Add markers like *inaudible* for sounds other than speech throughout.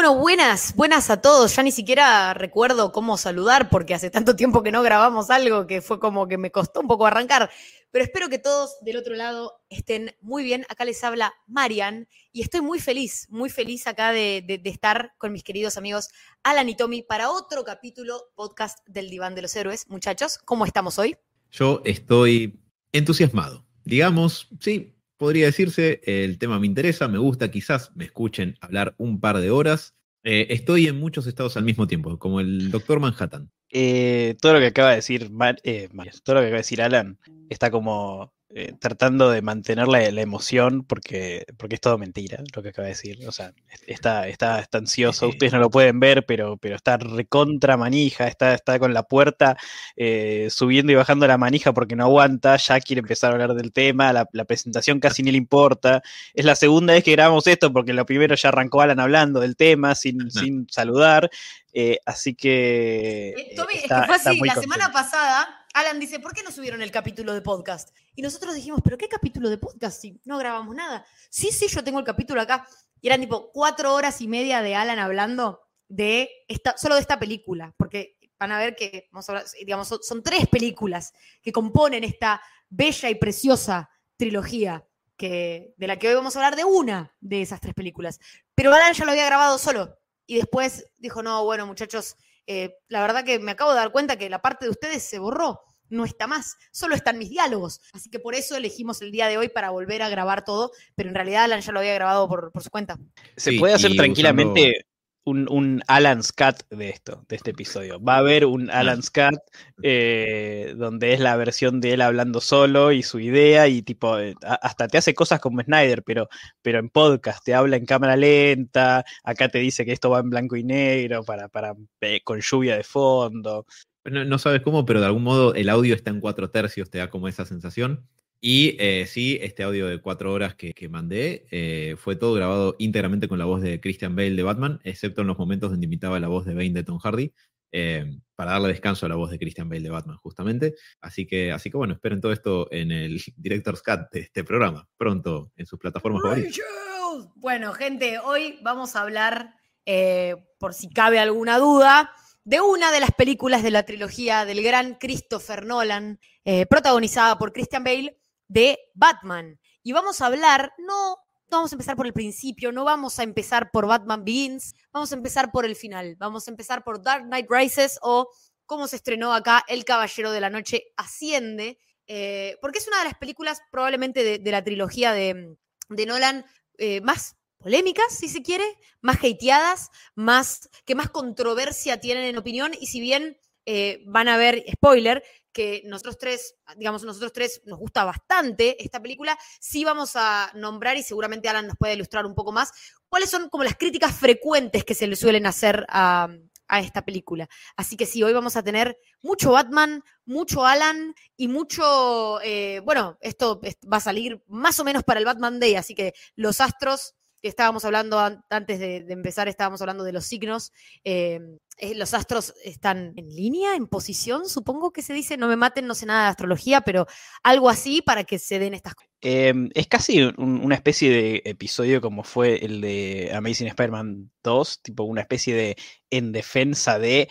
Bueno, buenas, buenas a todos. Ya ni siquiera recuerdo cómo saludar porque hace tanto tiempo que no grabamos algo que fue como que me costó un poco arrancar. Pero espero que todos del otro lado estén muy bien. Acá les habla Marian y estoy muy feliz, muy feliz acá de, de- estar con mis queridos amigos Alan y Tommy para otro capítulo podcast del Diván de los Héroes. Muchachos, ¿cómo estamos hoy? Yo estoy entusiasmado. Digamos, sí, podría decirse, el tema me interesa, me gusta, quizás me escuchen hablar un par de horas. Eh, estoy en muchos estados al mismo tiempo, como el Doctor Manhattan. Eh, todo lo que acaba de decir eh, todo lo que acaba de decir Alan está como eh, tratando de mantener la, la emoción porque, porque es todo mentira lo que acaba de decir. O sea, es- está, está, está ansioso, ustedes no lo pueden ver, pero, pero está recontra manija, está, está con la puerta eh, subiendo y bajando la manija porque no aguanta, ya quiere empezar a hablar del tema, la, la presentación casi ni le importa. Es la segunda vez que grabamos esto porque lo primero ya arrancó Alan hablando del tema sin, sin saludar. eh, así que. Eh, Tommy, eh, es está- que fue está así, la contento. semana pasada, Alan dice, ¿por qué no subieron el capítulo de podcast? Y nosotros dijimos, ¿pero qué capítulo de podcast si no grabamos nada? Sí, sí, yo tengo el capítulo acá. Y eran tipo cuatro horas y media de Alan hablando de esta, solo de esta película, porque van a ver que, vamos a hablar, digamos, son, son tres películas que componen esta bella y preciosa trilogía que, de la que hoy vamos a hablar de una de esas tres películas. Pero Alan ya lo había grabado solo. Y después dijo, no, bueno, muchachos, eh, la verdad que me acabo de dar cuenta que la parte de ustedes se borró, no está más, solo están mis diálogos. Así que por eso elegimos el día de hoy para volver a grabar todo, pero en realidad Alan ya lo había grabado por, por su cuenta. Se Sí, puede hacer tranquilamente un, un Alan's Cat de esto, de este episodio. Va a haber un Alan's Cat eh, donde es la versión de él hablando solo y su idea y tipo, eh, hasta te hace cosas como Snyder, pero, pero en podcast te habla en cámara lenta, acá te dice que esto va en blanco y negro para, para, eh, con lluvia de fondo. No, no sabes cómo, pero de algún modo el audio está en cuatro tercios, te da como esa sensación. Y eh, sí, este audio de cuatro horas que, mandé eh, fue todo grabado íntegramente con la voz de Christian Bale de Batman, excepto en los momentos donde imitaba la voz de Bane de Tom Hardy, eh, para darle descanso a la voz de Christian Bale de Batman, justamente. Así que, así que bueno, esperen todo esto en el *laughs* Director's Cut de este programa, pronto en sus plataformas favoritas. Bueno, gente, hoy vamos a hablar, por si cabe alguna duda, de una de las películas de la trilogía del gran Christopher Nolan, protagonizada por Christian Bale, de Batman. Y vamos a hablar, no, vamos a empezar por el principio, no vamos a empezar por Batman Begins, vamos a empezar por el final, vamos a empezar por Dark Knight Rises o cómo se estrenó acá El Caballero de la Noche Asciende, eh, porque es una de las películas probablemente de, de la trilogía de, de Nolan eh, más polémicas, si se quiere, más hateadas, más, que más controversia tienen en opinión, y si bien eh, van a ver, spoiler, que nosotros tres, digamos, nosotros tres nos gusta bastante esta película, sí vamos a nombrar, y seguramente Alan nos puede ilustrar un poco más, cuáles son como las críticas frecuentes que se le suelen hacer a, a esta película. Así que sí, hoy vamos a tener mucho Batman, mucho Alan y mucho, eh, bueno, esto es- va a salir más o menos para el Batman Day, así que los astros estábamos hablando an- antes de, empezar, estábamos hablando de los signos. eh, eh, los astros están en línea, en posición, supongo que se dice. No me maten, no sé nada de astrología, pero algo así para que se den estas cosas. Eh, es casi un- una especie de episodio como fue el de Amazing Spider-Man 2, tipo una especie de en defensa de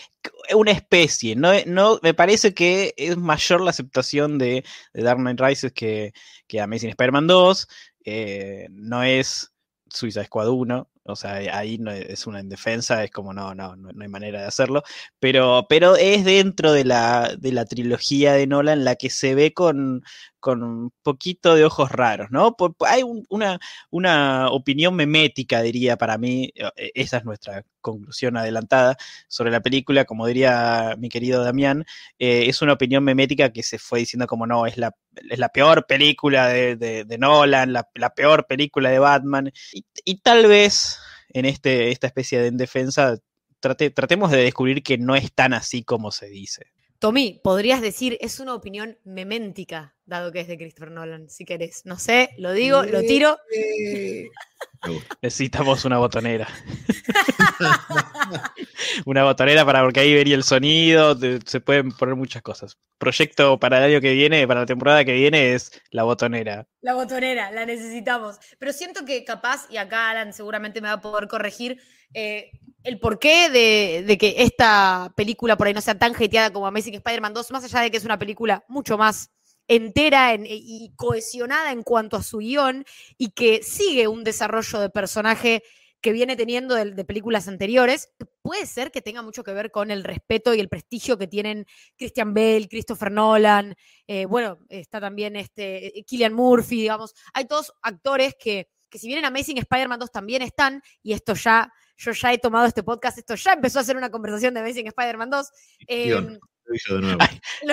una especie. No, no, me parece que es mayor la aceptación de, de Dark Knight Rises que, que Amazing Spider-Man 2. eh, no es Suicide Squad 1. O sea, ahí no es una en defensa, es como no, no, no, no hay manera de hacerlo. Pero, pero es dentro de la, de la trilogía de Nolan la que se ve con, con un poquito de ojos raros, ¿no? Por- hay un- una, una opinión memética, diría para mí, eh, esa es nuestra conclusión adelantada sobre la película, como diría mi querido Damián, eh, es una opinión memética que se fue diciendo como no, es la, es la peor película de, de- Nolan, la, peor película de Batman, y, tal vez en este, esta especie de en defensa trate- tratemos de descubrir que no es tan así como se dice. Tommy, podrías decir, es una opinión meméntica, dado que es de Christopher Nolan, si querés. No sé, lo digo, lo tiro. Necesitamos una botonera. *laughs* Una botonera para porque ahí vería el sonido, se pueden poner muchas cosas. Proyecto para el año que viene, para la temporada que viene, es la botonera. La botonera, la necesitamos. Pero siento que capaz, y acá Alan seguramente me va a poder corregir, eh, el porqué de, de, que esta película por ahí no sea tan hateada como Amazing Spider-Man 2, más allá de que es una película mucho más entera y cohesionada en cuanto a su guion y que sigue un desarrollo de personaje que viene teniendo de, películas anteriores, puede ser que tenga mucho que ver con el respeto y el prestigio que tienen Christian Bale, Christopher Nolan, eh, bueno, está también este Killian Murphy, digamos, hay todos actores que, que si bien en Amazing Spider-Man 2 también están, y esto ya, yo ya he tomado este podcast, esto ya empezó a ser una conversación de Amazing Spider-Man 2. *laughs*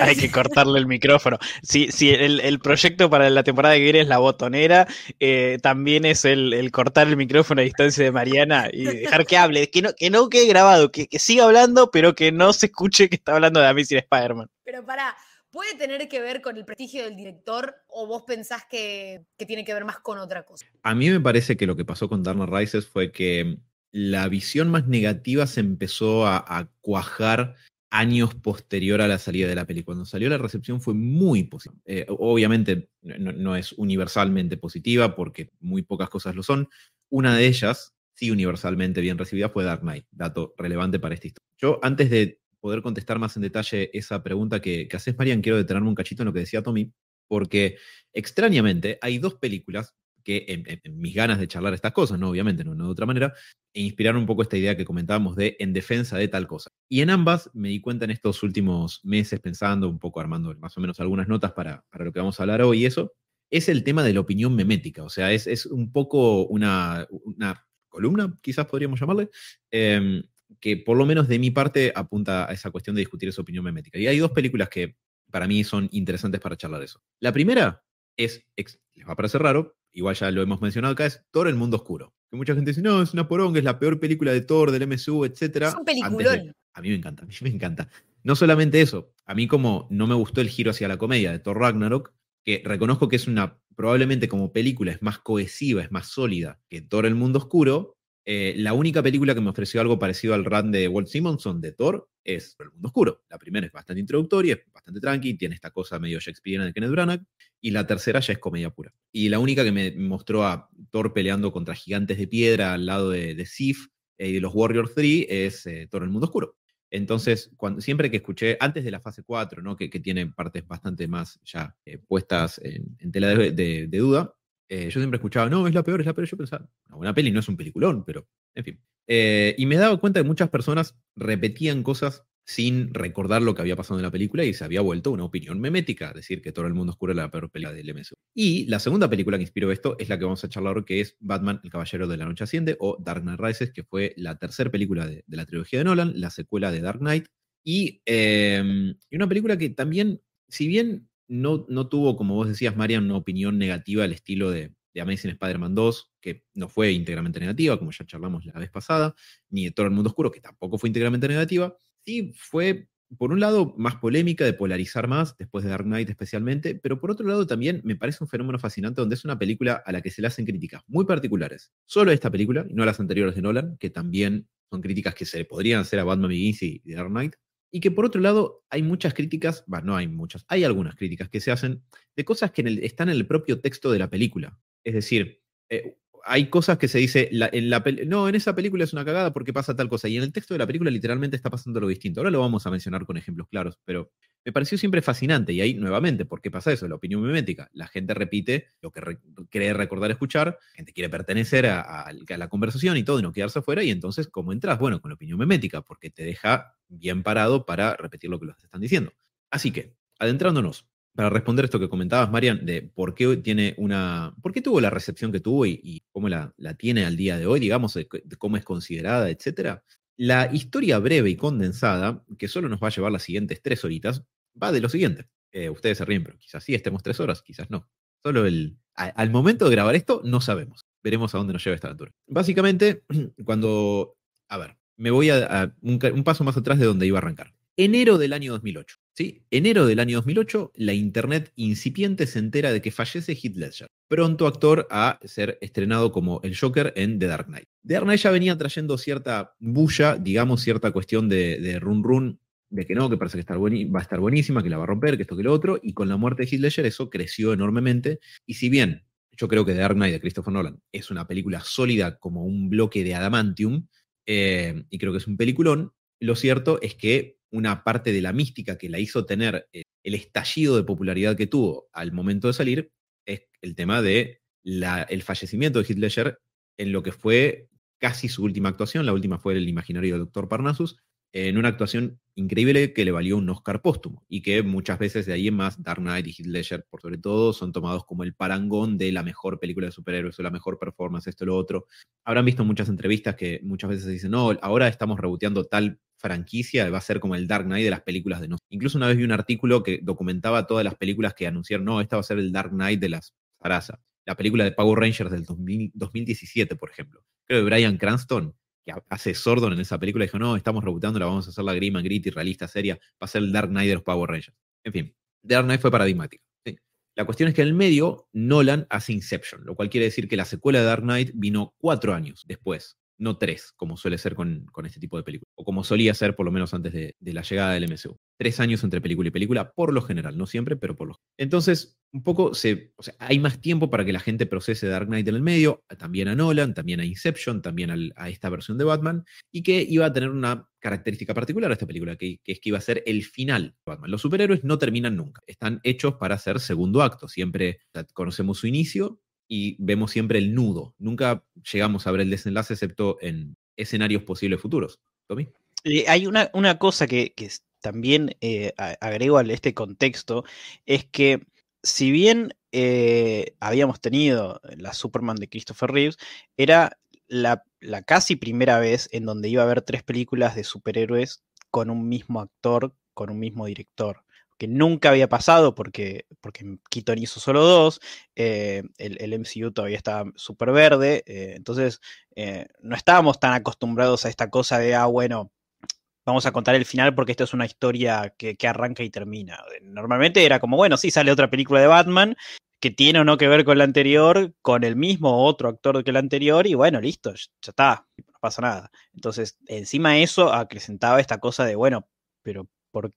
Hay, que cortarle el micrófono. Si, sí, el, proyecto para la temporada que viene es la botonera, eh, también es el, cortar el micrófono a distancia de Mariana y dejar que hable, que no, que no quede grabado, que, siga hablando, pero que no se escuche que está hablando de Amazing Spider-Man. Pero para ¿puede tener que ver con el prestigio del director o vos pensás que, tiene que ver más con otra cosa? A mí me parece que lo que pasó con Darna Rises fue que la visión más negativa se empezó a cuajar años posterior a la salida de la película. Cuando salió la recepción fue muy positiva. Eh, obviamente no, es universalmente positiva porque muy pocas cosas lo son. Una de ellas, sí universalmente bien recibida, fue Dark Knight, dato relevante para esta historia. Yo, antes de poder contestar más en detalle esa pregunta que, que haces, Marian, quiero detenerme un cachito en lo que decía Tommy, porque extrañamente hay dos películas que en, mis ganas de charlar estas cosas, no obviamente, no, de otra manera, e inspiraron un poco esta idea que comentábamos de en defensa de tal cosa. Y en ambas me di cuenta en estos últimos meses pensando, un poco armando más o menos algunas notas para, para lo que vamos a hablar hoy y eso, es el tema de la opinión memética, o sea, es, es un poco una, una, columna, quizás podríamos llamarle, em, que por lo menos de mi parte apunta a esa cuestión de discutir esa opinión memética. Y hay dos películas que para mí son interesantes para charlar eso. La primera es, les va a parecer raro, igual ya lo hemos mencionado acá, es Thor, el mundo oscuro. Que mucha gente dice, no, es una poronga, es la peor película de Thor, del MCU, etc. Es un peliculón. a mí me encanta, *laughs* a mí me encanta. No solamente eso, a mí como no me gustó el giro hacia la comedia de Thor Ragnarok, que reconozco que es una, probablemente como película es más cohesiva, es más sólida que Thor, el mundo oscuro, eh, la única película que me ofreció algo parecido al run de Walt Simonson de Thor es El Mundo Oscuro. La primera es bastante introductoria, es bastante tranqui, tiene esta cosa medio Shakespeareana de Kenneth Branagh, y la tercera ya es comedia pura. Y la única que me mostró a Thor peleando contra gigantes de piedra al lado de, Sif eh, y de los Warriors 3 es eh, Thor El Mundo Oscuro. Entonces, cuando, siempre que escuché, antes de la fase 4, ¿no? que, tiene partes bastante más ya puestas en, tela de duda, eh, yo siempre escuchaba, no, es la peor, es la peor. Yo pensaba, una buena peli no es un peliculón, pero en fin. Eh, y me daba cuenta que muchas personas repetían cosas sin recordar lo que había pasado en la película y se había vuelto una opinión memética, decir que todo el mundo oscuro era la peor película del MSU. Y la segunda película que inspiró esto es la que vamos a charlar que es Batman, el Caballero de la Noche Asciende, o Dark Knight Rises, que fue la tercera película de, la trilogía de Nolan, la secuela de Dark Knight. Y, eh, y una película que también, si bien no, no tuvo, como vos decías, Marian, una opinión negativa al estilo de, de Amazing Spider-Man 2, que no fue íntegramente negativa, como ya charlamos la vez pasada, ni de Todo el Mundo Oscuro, que tampoco fue íntegramente negativa. Sí fue, por un lado, más polémica, de polarizar más, después de Dark Knight especialmente, pero por otro lado también me parece un fenómeno fascinante donde es una película a la que se le hacen críticas muy particulares. Solo esta película, y no las anteriores de Nolan, que también son críticas que se le podrían hacer a Batman Begins y Dark Knight, y que por otro lado hay muchas críticas, bueno, no hay muchas, hay algunas críticas que se hacen de cosas que están en el propio texto de la película. Es decir, eh, hay cosas que se dice, en la no, en esa película es una cagada porque pasa tal cosa, y en el texto de la película literalmente está pasando lo distinto. Ahora lo vamos a mencionar con ejemplos claros, pero me pareció siempre fascinante, y ahí nuevamente, ¿por qué pasa eso? La opinión mimética. La gente repite lo que cree recordar escuchar, la gente quiere pertenecer a, la conversación y todo, y no quedarse afuera, y entonces, ¿cómo entras? Bueno, con la opinión mimética, porque te deja bien parado para repetir lo que los están diciendo. Así que, adentrándonos, para responder esto que comentabas, Marian, de por qué tiene una. por qué tuvo la recepción que tuvo y, cómo la, tiene al día de hoy, digamos, de, cómo es considerada, etcétera. La historia breve y condensada, que solo nos va a llevar las siguientes tres horitas, va de lo siguiente. Eh, ustedes se ríen, pero quizás sí estemos tres horas, quizás no. Solo el. al momento de grabar esto, no sabemos. Veremos a dónde nos lleva esta aventura. Básicamente, *clears throat* cuando. A ver, me voy a, un, un paso más atrás de donde iba a arrancar. Enero del año 2008. ¿sí? Enero del año 2008, la internet incipiente se entera de que fallece Heath Ledger, pronto actor a ser estrenado como el Joker en The Dark Knight. The Dark Knight ya venía trayendo cierta bulla, digamos, cierta cuestión de, de run run, de que no, que parece que va a estar buenísima, que la va a romper, que esto, que lo otro, y con la muerte de Heath Ledger eso creció enormemente, y si bien yo creo que The Dark Knight de Christopher Nolan es una película sólida como un bloque de adamantium, eh, y creo que es un peliculón, lo cierto es que una parte de la mística que la hizo tener eh, el estallido de popularidad que tuvo al momento de salir es el tema de el fallecimiento de Ledger en lo que fue casi su última actuación, la última fue el imaginario del Dr. Parnassus, en una actuación increíble que le valió un Oscar póstumo y que muchas veces de ahí en más Dark Knight y Heath Ledger, por sobre todo, son tomados como el parangón de la mejor película de superhéroes o la mejor performance, esto lo otro. Habrán visto muchas entrevistas que muchas veces dicen, no, ahora estamos reboteando tal franquicia, va a ser como el Dark Knight de las películas de no. Incluso una vez vi un artículo que documentaba todas las películas que anunciaron, no, esta va a ser el Dark Knight de las Sarasa. La película de Power Rangers del 2017, por ejemplo. Creo que Brian Cranston que hace Sordon en esa película, dijo, no, estamos rebotando, la vamos a hacer la grima, gritty, realista, seria, va a ser el Dark Knight de los Power Rangers. En fin, Dark Knight fue paradigmática. La cuestión es que en el medio, Nolan hace Inception, lo cual quiere decir que la secuela de Dark Knight vino cuatro años después, no tres, como suele ser con, este tipo de películas, o como solía ser por lo menos antes de, la llegada del MCU. Tres años entre película y película, por lo general, no siempre, pero por lo general. Entonces, un poco hay más tiempo para que la gente procese Dark Knight en el medio, también a Nolan, también a Inception, también a esta versión de Batman, y que iba a tener una característica particular a esta película, que, que, es que iba a ser el final de Batman. Los superhéroes no terminan nunca, están hechos para ser segundo acto, siempre conocemos su inicio y vemos siempre el nudo. Nunca llegamos a ver el desenlace excepto en escenarios posibles futuros. Tommy. hay una, una, cosa que, también eh, agrego a este contexto, es que si bien eh, habíamos tenido la Superman de Christopher Reeves, era la, la, casi primera vez en donde iba a haber tres películas de superhéroes con un mismo actor, con un mismo director que nunca había pasado porque, porque Keaton hizo solo dos, eh, el, MCU todavía estaba súper verde, eh, entonces eh, no estábamos tan acostumbrados a esta cosa de, ah, bueno, vamos a contar el final porque esto es una historia que, que, arranca y termina. Normalmente era como, bueno, sí, sale otra película de Batman que tiene o no que ver con la anterior, con el mismo otro actor que la anterior, y bueno, listo, ya está, no pasa nada. Entonces, encima eso acrecentaba esta cosa de, bueno, pero ¿por,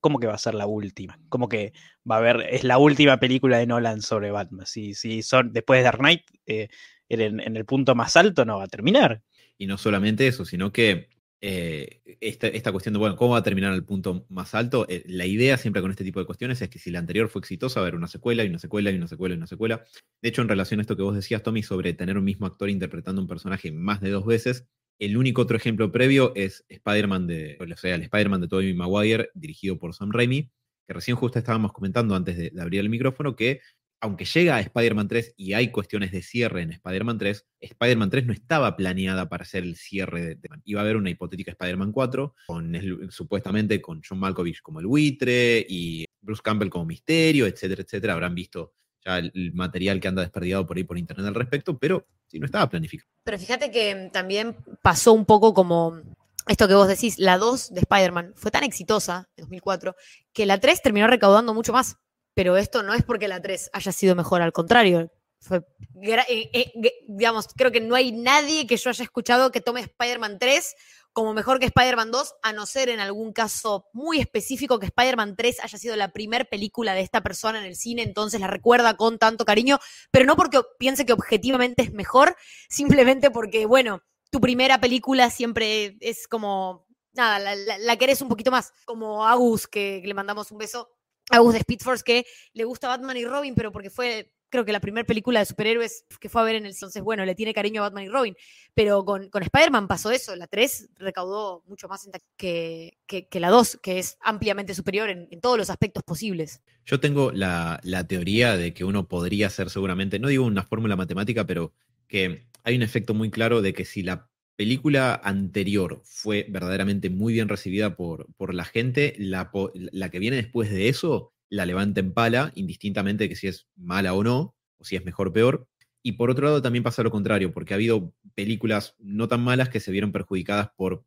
¿Cómo, que va a ser la última? ¿Cómo que va a haber, es la última película de Nolan sobre Batman? Si, si son después de Dark Knight, eh, en, el punto más alto no va a terminar. Y no solamente eso, sino que eh, esta, cuestión de, bueno, ¿cómo va a terminar el punto más alto? Eh, la idea siempre con este tipo de cuestiones es que si la anterior fue exitosa, va a haber una secuela y una secuela y una secuela y una secuela. De hecho, en relación a esto que vos decías, Tommy, sobre tener un mismo actor interpretando un personaje más de dos veces, el único otro ejemplo previo es Spider-Man de, o sea, el Spider-Man de Tobey Maguire, dirigido por Sam Raimi, que recién justo estábamos comentando antes de, abrir el micrófono, que aunque llega a Spider-Man 3 y hay cuestiones de cierre en Spider-Man 3, Spider-Man 3 no estaba planeada para ser el cierre de, Iba a haber una hipotética Spider-Man 4, con supuestamente con John Malkovich como el buitre y Bruce Campbell como misterio, etcétera, etcétera. Habrán visto ya el, material que anda desperdigado por ahí por internet al respecto, pero sí, no estaba planificado. Pero fíjate que también pasó un poco como esto que vos decís, la 2 de Spider-Man fue tan exitosa en 2004 que la 3 terminó recaudando mucho más. Pero esto no es porque la 3 haya sido mejor, al contrario. Eh, eh, digamos, creo que no hay nadie que yo haya escuchado que tome Spider-Man 3 como mejor que Spider-Man 2, a no ser en algún caso muy específico que Spider-Man 3 haya sido la primera película de esta persona en el cine, entonces la recuerda con tanto cariño, pero no porque piense que objetivamente es mejor, simplemente porque, bueno, tu primera película siempre es como, nada, la, la, querés un poquito más, como Agus, que, le mandamos un beso, Agus de Speed Force, que le gusta Batman y Robin, pero porque fue creo que la primera película de superhéroes que fue a ver en el entonces, bueno, le tiene cariño a Batman y Robin, pero con, con Spider-Man pasó eso, la 3 recaudó mucho más que, que, la 2, que es ampliamente superior en, todos los aspectos posibles. Yo tengo la, la, teoría de que uno podría ser seguramente, no digo una fórmula matemática, pero que hay un efecto muy claro de que si la película anterior fue verdaderamente muy bien recibida por, por la gente, la, la que viene después de eso la levanta en pala, indistintamente de que si es mala o no, o si es mejor o peor. Y por otro lado también pasa lo contrario, porque ha habido películas no tan malas que se vieron perjudicadas por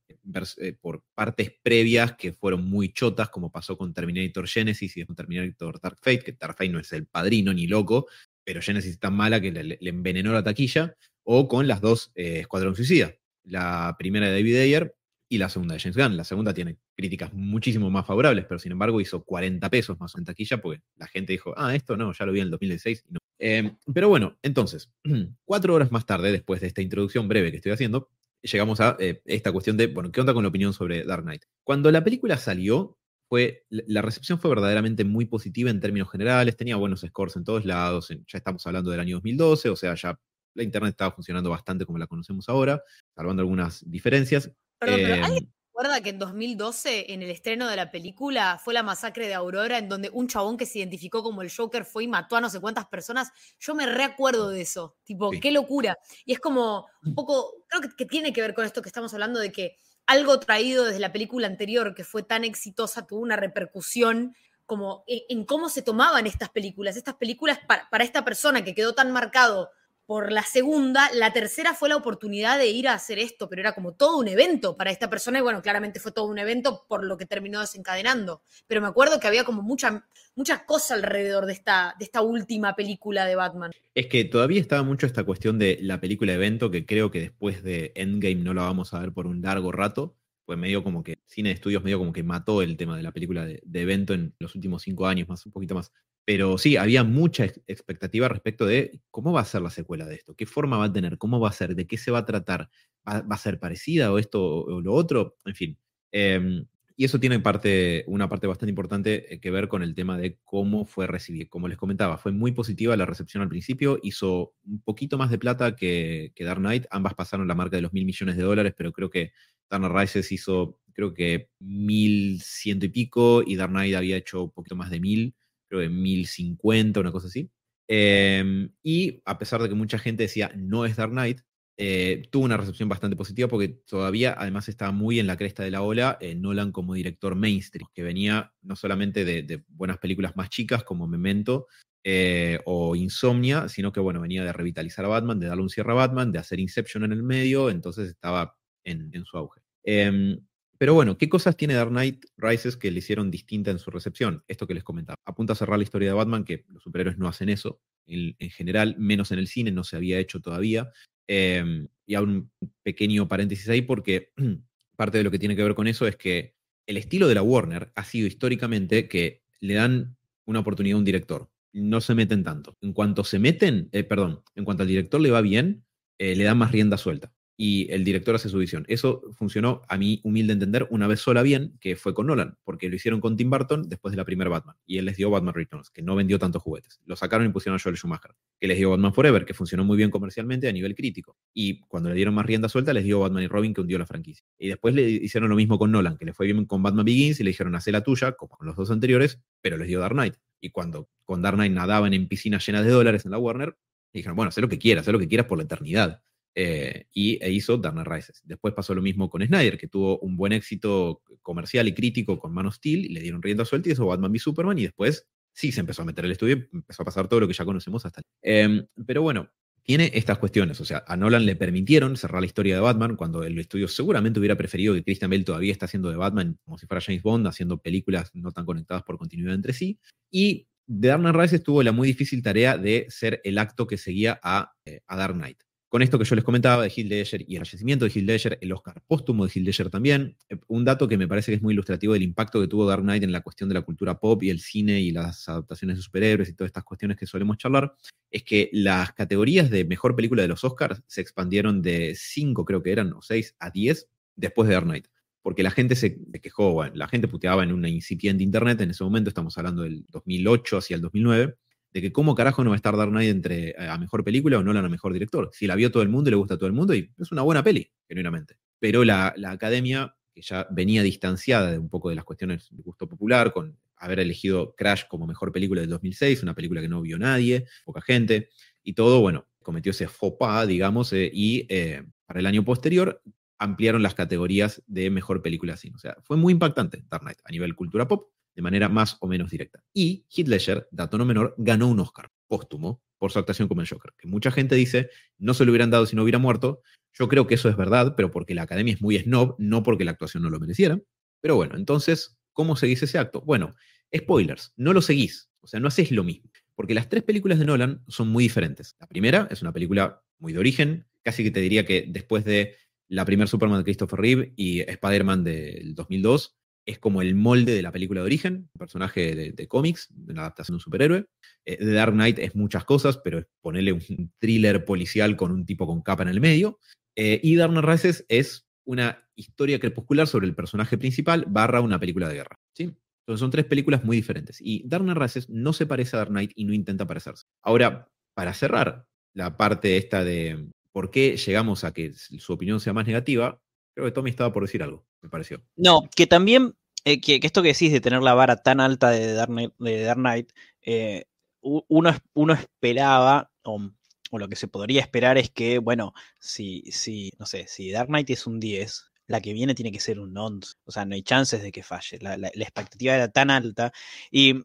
por partes previas que fueron muy chotas, como pasó con Terminator Genesis y con Terminator Dark Fate, que Dark Fate no es el padrino ni loco, pero Genesis es tan mala que le, envenenó la taquilla, o con las dos Escuadrón Suicida, la primera de David Ayer y la segunda de James Gunn. La segunda tiene críticas muchísimo más favorables, pero sin embargo hizo 40 pesos más en taquilla porque la gente dijo, ah, esto no, ya lo vi en el 2016. Em, pero bueno, entonces, *clears throat* cuatro horas más tarde, después de esta introducción breve que estoy haciendo, llegamos a eh, esta cuestión de, bueno, ¿qué onda con la opinión sobre Dark Knight? Cuando la película salió, fue, la recepción fue verdaderamente muy positiva en términos generales, tenía buenos scores en todos lados, ya estamos hablando del año 2012, o sea, ya la Internet estaba funcionando bastante como la conocemos ahora, salvando algunas diferencias. Perdón, pero ¿alguien em, recuerda que en 2012, en el estreno de la película, fue la masacre de Aurora, en donde un chabón que se identificó como el Joker fue y mató a no sé cuántas personas? Yo me recuerdo de eso. Tipo, qué locura. Y es como un poco, creo que, tiene que ver con esto que estamos hablando de que algo traído desde la película anterior, que fue tan exitosa, tuvo una repercusión como en, cómo se tomaban estas películas. Estas películas para, para esta persona que quedó tan marcado por la segunda, la tercera fue la oportunidad de ir a hacer esto, pero era como todo un evento para esta persona y bueno, claramente fue todo un evento por lo que terminó desencadenando. Pero me acuerdo que había como mucha, mucha cosa alrededor de esta, de esta última película de Batman. Es que todavía estaba mucho esta cuestión de la película evento, que creo que después de Endgame no la vamos a ver por un largo rato pues medio como que Cine de Estudios medio como que mató el tema de la película de, evento en los últimos cinco años, más un poquito más. Pero sí, había mucha expectativa respecto de cómo va a ser la secuela de esto, qué forma va a tener, cómo va a ser, de qué se va a tratar, va, a ser parecida o esto o lo otro, en fin. Em, y eso tiene parte, una parte bastante importante eh, que ver con el tema de cómo fue recibido. Como les comentaba, fue muy positiva la recepción al principio, hizo un poquito más de plata que, que Dark Knight, ambas pasaron la marca de los mil millones de dólares, pero creo que Dark Rises hizo, creo que mil ciento y pico, y Dark Knight había hecho un poquito más de mil, creo que mil cincuenta, una cosa así. Em, y a pesar de que mucha gente decía no es Dark Knight, eh, tuvo una recepción bastante positiva porque todavía además estaba muy en la cresta de la ola eh, Nolan como director mainstream, que venía no solamente de, buenas películas más chicas como Memento eh, o Insomnia, sino que bueno, venía de revitalizar a Batman, de darle un cierre a Batman, de hacer Inception en el medio, entonces estaba en, su auge. Pero bueno, ¿qué cosas tiene Dark Knight Rises que le hicieron distinta en su recepción? Esto que les comentaba. Apunta a cerrar la historia de Batman, que los superhéroes no hacen eso. En, en, general, menos en el cine, no se había hecho todavía. Em, y hago un pequeño paréntesis ahí porque *clears throat* parte de lo que tiene que ver con eso es que el estilo de la Warner ha sido históricamente que le dan una oportunidad a un director. No se meten tanto. En cuanto se meten, eh, perdón, en cuanto al director le va bien, eh, le dan más rienda suelta y el director hace su visión. Eso funcionó, a mi humilde entender, una vez sola bien, que fue con Nolan, porque lo hicieron con Tim Burton después de la primera Batman, y él les dio Batman Returns, que no vendió tantos juguetes. Lo sacaron y pusieron a Joel Schumacher, que les dio Batman Forever, que funcionó muy bien comercialmente a nivel crítico. Y cuando le dieron más rienda suelta, les dio Batman y Robin, que hundió la franquicia. Y después le hicieron lo mismo con Nolan, que le fue bien con Batman Begins y le dijeron, hace la tuya, como con los dos anteriores, pero les dio Dark Knight. Y cuando con Dark Knight nadaban en piscinas llenas de dólares en la Warner, dijeron, bueno, haz lo que quieras, haz lo que quieras por la eternidad. Eh, y e hizo Knight Rises. Después pasó lo mismo con Snyder, que tuvo un buen éxito comercial y crítico con Man of Steel, y le dieron rienda suelta y hizo Batman v Superman, y después sí se empezó a meter el estudio, empezó a pasar todo lo que ya conocemos hasta. Eh, pero bueno, tiene estas cuestiones. O sea, a Nolan le permitieron cerrar la historia de Batman cuando el estudio seguramente hubiera preferido que Christian Bale todavía está haciendo de Batman como si fuera James Bond, haciendo películas no tan conectadas por continuidad entre sí. Y The Dark Knight Rises tuvo la muy difícil tarea de ser el acto que seguía a, eh, a Dark Knight con esto que yo les comentaba de Heath Ledger y el fallecimiento de Heath Ledger, el Oscar póstumo de Heath Ledger también, eh, un dato que me parece que es muy ilustrativo del impacto que tuvo Dark Knight en la cuestión de la cultura pop y el cine y las adaptaciones de superhéroes y todas estas cuestiones que solemos charlar, es que las categorías de mejor película de los Oscars se expandieron de 5, creo que eran, o 6 a 10 después de Dark Knight. Porque la gente se quejó, la gente puteaba en una incipiente internet, en ese momento estamos hablando del 2008 hacia el 2009, de que cómo carajo no va a estar Dark Knight entre eh, a mejor película o no a mejor director. Si la vio todo el mundo y le gusta a todo el mundo, y es una buena peli, genuinamente. Pero la, academia, que ya venía distanciada de un poco de las cuestiones de gusto popular, con haber elegido Crash como mejor película del 2006, una película que no vio nadie, poca gente, y todo, bueno, cometió ese faux pas, digamos, eh, y eh, para el año posterior ampliaron las categorías de mejor película así. O sea, fue muy impactante Dark Knight a nivel cultura pop, de manera más o menos directa. Y Heath Ledger, dato no menor, ganó un Oscar póstumo por su actuación como el Joker, que mucha gente dice no se lo hubieran dado si no hubiera muerto. Yo creo que eso es verdad, pero porque la academia es muy snob, no porque la actuación no lo mereciera. Pero bueno, entonces, ¿cómo seguís ese acto? Bueno, spoilers, no lo seguís, o sea, no haces lo mismo. Porque las tres películas de Nolan son muy diferentes. La primera es una película muy de origen, casi que te diría que después de la primera Superman de Christopher Reeve y Spider-Man del 2002, es como el molde de la película de origen, personaje de, cómics, de una adaptación de un superhéroe. Eh, The Dark Knight es muchas cosas, pero es ponerle un thriller policial con un tipo con capa en el medio. Eh, y Dark Knight Rises es una historia crepuscular sobre el personaje principal barra una película de guerra. ¿sí? Entonces son tres películas muy diferentes. Y Dark Knight Rises no se parece a Dark Knight y no intenta parecerse. Ahora, para cerrar la parte esta de por qué llegamos a que su opinión sea más negativa, creo que Tommy estaba por decir algo, me pareció. No, que también, eh, que, esto que decís de tener la vara tan alta de Dark Knight, de eh, uno, uno esperaba, o lo que se podría esperar es que, bueno, si, si, no sé, si Dark Knight es un 10, la que viene tiene que ser un 11. O sea, no hay chances de que falle. La, expectativa era tan alta. Y,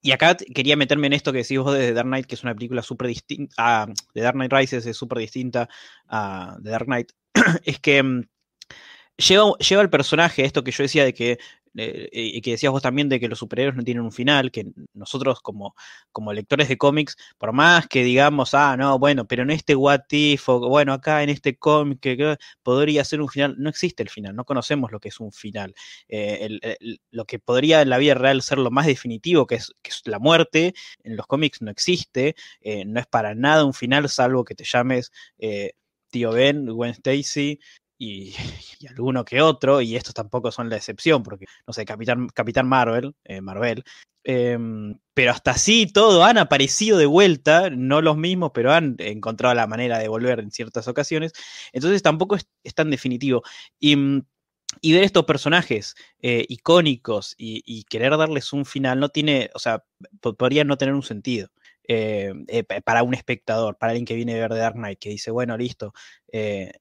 y, acá quería meterme en esto que decís vos de Dark Knight, que es una película súper distinta. Ah, de Dark Knight Rises es súper distinta a The Dark Knight. *clears throat* es que mm, lleva, lleva el personaje, esto que yo decía de que eh, y que decías vos también de que los superhéroes no tienen un final, que nosotros como, como lectores de cómics, por más que digamos, ah, no, bueno, pero en este What If, bueno, acá en este cómic que, podría ser un final, no existe el final, no conocemos lo que es un final. Eh, lo que podría en la vida real ser lo más definitivo, que es, que es la muerte, en los cómics no existe, eh, no es para nada un final, salvo que te llames tío Ben, Gwen Stacy, y, *laughs* alguno que otro, y estos tampoco son la excepción, porque, no sé, Capitán, Capitán Marvel, eh, Marvel, em, pero hasta así todo han aparecido de vuelta, no los mismos, pero han encontrado la manera de volver en ciertas ocasiones, entonces tampoco es, tan definitivo. Y, mm, y, ver estos personajes eh, icónicos y, y, querer darles un final no tiene, o sea, podría no tener un sentido. Eh, eh, para un espectador, para alguien que viene a ver The Dark Knight, que dice, bueno, listo, eh,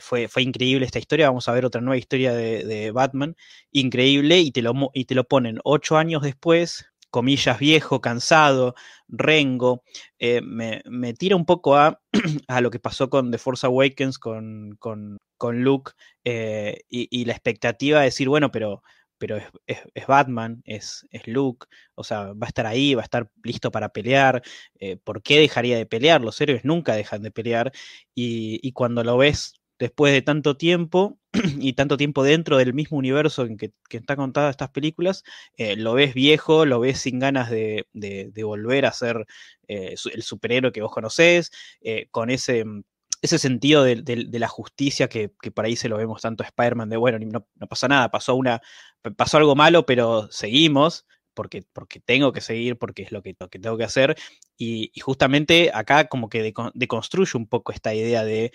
fue, fue increíble esta historia, vamos a ver otra nueva historia de, Batman, increíble, y te, lo, y te lo ponen ocho años después, comillas, viejo, cansado, rengo, me, tira un poco a, *clears throat* a, lo que pasó con The Force Awakens, con, con, con Luke, y, y, la expectativa de decir, bueno, pero pero es, Batman, es, es, Luke, o sea, va a estar ahí, va a estar listo para pelear. Eh, ¿Por qué dejaría de pelear? Los héroes nunca dejan de pelear. Y, cuando lo ves después de tanto tiempo *clears throat* y tanto tiempo dentro del mismo universo en que, que está contada estas películas, eh, lo ves viejo, lo ves sin ganas de, volver a ser eh, el superhéroe que vos conocés, con ese ese sentido de, la justicia que, por ahí se lo vemos tanto a Spider-Man de, bueno, no, no pasó nada, pasó, una, pasó algo malo, pero seguimos, porque, porque tengo que seguir, porque es lo que, que tengo que hacer. Y, justamente acá como que deconstruye un poco esta idea de,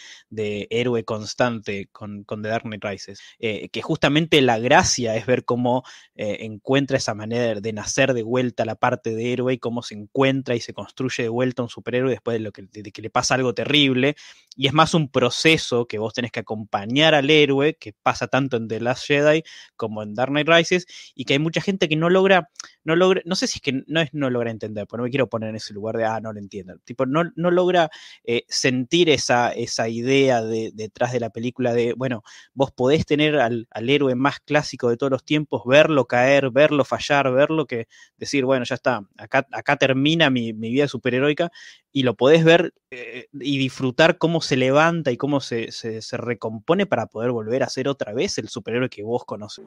héroe constante con, con, The Dark Knight Rises, eh, que justamente la gracia es ver cómo eh, encuentra esa manera de nacer de vuelta la parte de héroe y cómo se encuentra y se construye de vuelta un superhéroe después de, lo que, de que le pasa algo terrible. Y es más un proceso que vos tenés que acompañar al héroe, que pasa tanto en The Last Jedi como en Dark Knight Rises, y que hay mucha gente que no logra, no logra, no sé si es que no es no logra entender, porque no me quiero poner en ese lugar de, ah, no lo entiendo. Tipo, no, no logra eh, sentir esa, esa idea de, detrás de la película de, bueno, vos podés tener al, héroe más clásico de todos los tiempos, verlo caer, verlo fallar, verlo que decir, bueno, ya está, acá, acá termina mi, mi vida superheroica y lo podés ver eh, y disfrutar cómo se levanta y cómo se, recompone para poder volver a ser otra vez el superhéroe que vos conoces.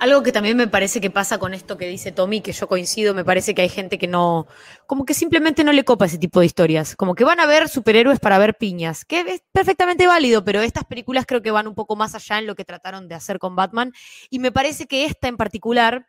Algo que también me parece que pasa con esto que dice Tommy, que yo coincido, me parece que hay gente que no, como que simplemente no le copa ese tipo de historias, como que van a ver superhéroes para ver piñas, que es perfectamente válido, pero estas películas creo que van un poco más allá en lo que trataron de hacer con Batman. Y me parece que esta en particular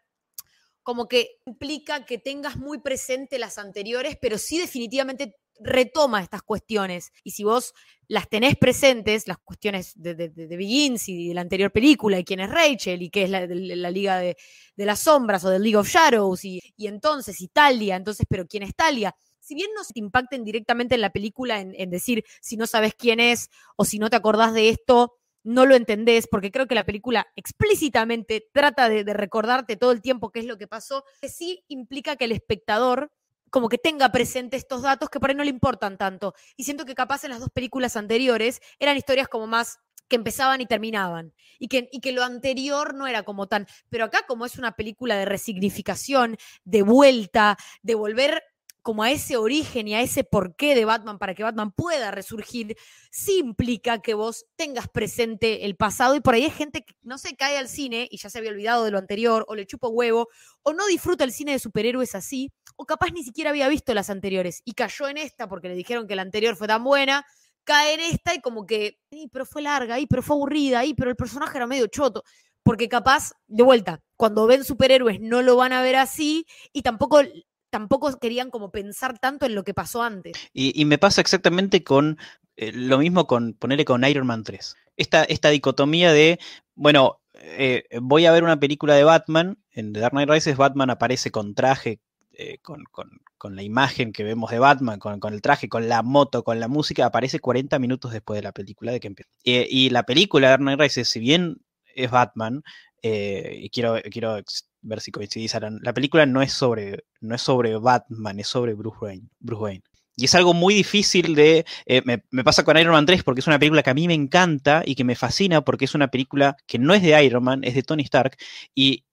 como que implica que tengas muy presente las anteriores, pero sí definitivamente retoma estas cuestiones. Y si vos las tenés presentes, las cuestiones de, de, de Begins y de la anterior película, y quién es Rachel, y qué es la, la Liga de, las Sombras o del League of Shadows, y, y entonces Italia, entonces, pero quién es Talia, si bien no se te impacten directamente en la película en, en, decir si no sabes quién es o si no te acordás de esto, no lo entendés, porque creo que la película explícitamente trata de, de recordarte todo el tiempo qué es lo que pasó, que sí implica que el espectador como que tenga presente estos datos que por ahí no le importan tanto. Y siento que capaz en las dos películas anteriores eran historias como más que empezaban y terminaban. Y que, y que lo anterior no era como tan. Pero acá, como es una película de resignificación, de vuelta, de volver como a ese origen y a ese porqué de Batman para que Batman pueda resurgir, sí implica que vos tengas presente el pasado. Y por ahí hay gente que no se cae al cine y ya se había olvidado de lo anterior o le chupa huevo o no disfruta el cine de superhéroes así o capaz ni siquiera había visto las anteriores. Y cayó en esta porque le dijeron que la anterior fue tan buena, cae en esta y como que, pero fue larga, y pero fue aburrida, y pero el personaje era medio choto porque capaz, de vuelta, cuando ven superhéroes no lo van a ver así y tampoco tampoco querían como pensar tanto en lo que pasó antes. Y, me pasa exactamente con eh, lo mismo con ponerle con Iron Man 3. Esta, esta dicotomía de, bueno, eh, voy a ver una película de Batman, en The Dark Knight Rises Batman aparece con traje, eh, con, la imagen que vemos de Batman, con, el traje, con la moto, con la música, aparece 40 minutos después de la película de que empieza. y la película de Dark Knight Rises, si bien es Batman, y quiero, quiero ver si coincidís, La película no es sobre, no es sobre Batman, es sobre Bruce Wayne. Bruce Wayne. Y es algo muy difícil de... Eh, me, pasa con Iron Man 3 porque es una película que a mí me encanta y que me fascina porque es una película que no es de Iron Man, es de Tony Stark. Y,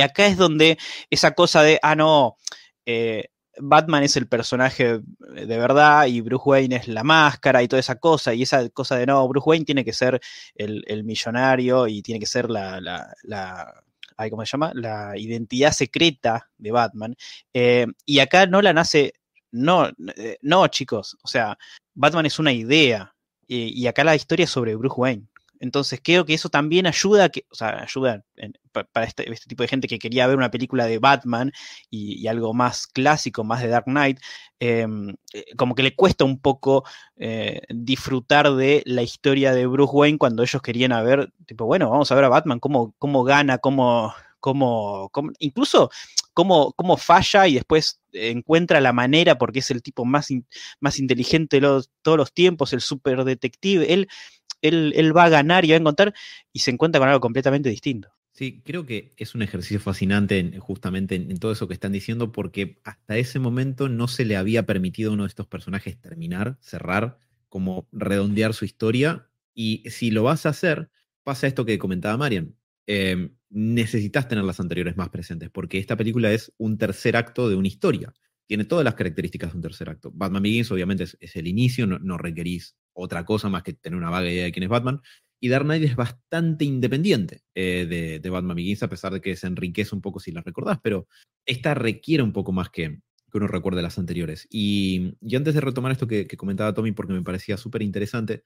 acá es donde esa cosa de, ah, no, eh, Batman es el personaje de verdad y Bruce Wayne es la máscara y toda esa cosa. Y esa cosa de, no, Bruce Wayne tiene que ser el, millonario y tiene que ser la ¿cómo se llama? La identidad secreta de Batman. Eh, y acá Nolan hace, no, eh, no, chicos, o sea, Batman es una idea. Y, acá la historia es sobre Bruce Wayne. Entonces creo que eso también ayuda, que, o sea, ayuda para este, este, tipo de gente que quería ver una película de Batman y, algo más clásico, más de Dark Knight, em, eh, como que le cuesta un poco disfrutar de la historia de Bruce Wayne cuando ellos querían ver, tipo, bueno, vamos a ver a Batman, cómo, cómo gana, cómo, cómo, incluso cómo, cómo, falla y después encuentra la manera porque es el tipo más, más inteligente de todos los tiempos, el super detective. Él, él, va a ganar y va a encontrar y se encuentra con algo completamente distinto. Sí, creo que es un ejercicio fascinante justamente en, todo eso que están diciendo, porque hasta ese momento no se le había permitido a uno de estos personajes terminar, cerrar, como redondear su historia. Y si lo vas a hacer, pasa esto que comentaba Marian. Em, necesitas tener las anteriores más presentes, porque esta película es un tercer acto de una historia. Tiene todas las características de un tercer acto. Batman Begins obviamente es, el inicio, no, requerís otra cosa más que tener una vaga idea de quién es Batman. Y Dark Knight es bastante independiente eh, de, Batman Begins, a pesar de que se enriquece un poco si la recordás, pero esta requiere un poco más que, que uno recuerde las anteriores. Y, antes de retomar esto que, que comentaba Tommy, porque me parecía súper interesante,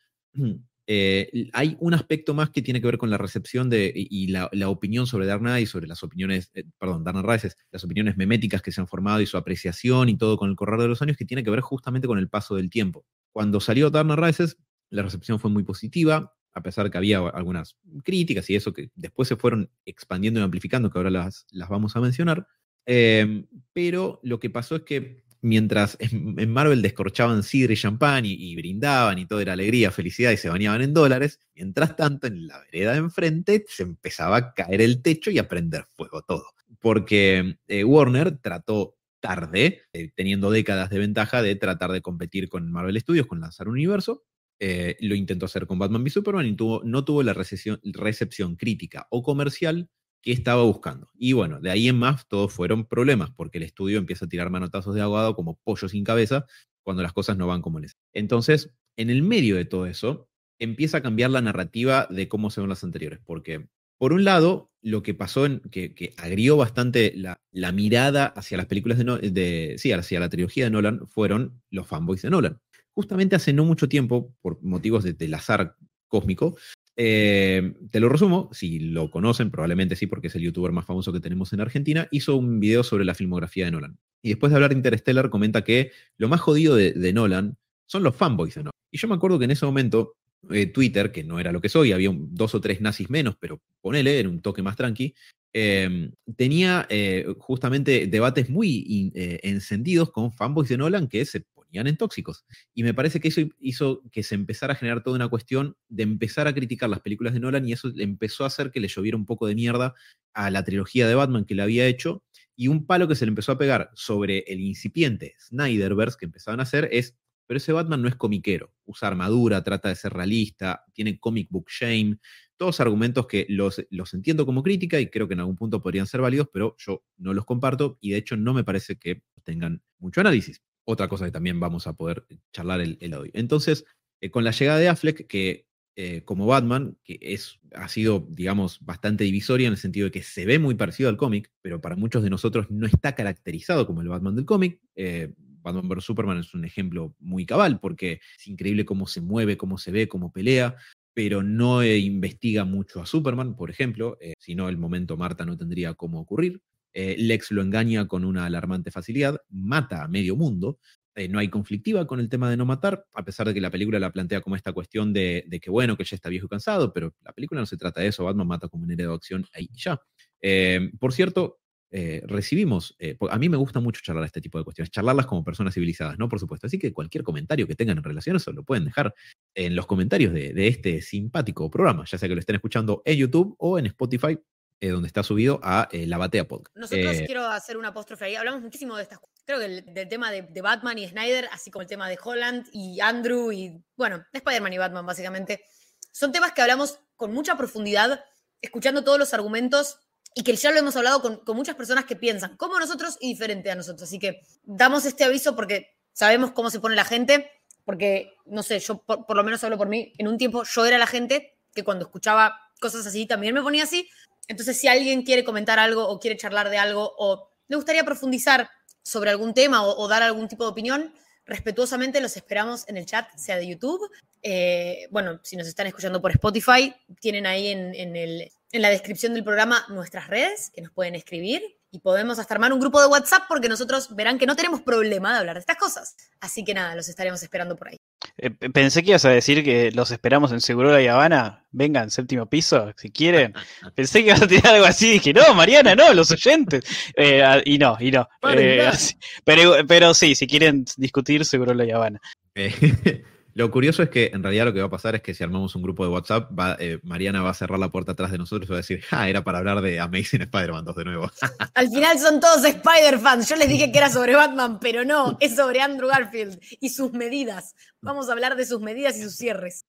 Eh, hay un aspecto más que tiene que ver con la recepción de, y la, opinión sobre Dark Knight, sobre las opiniones, eh, perdón, Knight Rises, las opiniones meméticas que se han formado y su apreciación y todo con el correr de los años, que tiene que ver justamente con el paso del tiempo. Cuando salió Knight Rises, la recepción fue muy positiva, a pesar que había algunas críticas y eso que después se fueron expandiendo y amplificando, que ahora las, las vamos a mencionar. Eh, pero lo que pasó es que mientras en, Marvel descorchaban sidra y champán y, brindaban y todo era alegría, felicidad y se bañaban en dólares, mientras tanto en la vereda de enfrente se empezaba a caer el techo y a prender fuego todo. Porque eh, Warner trató tarde, eh, teniendo décadas de ventaja, de tratar de competir con Marvel Studios, con lanzar un universo. Eh, lo intentó hacer con Batman v Superman y no tuvo la recepción crítica o comercial que estaba buscando. Y bueno, de ahí en más todos fueron problemas, porque el estudio empieza a tirar manotazos de aguado como pollo sin cabeza cuando las cosas no van como les. Entonces, en el medio de todo eso, empieza a cambiar la narrativa de cómo se ven las anteriores, porque por un lado, lo que pasó, en, que, agrió bastante la, mirada hacia las películas de, de, sí, hacia la trilogía de Nolan, fueron los fanboys de Nolan. Justamente hace no mucho tiempo, por motivos de, del azar cósmico, eh, te lo resumo, si lo conocen, probablemente sí, porque es el youtuber más famoso que tenemos en Argentina, hizo un video sobre la filmografía de Nolan. Y después de hablar de Interstellar, comenta que lo más jodido de, Nolan son los fanboys de Nolan. Y yo me acuerdo que en ese momento eh, Twitter, que no era lo que soy, había dos o tres nazis menos, pero ponele, era un toque más tranqui, em, tenía eh, justamente debates muy encendidos con fanboys de Nolan que se en tóxicos. Y me parece que eso hizo que se empezara a generar toda una cuestión de empezar a criticar las películas de Nolan y eso empezó a hacer que le lloviera un poco de mierda a la trilogía de Batman que le había hecho Y un palo que se le empezó a pegar sobre el incipiente Snyderverse que empezaban a hacer es, pero ese Batman no es comiquero, usa armadura, trata de ser realista, tiene comic book shame, todos argumentos que los, los entiendo como crítica y creo que en algún punto podrían ser válidos, pero yo no los comparto y de hecho no me parece que tengan mucho análisis. Otra cosa que también vamos a poder charlar el, hoy. Entonces, eh, con la llegada de Affleck, que eh, como Batman, que es, ha sido, digamos, bastante divisoria en el sentido de que se ve muy parecido al cómic, pero para muchos de nosotros no está caracterizado como el Batman del cómic. Eh, Batman vs. Superman es un ejemplo muy cabal, porque es increíble cómo se mueve, cómo se ve, cómo pelea, pero no investiga mucho a Superman, por ejemplo, si no el momento Marta no tendría cómo ocurrir. Lex lo engaña con una alarmante facilidad, mata a medio mundo, eh, no hay conflictiva con el tema de no matar, a pesar de que la película la plantea como esta cuestión de, que, bueno, que ya está viejo y cansado, pero la película no se trata de eso, Batman mata como un héroe de acción ahí y ya. Eh, por cierto, eh, recibimos, a mí me gusta mucho charlar este tipo de cuestiones, charlarlas como personas civilizadas, ¿no? Por supuesto. Así que cualquier comentario que tengan en relación a eso lo pueden dejar en los comentarios de, de este simpático programa, ya sea que lo estén escuchando en YouTube o en Spotify, donde está subido a La Batea Podcast. Nosotros quiero hacer una apóstrofe ahí, hablamos muchísimo de estas creo que del tema de, Batman y Snyder, así como el tema de Holland y Andrew y, bueno, de Spider-Man y Batman, básicamente, son temas que hablamos con mucha profundidad, escuchando todos los argumentos y que ya lo hemos hablado con, muchas personas que piensan como nosotros y diferente a nosotros. Así que damos este aviso porque sabemos cómo se pone la gente, porque, no sé, yo por, por lo menos hablo por mí, en un tiempo yo era la gente que cuando escuchaba cosas así también me ponía así. Entonces, si alguien quiere comentar algo o quiere charlar de algo o le gustaría profundizar sobre algún tema o, dar algún tipo de opinión, respetuosamente los esperamos en el chat, sea de YouTube. Eh, bueno, si nos están escuchando por Spotify, tienen ahí en, en, la descripción del programa nuestras redes que nos pueden escribir y podemos hasta armar un grupo de WhatsApp porque nosotros verán que no tenemos problema de hablar de estas cosas. Así que nada, los estaremos esperando por ahí. Eh, pensé que ibas a decir que los esperamos en Seguro y Habana. Vengan, séptimo piso, si quieren. *laughs* Pensé que ibas a tirar algo así. Dije, no, Mariana, no, los oyentes. Eh, ah, y no, y no. Eh, *laughs* pero, pero sí, si quieren discutir, Seguro y Habana. *laughs* Lo curioso es que en realidad lo que va a pasar es que si armamos un grupo de WhatsApp, eh, Mariana va a cerrar la puerta atrás de nosotros y va a decir, ah, era para hablar de Amazing Spider-Man 2 de nuevo. *laughs* Al final son todos Spider-Fans. Yo les dije que era sobre Batman, pero no, es sobre Andrew Garfield y sus medidas. Vamos a hablar de sus medidas y sus cierres.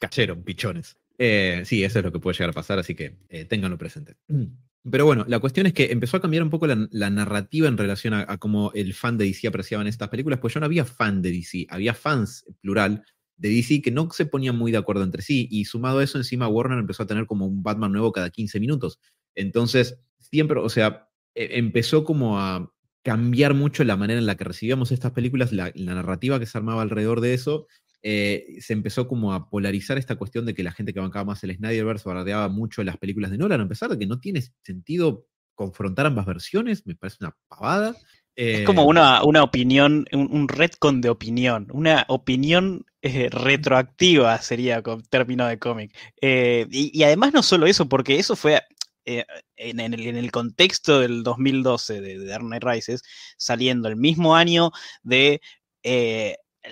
Cacheron, pichones. Eh, sí, eso es lo que puede llegar a pasar, así que eh, ténganlo presente. Pero bueno, la cuestión es que empezó a cambiar un poco la, narrativa en relación a, cómo el fan de DC apreciaban estas películas, pues yo no había fan de DC, había fans, plural, de DC que no se ponían muy de acuerdo entre sí, y sumado a eso, encima Warner empezó a tener como un Batman nuevo cada 15 minutos. Entonces, siempre, o sea, e, empezó como a cambiar mucho la manera en la que recibíamos estas películas, la narrativa que se armaba alrededor de eso, eh, se empezó como a polarizar esta cuestión de que la gente que bancaba más el Snyderverse bardeaba mucho las películas de Nolan, a pesar de que no tiene sentido confrontar ambas versiones, me parece una pavada. es como eh, una, una opinión, un, un, retcon de opinión, una opinión eh, retroactiva sería con término de cómic. y, además no solo eso, porque eso fue en, el, en, el, contexto del 2012 de, Dark Knight Rises, saliendo el mismo año de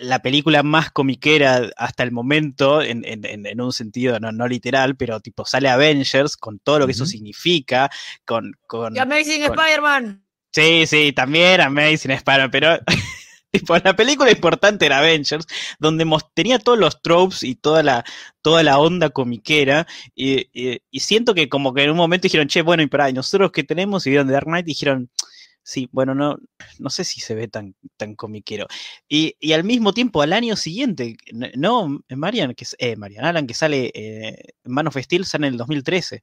la película más comiquera hasta el momento, en, un sentido no, literal, pero tipo sale Avengers con todo lo que eso significa, con... con Amazing Spider-Man. Sí, sí, también Amazing Spider-Man, pero *laughs* tipo la película importante era Avengers, donde tenía todos los tropes y toda la, toda la onda comiquera, y, siento que como que en un momento dijeron, che, bueno, y para nosotros que tenemos, y vieron The Dark Knight, dijeron Sí, bueno, no, no sé si se ve tan, tan comiquero. Y, y al mismo tiempo, al año siguiente, no, Marian, que, eh, Marian Alan, que sale eh, Man of Steel, sale en el 2013.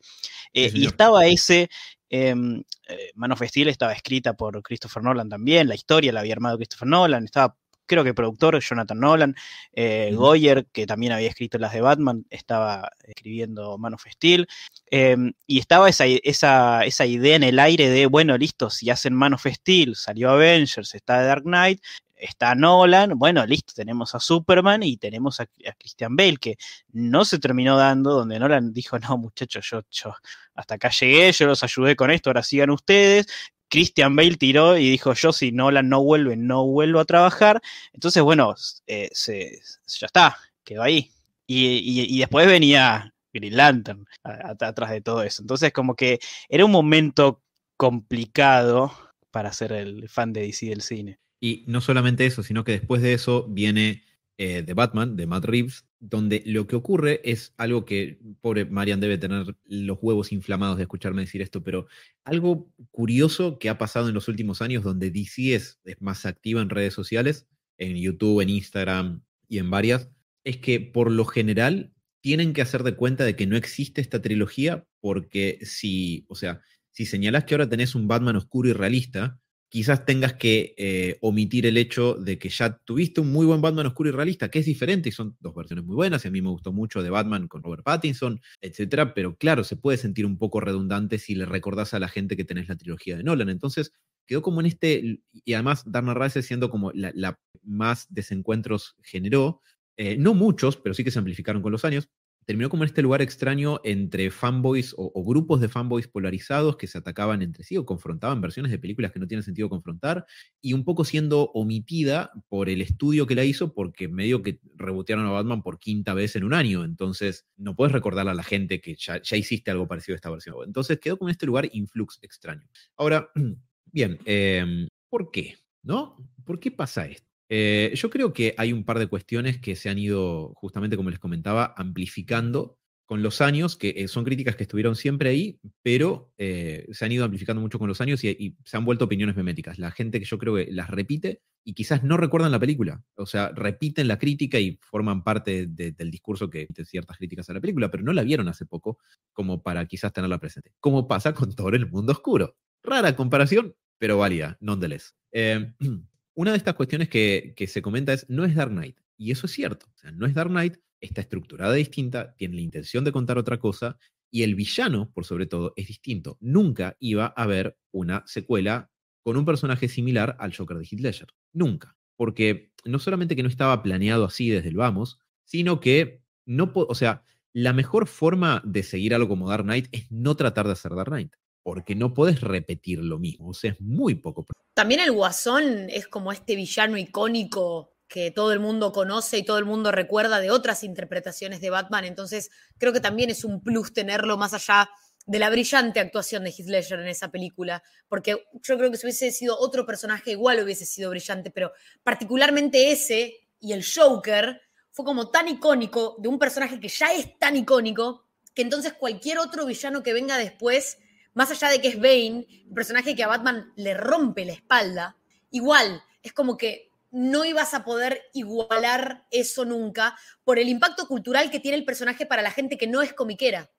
Eh, y estaba ese, em, eh, Man of Steel estaba escrita por Christopher Nolan también, la historia la había armado Christopher Nolan, estaba creo que productor Jonathan Nolan, eh, Goyer, que también había escrito las de Batman, estaba escribiendo Man of Steel, em, y estaba esa, esa, esa, idea en el aire de, bueno, listo, si hacen Man of Steel, salió Avengers, está Dark Knight, está Nolan, bueno, listo, tenemos a Superman y tenemos a, Christian Bale, que no se terminó dando, donde Nolan dijo, no, muchachos, yo, yo hasta acá llegué, yo los ayudé con esto, ahora sigan ustedes, Christian Bale tiró y dijo, yo si Nolan no vuelve, no vuelvo a trabajar. Entonces, bueno, eh, ya está, quedó ahí. Y, después venía Green Lantern atrás de todo eso. Entonces, como que era un momento complicado para ser el fan de DC del cine. Y no solamente eso, sino que después de eso viene eh, The Batman, de Matt Reeves, donde lo que ocurre es algo que, pobre Marian debe tener los huevos inflamados de escucharme decir esto, pero algo curioso que ha pasado en los últimos años donde DC es, es más activa en redes sociales, en YouTube, en Instagram y en varias, es que por lo general tienen que hacer de cuenta de que no existe esta trilogía porque si, o sea, si señalas que ahora tenés un Batman oscuro y realista, quizás tengas que eh, omitir el hecho de que ya tuviste un muy buen Batman oscuro y realista, que es diferente y son dos versiones muy buenas, y a mí me gustó mucho de Batman con Robert Pattinson, etcétera, pero claro, se puede sentir un poco redundante si le recordás a la gente que tenés la trilogía de Nolan. Entonces, quedó como en este, y además Darna Rice siendo como la, más desencuentros generó, eh, no muchos, pero sí que se amplificaron con los años, terminó como en este lugar extraño entre fanboys o, grupos de fanboys polarizados que se atacaban entre sí o confrontaban versiones de películas que no tienen sentido confrontar y un poco siendo omitida por el estudio que la hizo porque medio que rebotearon a Batman por quinta vez en un año. Entonces no puedes recordarle a la gente que ya, hiciste algo parecido a esta versión. Entonces quedó como en este lugar influx extraño. Ahora, *clears throat* bien, em, ¿por qué? ¿No? ¿Por qué pasa esto? Eh, yo creo que hay un par de cuestiones que se han ido, justamente como les comentaba, amplificando con los años, que eh, son críticas que estuvieron siempre ahí, pero eh, se han ido amplificando mucho con los años y, se han vuelto opiniones meméticas. La gente que yo creo que las repite y quizás no recuerdan la película, o sea, repiten la crítica y forman parte del discurso que de ciertas críticas a la película, pero no la vieron hace poco como para quizás tenerla presente. Como pasa con todo el mundo oscuro. Rara comparación, pero válida, nonetheless. *clears throat* una de estas cuestiones que, se comenta es, no es Dark Knight. Y eso es cierto. O sea, no es Dark Knight, está estructurada distinta, tiene la intención de contar otra cosa, y el villano, por sobre todo, es distinto. Nunca iba a haber una secuela con un personaje similar al Joker de Heath Ledger. Nunca. Porque no solamente que no estaba planeado así desde el vamos, sino que no, o sea, la mejor forma de seguir algo como Dark Knight es no tratar de hacer Dark Knight porque no puedes repetir lo mismo, o sea, es muy poco. También el Guasón es como este villano icónico que todo el mundo conoce y todo el mundo recuerda de otras interpretaciones de Batman, entonces creo que también es un plus tenerlo más allá de la brillante actuación de Heath Ledger en esa película, porque yo creo que si hubiese sido otro personaje igual hubiese sido brillante, pero particularmente ese y el Joker fue como tan icónico de un personaje que ya es tan icónico que entonces cualquier otro villano que venga después más allá de que es Bane, el personaje que a Batman le rompe la espalda, igual es como que no ibas a poder igualar eso nunca por el impacto cultural que tiene el personaje para la gente que no es comiquera.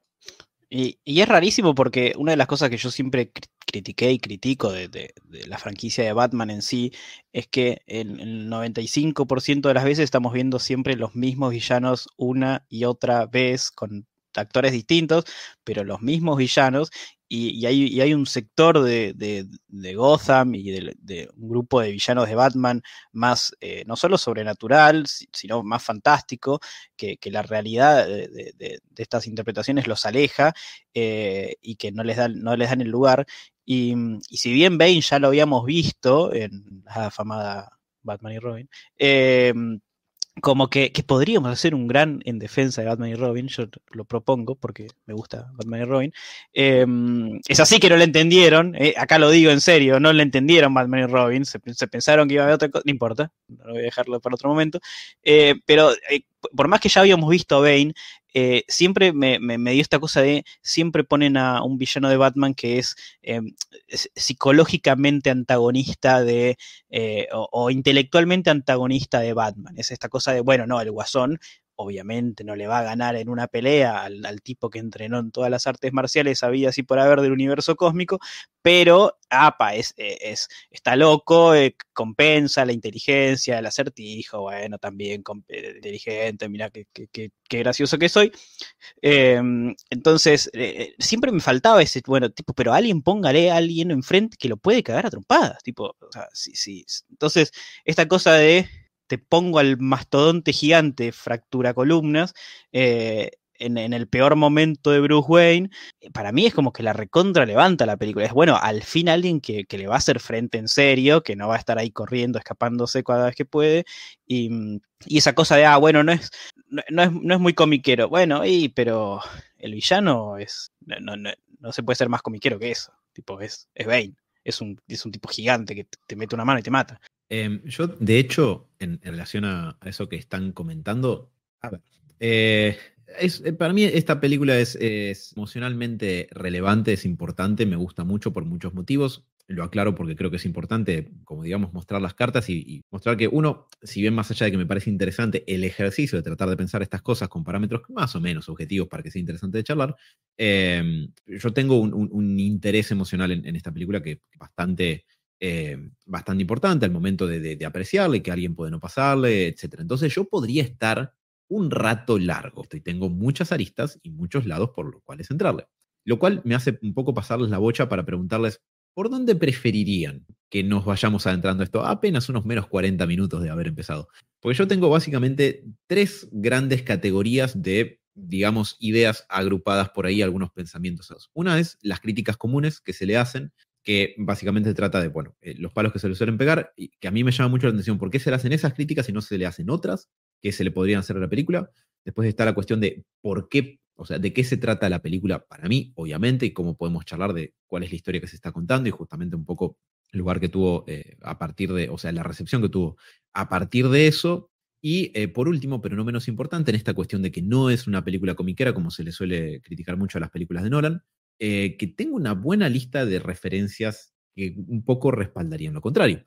Y, es rarísimo porque una de las cosas que yo siempre critiqué y critico de, la franquicia de Batman en sí es que en el 95% de las veces estamos viendo siempre los mismos villanos una y otra vez con actores distintos, pero los mismos villanos, y, hay, un sector de, Gotham y de, un grupo de villanos de Batman más, eh, no solo sobrenatural, sino más fantástico, que, la realidad de, estas interpretaciones los aleja eh, y que no les, dan, no les dan el lugar. Y, si bien Bane ya lo habíamos visto en la afamada Batman y Robin, eh, como que, podríamos hacer un gran en defensa de Batman y Robin, yo lo propongo porque me gusta Batman y Robin. Em, es así que no le entendieron, eh, acá lo digo en serio, no le entendieron Batman y Robin, se, pensaron que iba a haber otra cosa, no importa, no voy a dejarlo para otro momento, eh, pero eh, por más que ya habíamos visto a Bane, eh, siempre me, dio esta cosa de, siempre ponen a un villano de Batman que es, eh, psicológicamente antagonista de, eh, o, intelectualmente antagonista de Batman. Es esta cosa de, bueno, no, el guasón obviamente no le va a ganar en una pelea al, tipo que entrenó en todas las artes marciales, sabía así por haber del universo cósmico, pero, apa, es, e, es, está loco, eh, compensa la inteligencia, el acertijo, bueno, también eh, inteligente, mira qué, gracioso que soy. Em, entonces, eh, siempre me faltaba ese, bueno, tipo, pero alguien póngale a alguien enfrente que lo puede cagar a trompadas, tipo, o sea, sí, sí. Entonces, esta cosa de te pongo al mastodonte gigante, fractura columnas, eh, en, el peor momento de Bruce Wayne, eh, para mí es como que la recontra levanta la película. Es bueno, al fin alguien que, le va a hacer frente en serio, que no va a estar ahí corriendo, escapándose cada vez que puede, y, mm, esa cosa de, ah, bueno, no es, no, es, no es muy comiquero. Bueno, y, pero el villano es, no, no, no se puede ser más comiquero que eso. Tipo, es, es Bane. Es un, es un tipo gigante que te mete una mano y te mata. Em, yo, de hecho, en, relación a, eso que están comentando, eh, es, eh, para mí esta película es, emocionalmente relevante, es importante, me gusta mucho por muchos motivos. Lo aclaro porque creo que es importante, como digamos, mostrar las cartas y, mostrar que uno, si bien más allá de que me parece interesante el ejercicio de tratar de pensar estas cosas con parámetros más o menos objetivos para que sea interesante de charlar, em, yo tengo un, interés emocional en, esta película que bastante, em, bastante importante al momento de, apreciarle, que alguien puede no pasarle, etc. Entonces yo podría estar un rato largo. Y tengo muchas aristas y muchos lados por los cuales entrarle. Lo cual me hace un poco pasarles la bocha para preguntarles, ¿por dónde preferirían que nos vayamos adentrando esto? Apenas unos menos 40 minutos de haber empezado. Porque yo tengo básicamente tres grandes categorías de, digamos, ideas agrupadas por ahí, algunos pensamientos. Una es las críticas comunes que se le hacen, que básicamente trata de, bueno, eh, los palos que se le suelen pegar, y que a mí me llama mucho la atención, ¿por qué se le hacen esas críticas y no se le hacen otras? que se le podrían hacer a la película. Después está la cuestión de por qué, o sea, de qué se trata la película para mí, obviamente, y cómo podemos charlar de cuál es la historia que se está contando y justamente un poco el lugar que tuvo eh, a partir de, o sea, la recepción que tuvo a partir de eso. Y eh, por último, pero no menos importante, en esta cuestión de que no es una película comiquera, como se le suele criticar mucho a las películas de Nolan, eh, que tengo una buena lista de referencias que un poco respaldarían lo contrario.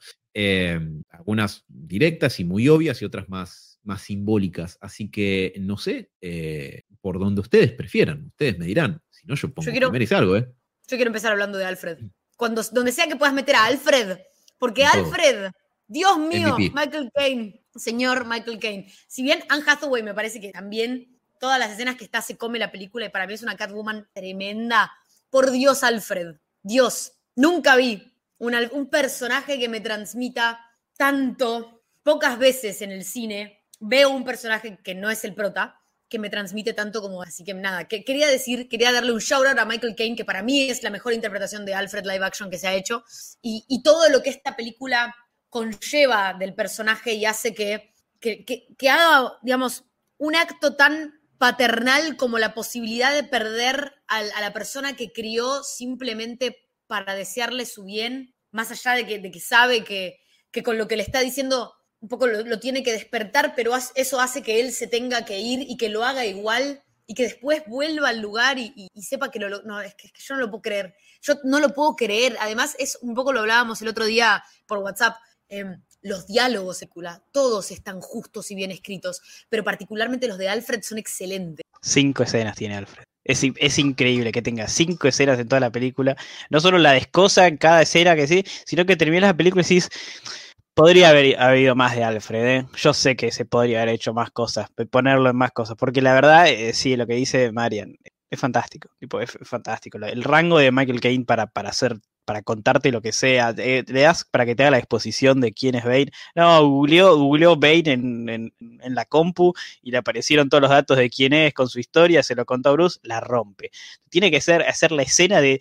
algunas directas y muy obvias y otras más más simbólicas. Así que no sé eh, por dónde ustedes prefieran. Ustedes me dirán. Si no, yo pongo yo quiero, algo, ¿eh? Yo quiero empezar hablando de Alfred. Mm. Cuando, donde sea que puedas meter a Alfred. Porque Alfred, Dios mío, Michael Caine, señor Michael Caine. Si bien Anne Hathaway me parece que también todas las escenas que está se come la película y para mí es una Catwoman tremenda. Por Dios, Alfred. Dios. Nunca vi un personaje que me transmita tanto, pocas veces en el cine, veo un personaje que no es el prota, que me transmite tanto como así que nada, que quería decir, quería darle un shout out a Michael Caine, que para mí es la mejor interpretación de Alfred live action que se ha hecho, y, todo lo que esta película conlleva del personaje y hace que, que, haga, digamos, un acto tan paternal como la posibilidad de perder a, la persona que crió simplemente para desearle su bien, más allá de que, sabe que, que con lo que le está diciendo un poco lo, tiene que despertar, pero eso hace que él se tenga que ir y que lo haga igual y que después vuelva al lugar y, sepa que lo, no, es que, yo no lo puedo creer. Yo no lo puedo creer. Además, es un poco lo hablábamos el otro día por WhatsApp. Em, los diálogos, secular, todos están justos y bien escritos, pero particularmente los de Alfred son excelentes. Cinco escenas tiene Alfred. Es, increíble que tenga cinco escenas en toda la película. No solo la descosa en cada escena que sí, sino que termina la película y decís, Podría haber habido más de Alfred, ¿eh? Yo sé que se podría haber hecho más cosas, ponerlo en más cosas, porque la verdad, eh, sí, lo que dice Marian, es fantástico, tipo, es fantástico. El rango de Michael Caine para, para hacer para contarte lo que sea. le das para que te haga la exposición de quién es Bane. No, googleó, googleó Bane en, la compu y le aparecieron todos los datos de quién es con su historia, se lo contó Bruce, la rompe. Tiene que ser, hacer la escena de,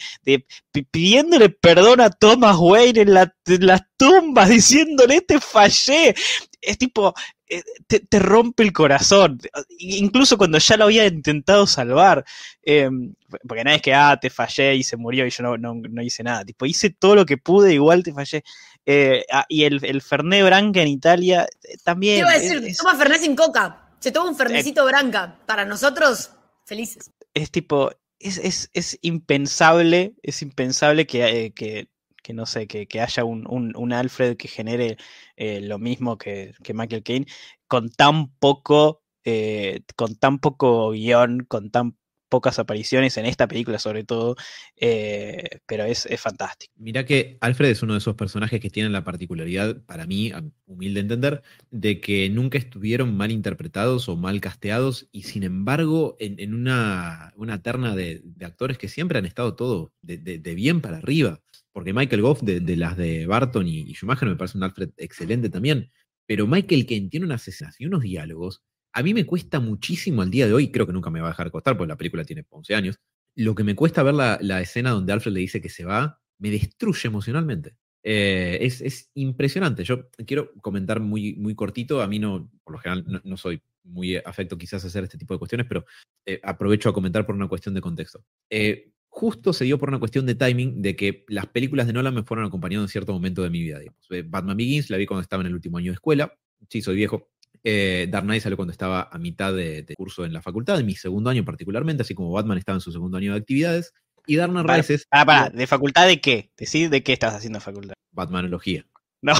pidiéndole perdón a Thomas Wayne en, la, en las tumbas, *laughs* diciéndole te fallé. Es tipo, eh, te, rompe el corazón, incluso cuando ya lo había intentado salvar, em, porque nada es que, ah, te fallé y se murió y yo no, hice nada, tipo, hice todo lo que pude, igual te fallé. Eh, ah, y el, el Fernet Branca en Italia eh, también. Te iba a decir, toma Fernet sin coca, se toma un Fernecito Branca, para nosotros, felices. Es tipo, es, es, impensable, es impensable que, que que no sé, que, haya un, Alfred que genere eh, lo mismo que, Michael Caine, con tan poco, eh, con tan poco guion, con tan pocas apariciones en esta película sobre todo, eh, pero es, fantástico. Mira que Alfred es uno de esos personajes que tienen la particularidad, para mí, humilde entender, de que nunca estuvieron mal interpretados o mal casteados y sin embargo en, una, una, terna de, actores que siempre han estado todo de bien para arriba porque Michael Goff de, las de Barton y, Schumacher me parece un Alfred excelente también, pero Michael Caine tiene unas escenas y unos diálogos, a mí me cuesta muchísimo al día de hoy, creo que nunca me va a dejar costar, porque la película tiene 11 años, lo que me cuesta ver la, escena donde Alfred le dice que se va, me destruye emocionalmente. Eh, es, impresionante. Yo quiero comentar muy, muy cortito. A mí no, por lo general, no, soy muy afecto quizás a hacer este tipo de cuestiones, pero eh, aprovecho a comentar por una cuestión de contexto. Eh, justo se dio por una cuestión de timing de que las películas de Nolan me fueron acompañando en cierto momento de mi vida. Digamos. Eh, Batman Begins la vi cuando estaba en el último año de escuela. Sí, soy viejo. Eh, Dark Knight salió cuando estaba a mitad de, de, curso en la facultad, en mi segundo año particularmente, así como Batman estaba en su segundo año de actividades. Y Dark Knight Rises. Ah, para, ¿de facultad de qué? Decir de qué estás haciendo facultad. Batmanología. No.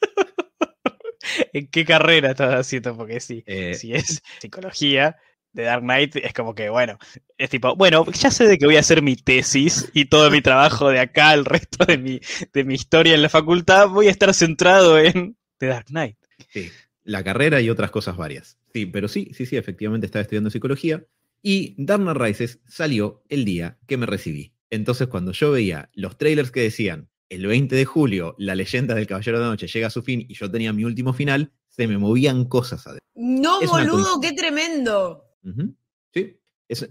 *laughs* ¿En qué carrera estás haciendo? Porque sí, eh, si es psicología de Dark Knight, es como que, bueno, es tipo, bueno, ya sé de que voy a hacer mi tesis y todo mi trabajo de acá, el resto de mi, de mi historia en la facultad, voy a estar centrado en The Dark Knight. Sí, la carrera y otras cosas varias. Sí, pero sí, sí, sí, efectivamente estaba estudiando psicología y Dark Knight Rises salió el día que me recibí. Entonces, cuando yo veía los trailers que decían el 20 de julio, la leyenda del Caballero de la Noche llega a su fin y yo tenía mi último final, se me movían cosas adentro. No, boludo, qué tremendo. Sí.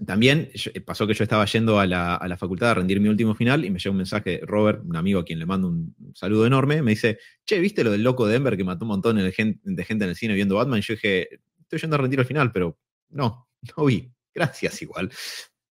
También pasó que yo estaba yendo a la, a la, facultad a rendir mi último final y me llegó un mensaje de Robert, un amigo a quien le mando un saludo enorme, me dice, che, ¿viste lo del loco de Denver que mató un montón de gente, en el cine viendo Batman? Yo dije, estoy yendo a rendir al final, pero no, *laughs* no vi. Gracias igual.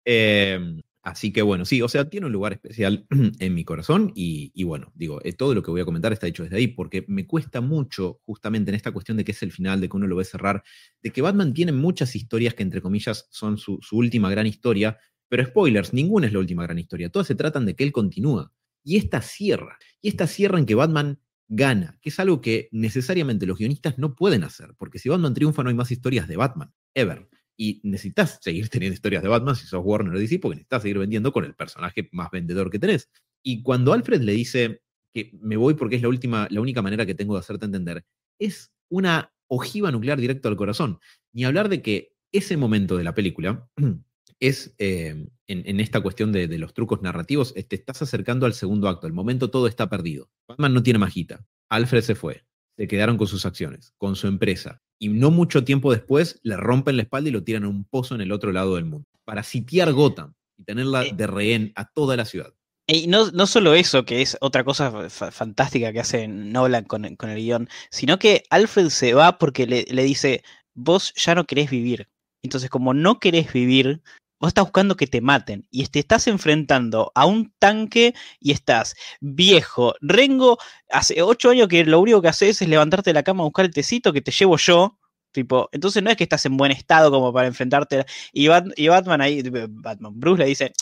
Eh, Así que bueno, sí, o sea, tiene un lugar especial *clears throat* en mi corazón y, bueno, digo, eh, todo lo que voy a comentar está hecho desde ahí porque me cuesta mucho justamente en esta cuestión de que es el final, de que uno lo ve cerrar, de que Batman tiene muchas historias que entre comillas son su, su última gran historia, pero spoilers, ninguna es la última gran historia, todas se tratan de que él continúa. Y esta cierra, y esta cierra en que Batman gana, que es algo que necesariamente los guionistas no pueden hacer, porque si Batman triunfa no hay más historias de Batman, ever. Y necesitas seguir teniendo historias de Batman si sos Warner o DC, porque necesitas seguir vendiendo con el personaje más vendedor que tenés. Y cuando Alfred le dice que me voy porque es la, última, la única manera que tengo de hacerte entender, es una ojiva nuclear directo al corazón. Ni hablar de que ese momento de la película *clears throat* es, eh, en, esta cuestión de, de, los trucos narrativos, te estás acercando al segundo acto, el momento todo está perdido. Batman no tiene majita. Alfred se fue. Se quedaron con sus acciones, con su empresa, y no mucho tiempo después le rompen la espalda y lo tiran a un pozo en el otro lado del mundo, para sitiar Gotham y tenerla de rehén a toda la ciudad. Y no, no solo eso, que es otra cosa fantástica que hace Nolan con, con, el guion, sino que Alfred se va porque le, le dice, vos ya no querés vivir. Entonces, como no querés vivir, vos estás buscando que te maten y te estás enfrentando a un tanque y estás viejo. Rengo, hace ocho años que lo único que haces es levantarte de la cama a buscar el tecito que te llevo yo. Tipo, entonces no es que estás en buen estado como para enfrentarte. Y, Bat, y Batman ahí, Batman, Bruce le dice,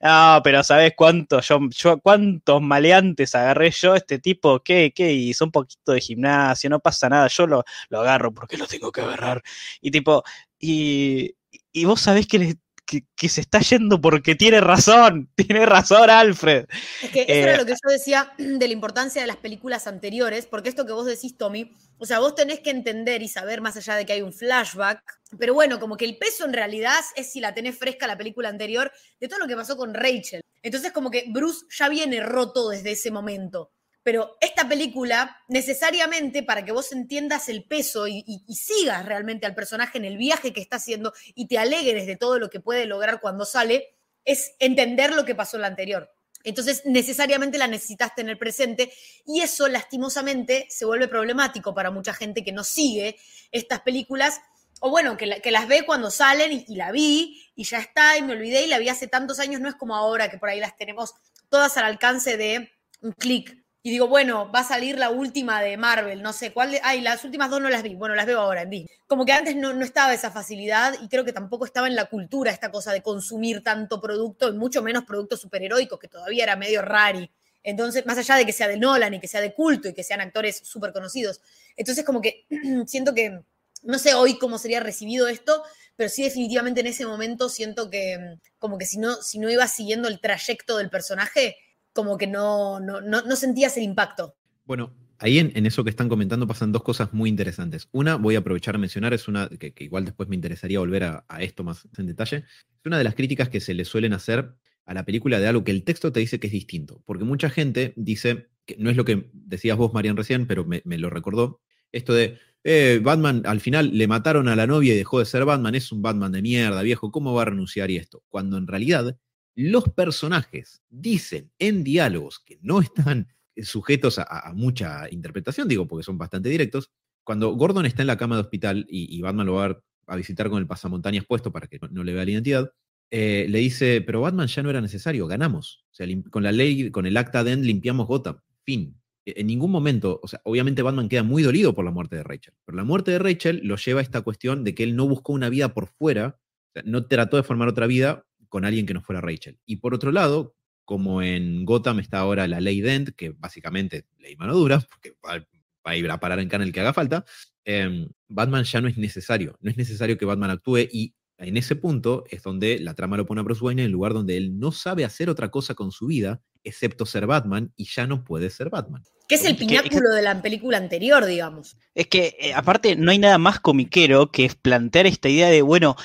ah, pero ¿sabes cuántos yo, yo, cuántos maleantes agarré yo? Este tipo, ¿qué? ¿Qué? Hizo un poquito de gimnasio, no pasa nada, yo lo, lo agarro porque lo tengo que agarrar. Y tipo, y, y vos sabés que le, que, que, se está yendo porque tiene razón, *laughs* tiene razón Alfred. Es que eso eh, era lo que yo decía *clears throat* de la importancia de las películas anteriores, porque esto que vos decís, Tommy, o sea, vos tenés que entender y saber más allá de que hay un flashback, pero bueno, como que el peso en realidad es si la tenés fresca la película anterior de todo lo que pasó con Rachel. Entonces como que Bruce ya viene roto desde ese momento. Pero esta película, necesariamente, para que vos entiendas el peso y, sigas realmente al personaje en el viaje que está haciendo y te alegres de todo lo que puede lograr cuando sale, es entender lo que pasó en la anterior. Entonces, necesariamente la necesitas tener presente y eso, lastimosamente, se vuelve problemático para mucha gente que no sigue estas películas o bueno, que, la, que, las ve cuando salen y, la vi y ya está y me olvidé y la vi hace tantos años, no es como ahora que por ahí las tenemos todas al alcance de un clic y digo, bueno, va a salir la última de Marvel, no sé cuál. De, ay, las últimas dos no las vi. Bueno, las veo ahora en Disney. Como que antes no, no, estaba esa facilidad y creo que tampoco estaba en la cultura esta cosa de consumir tanto producto y mucho menos productos superheroicos, que todavía era medio rari. Entonces, más allá de que sea de Nolan y que sea de culto y que sean actores súper conocidos. Entonces, como que *clears throat* siento que, no sé hoy cómo sería recibido esto, pero sí definitivamente en ese momento siento que como que si no, si no iba siguiendo el trayecto del personaje, como que no, no, no, sentías el impacto. Bueno, ahí en, en, eso que están comentando pasan dos cosas muy interesantes. Una, voy a aprovechar a mencionar, es una que, igual después me interesaría volver a, a, esto más en detalle. Es una de las críticas que se le suelen hacer a la película de algo que el texto te dice que es distinto. Porque mucha gente dice, que no es lo que decías vos, Marian, recién, pero me, me lo recordó, esto de, eh, Batman al final le mataron a la novia y dejó de ser Batman, es un Batman de mierda, viejo, ¿cómo va a renunciar y esto? Cuando en realidad los personajes dicen en diálogos que no están sujetos a, mucha interpretación, digo, porque son bastante directos, cuando Gordon está en la cama de hospital y, Batman lo va a, visitar con el pasamontañas puesto para que no, le vea la identidad, eh, le dice, pero Batman ya no era necesario, ganamos. O sea, con la ley, con el acta Dent limpiamos Gotham. Fin. E, en ningún momento, o sea, obviamente Batman queda muy dolido por la muerte de Rachel, pero la muerte de Rachel lo lleva a esta cuestión de que él no buscó una vida por fuera, no trató de formar otra vida con alguien que no fuera Rachel. Y por otro lado, como en Gotham está ahora la ley Dent, que básicamente ley mano dura, *laughs* porque va, a ir a parar en canal que haga falta, em, Batman ya no es necesario, no es necesario que Batman actúe y en ese punto es donde la trama lo pone a Bruce Wayne en el lugar donde él no sabe hacer otra cosa con su vida excepto ser Batman y ya no puede ser Batman. Que es el pináculo de la película anterior, digamos. Es que, eh, aparte, no hay nada más comiquero que plantear esta idea de, bueno,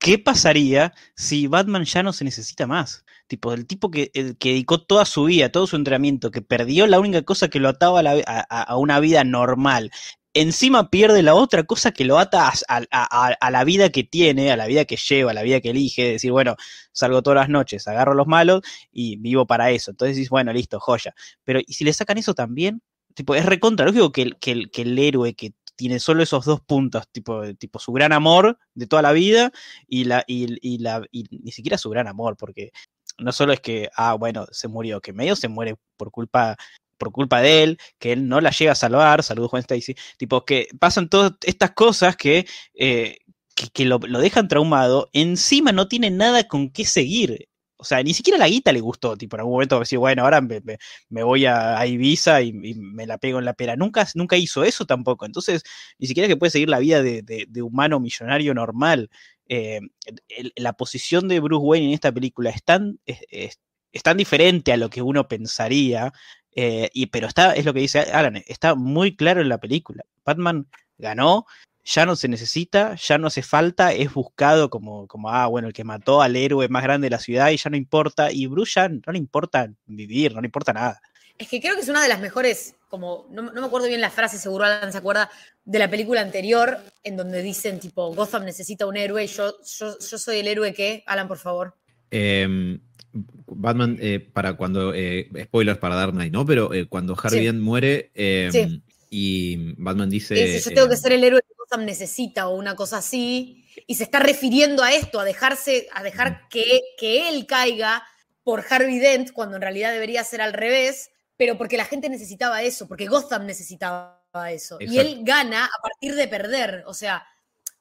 ¿qué pasaría si Batman ya no se necesita más? Tipo, el tipo que, que dedicó toda su vida, todo su entrenamiento, que perdió la única cosa que lo ataba a una vida normal, encima pierde la otra cosa que lo ata a, la vida que tiene, a la vida que lleva, a la vida que elige, decir, bueno, salgo todas las noches, agarro los malos y vivo para eso. Entonces dices, bueno, listo, joya. Pero ¿y si le sacan eso también? Tipo, es recontra lógico que el, héroe que tiene solo esos dos puntos, tipo, tipo su gran amor de toda la vida y, la, y, y ni siquiera su gran amor, porque no solo es que, ah, bueno, se murió, que medio se muere por culpa por culpa de él, que él no la llega a salvar, saludos Juan Stacy, tipo que pasan todas estas cosas que, eh, que, lo, dejan traumado, encima no tiene nada con qué seguir. O sea, ni siquiera la guita le gustó, tipo, en algún momento decir, bueno, ahora me, voy a, Ibiza y, me la pego en la pera. Nunca, nunca hizo eso tampoco. Entonces, ni siquiera que puede seguir la vida de, humano millonario normal. Eh, la posición de Bruce Wayne en esta película es tan, es tan diferente a lo que uno pensaría eh, y, pero está, es lo que dice Alan, está muy claro en la película. Batman ganó, ya no se necesita, ya no hace falta, es buscado como, como, ah, bueno, el que mató al héroe más grande de la ciudad y ya no importa. Y Bruce no le importa vivir, no le importa nada. Es que creo que es una de las mejores, como, no, me acuerdo bien la frase, seguro Alan se acuerda, de la película anterior, en donde dicen, tipo, Gotham necesita un héroe, yo, yo, yo soy el héroe que, Alan, por favor. Eh, Batman, eh, para cuando, eh, spoilers para Dark Knight, ¿no? Pero eh, cuando Harvey Dent muere em, y Batman dice... yo tengo que ser el héroe que Gotham necesita o una cosa así, y se está refiriendo a esto, a dejarse, a dejar que, que él caiga por Harvey Dent, cuando en realidad debería ser al revés, pero porque la gente necesitaba eso, porque Gotham necesitaba eso. Y él gana a partir de perder, o sea,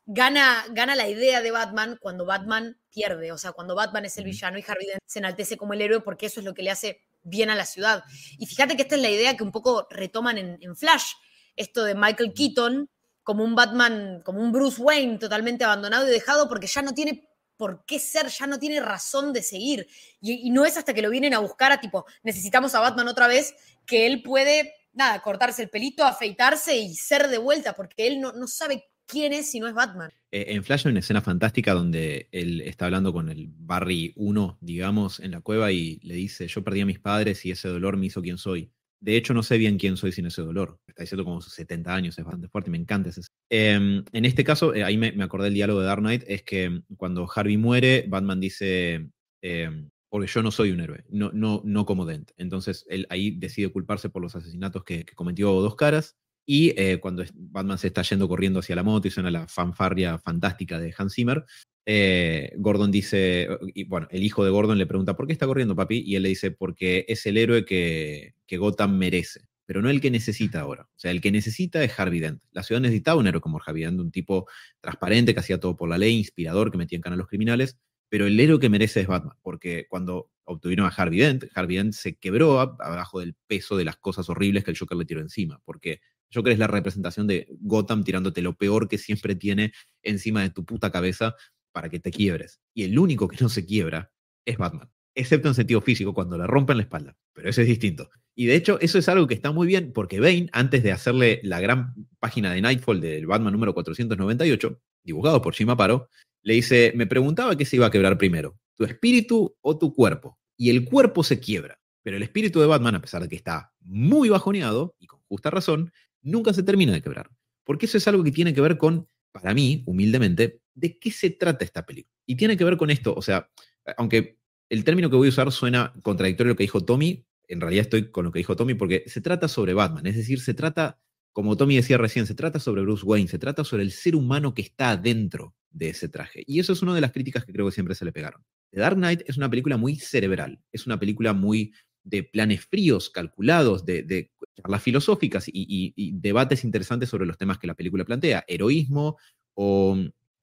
gana, gana la idea de Batman cuando Batman pierde, o sea, cuando Batman es el villano y Harvey Dent se enaltece como el héroe porque eso es lo que le hace bien a la ciudad. Y fíjate que esta es la idea que un poco retoman en, Flash, esto de Michael Keaton como un Batman, como un Bruce Wayne totalmente abandonado y dejado porque ya no tiene por qué ser, ya no tiene razón de seguir. Y, no es hasta que lo vienen a buscar a tipo, necesitamos a Batman otra vez, que él puede, nada, cortarse el pelito, afeitarse y ser de vuelta, porque él no, no sabe quién es si no es Batman. Eh, en Flash hay una escena fantástica donde él está hablando con el Barry 1, digamos, en la cueva y le dice, yo perdí a mis padres y ese dolor me hizo quien soy. De hecho, no sé bien quién soy sin ese dolor. Está diciendo como 70 años, es bastante fuerte, me encanta ese. Em, en este caso, eh, ahí me, acordé del diálogo de Dark Knight, es que cuando Harvey muere, Batman dice, em, porque yo no soy un héroe, no, no, no como Dent. Entonces, él ahí decide culparse por los asesinatos que cometió Dos Caras y eh, cuando Batman se está yendo corriendo hacia la moto y suena la fanfarria fantástica de Hans Zimmer, eh, Gordon dice, y bueno, el hijo de Gordon le pregunta, ¿por qué está corriendo, papi? Y él le dice, porque es el héroe que, que Gotham merece, pero no el que necesita ahora. O sea, el que necesita es Harvey Dent. La ciudad necesitaba un héroe como Harvey Dent, un tipo transparente que hacía todo por la ley, inspirador, que metía en cana a los criminales, pero el héroe que merece es Batman, porque cuando obtuvieron a Harvey Dent, Harvey Dent se quebró abajo del peso de las cosas horribles que el Joker le tiró encima, porque Joker es la representación de Gotham tirándote lo peor que siempre tiene encima de tu puta cabeza para que te quiebres. Y el único que no se quiebra es Batman, excepto en sentido físico, cuando le rompen la espalda, pero eso es distinto. Y de hecho, eso es algo que está muy bien, porque Bane, antes de hacerle la gran página de Nightfall del Batman número 498, dibujado por Jim Aparo, le dice, me preguntaba qué se iba a quebrar primero, tu espíritu o tu cuerpo. Y el cuerpo se quiebra, pero el espíritu de Batman, a pesar de que está muy bajoneado, y con justa razón, nunca se termina de quebrar. Porque eso es algo que tiene que ver con, para mí, humildemente, de qué se trata esta película. Y tiene que ver con esto, o sea, aunque el término que voy a usar suena contradictorio a lo que dijo Tommy, en realidad estoy con lo que dijo Tommy porque se trata sobre Batman, es decir, se trata como Tommy decía recién, se trata sobre Bruce Wayne, se trata sobre el ser humano que está adentro de ese traje. Y eso es una de las críticas que creo que siempre se le pegaron. The Dark Knight es una película muy cerebral, es una película muy de planes fríos, calculados, de, charlas filosóficas y, debates interesantes sobre los temas que la película plantea, heroísmo o,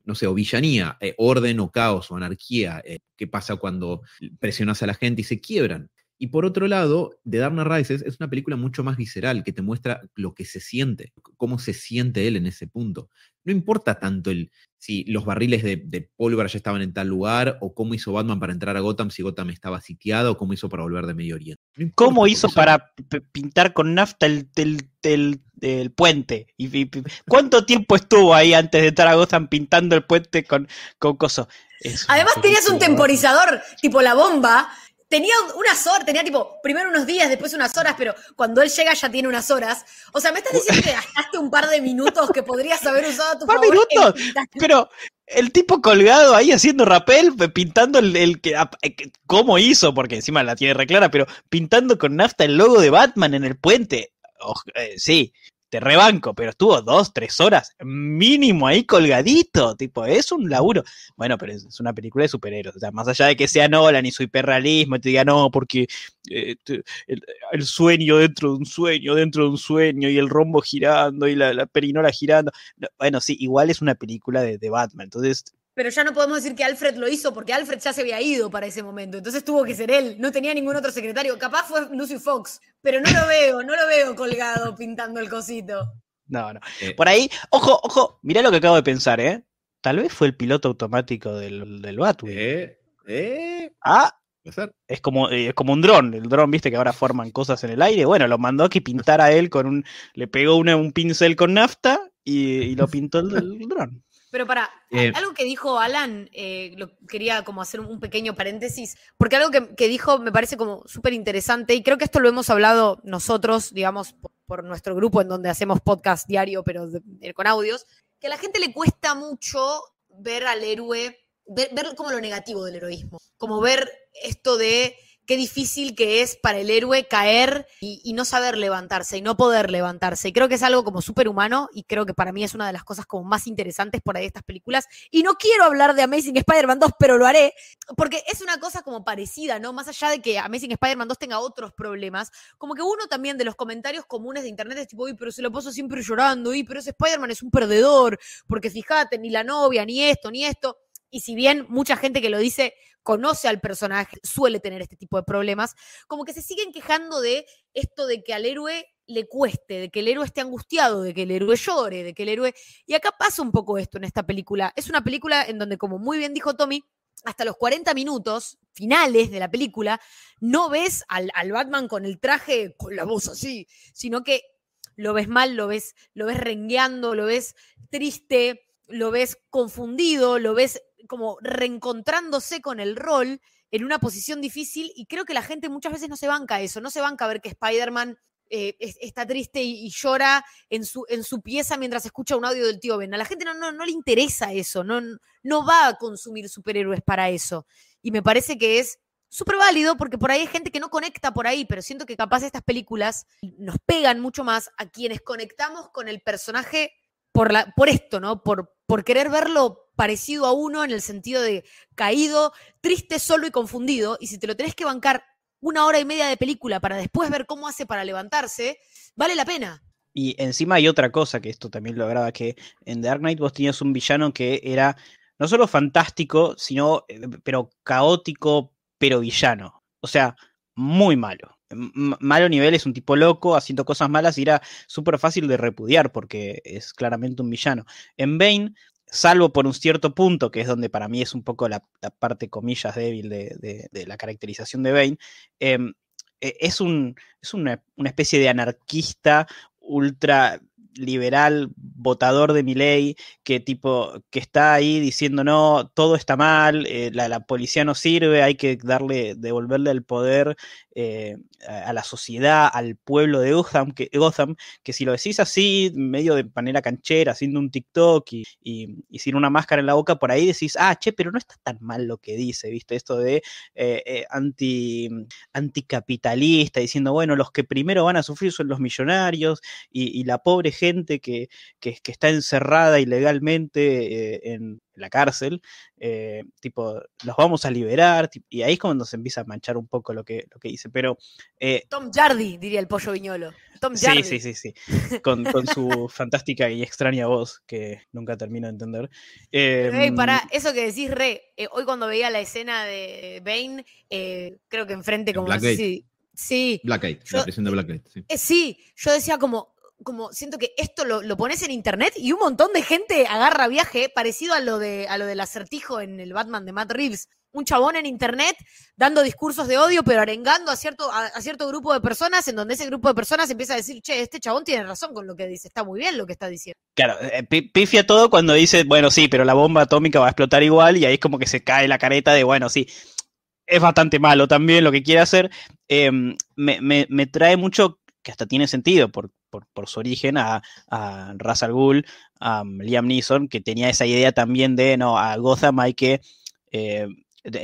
no sé, o villanía, eh, orden o caos o anarquía, eh, qué pasa cuando presionas a la gente y se quiebran. Y por otro lado, The Dark Knight es una película mucho más visceral, que te muestra lo que se siente, cómo se siente él en ese punto. No importa tanto el si los barriles de, pólvora ya estaban en tal lugar, o cómo hizo Batman para entrar a Gotham si Gotham estaba sitiado, o cómo hizo para volver de Medio Oriente. ¿Cómo hizo para pintar con nafta el, el, puente? Y, ¿Cuánto *laughs* tiempo estuvo ahí antes de entrar a Gotham pintando el puente con, con coso? Además tenías un temporizador, tipo la bomba, tenía unas horas, tenía tipo, primero unos días, después unas horas, pero cuando él llega ya tiene unas horas. O sea, me estás diciendo que gastaste un par de minutos que podrías haber usado a tu *laughs* ¿Par minutos? Pero el tipo colgado ahí haciendo rapel, pintando el, el, eh, que, ¿cómo hizo? Porque encima la tiene reclara, pero pintando con nafta el logo de Batman en el puente. Eh, sí, te rebanco, pero estuvo dos, tres horas mínimo ahí colgadito, tipo, es un laburo. Bueno, pero es una película de superhéroes, o sea, más allá de que sea Nolan y su hiperrealismo, y te diga, no, porque eh, el, sueño dentro de un sueño, dentro de un sueño, y el rombo girando, y la, perinola girando, bueno, sí, igual es una película de, de Batman, entonces pero ya no podemos decir que Alfred lo hizo porque Alfred ya se había ido para ese momento. Entonces tuvo que ser él. No tenía ningún otro secretario. Capaz fue Lucy Fox, pero no lo veo, no lo veo colgado pintando el cosito. No, no. Eh. Por ahí, ojo, ojo, mirá lo que acabo de pensar, ¿eh? Tal vez fue el piloto automático del, del Batwing. Eh, eh. Ah, es como, es como un dron. El dron, viste que ahora forman cosas en el aire. Bueno, lo mandó a que pintara a él con un. Le pegó un pincel con nafta y, lo pintó el, el dron. Pero para, eh, algo que dijo Alan, eh, lo, quería como hacer un pequeño paréntesis, porque algo que, dijo me parece como súper interesante y creo que esto lo hemos hablado nosotros, digamos, por, nuestro grupo en donde hacemos podcast diario, pero con audios, que a la gente le cuesta mucho ver al héroe, ver como lo negativo del heroísmo, como ver esto de qué difícil que es para el héroe caer y, no saber levantarse y no poder levantarse. Y creo que es algo como súper humano y creo que para mí es una de las cosas como más interesantes por ahí de estas películas. Y no quiero hablar de Amazing Spider-Man 2, pero lo haré, porque es una cosa como parecida, ¿no? Más allá de que Amazing Spider-Man 2 tenga otros problemas, como que uno también de los comentarios comunes de internet es tipo, uy, pero se lo paso siempre llorando, uy, pero ese Spider-Man es un perdedor, porque fíjate, ni la novia, ni esto, ni esto. Y si bien mucha gente que lo dice conoce al personaje, suele tener este tipo de problemas, como que se siguen quejando de esto de que al héroe le cueste, de que el héroe esté angustiado, de que el héroe llore, de que el héroe... Y acá pasa un poco esto en esta película. Es una película en donde, como muy bien dijo Tommy, hasta los 40 minutos finales de la película, no ves al, al, Batman con el traje, con la voz así, sino que lo ves mal, lo ves, lo ves rengueando, lo ves triste, lo ves confundido, lo ves como reencontrándose con el rol en una posición difícil y creo que la gente muchas veces no se banca eso, no se banca ver que Spider-Man eh, está triste y, llora en su, en su pieza mientras escucha un audio del tío Ben. A la gente no, no, no le interesa eso, no, no va a consumir superhéroes para eso. Y me parece que es súper válido porque por ahí hay gente que no conecta por ahí, pero siento que capaz estas películas nos pegan mucho más a quienes conectamos con el personaje por, la, por esto, ¿no? Por, querer verlo parecido a uno en el sentido de caído, triste, solo y confundido. Y si te lo tenés que bancar una hora y media de película para después ver cómo hace para levantarse, vale la pena. Y encima hay otra cosa que esto también lo agrada, que en Dark Knight vos tenías un villano que era no solo fantástico, sino, eh, pero caótico, pero villano. O sea, muy malo malo nivel es un tipo loco haciendo cosas malas y era súper fácil de repudiar porque es claramente un villano. En Bane, salvo por un cierto punto, que es donde para mí es un poco la, parte comillas débil de, la caracterización de Bane, em, e, es, un, es una, especie de anarquista ultra liberal, votador de mi ley, que tipo, que está ahí diciendo no, todo está mal, eh, la, policía no sirve, hay que darle, devolverle el poder eh, a, la sociedad, al pueblo de Gotham que, Gotham, que si lo decís así, medio de manera canchera, haciendo un TikTok y, y, sin una máscara en la boca, por ahí decís, ah, che, pero no está tan mal lo que dice, ¿viste? Esto de eh, anti, anticapitalista, diciendo, bueno, los que primero van a sufrir son los millonarios y, la pobre gente que, que, está encerrada ilegalmente eh, en la cárcel, eh, tipo, los vamos a liberar, y ahí es cuando se empieza a manchar un poco lo que, lo que dice, pero... Eh, Tom Jardy, diría el pollo viñolo. Tom Sí, sí, sí, sí, *laughs* con, su fantástica y extraña voz que nunca termino de entender. Eh, para eso que decís, Re, hoy cuando veía la escena de Bane, creo que enfrente como... Black Sí. Blackgate, la presión de Blackgate. Sí. sí, yo decía como, como siento que esto lo, pones en internet y un montón de gente agarra viaje parecido a lo, de, a lo del acertijo en el Batman de Matt Reeves. Un chabón en internet dando discursos de odio, pero arengando a cierto, a, cierto grupo de personas, en donde ese grupo de personas empieza a decir, che, este chabón tiene razón con lo que dice, está muy bien lo que está diciendo. Claro, eh, pifia todo cuando dice, bueno, sí, pero la bomba atómica va a explotar igual, y ahí es como que se cae la careta de, bueno, sí, es bastante malo también lo que quiere hacer. Em, me, me, trae mucho que hasta tiene sentido por, por, su origen, a, a Ra's a Liam Neeson, que tenía esa idea también de, no, a Gotham hay que eh,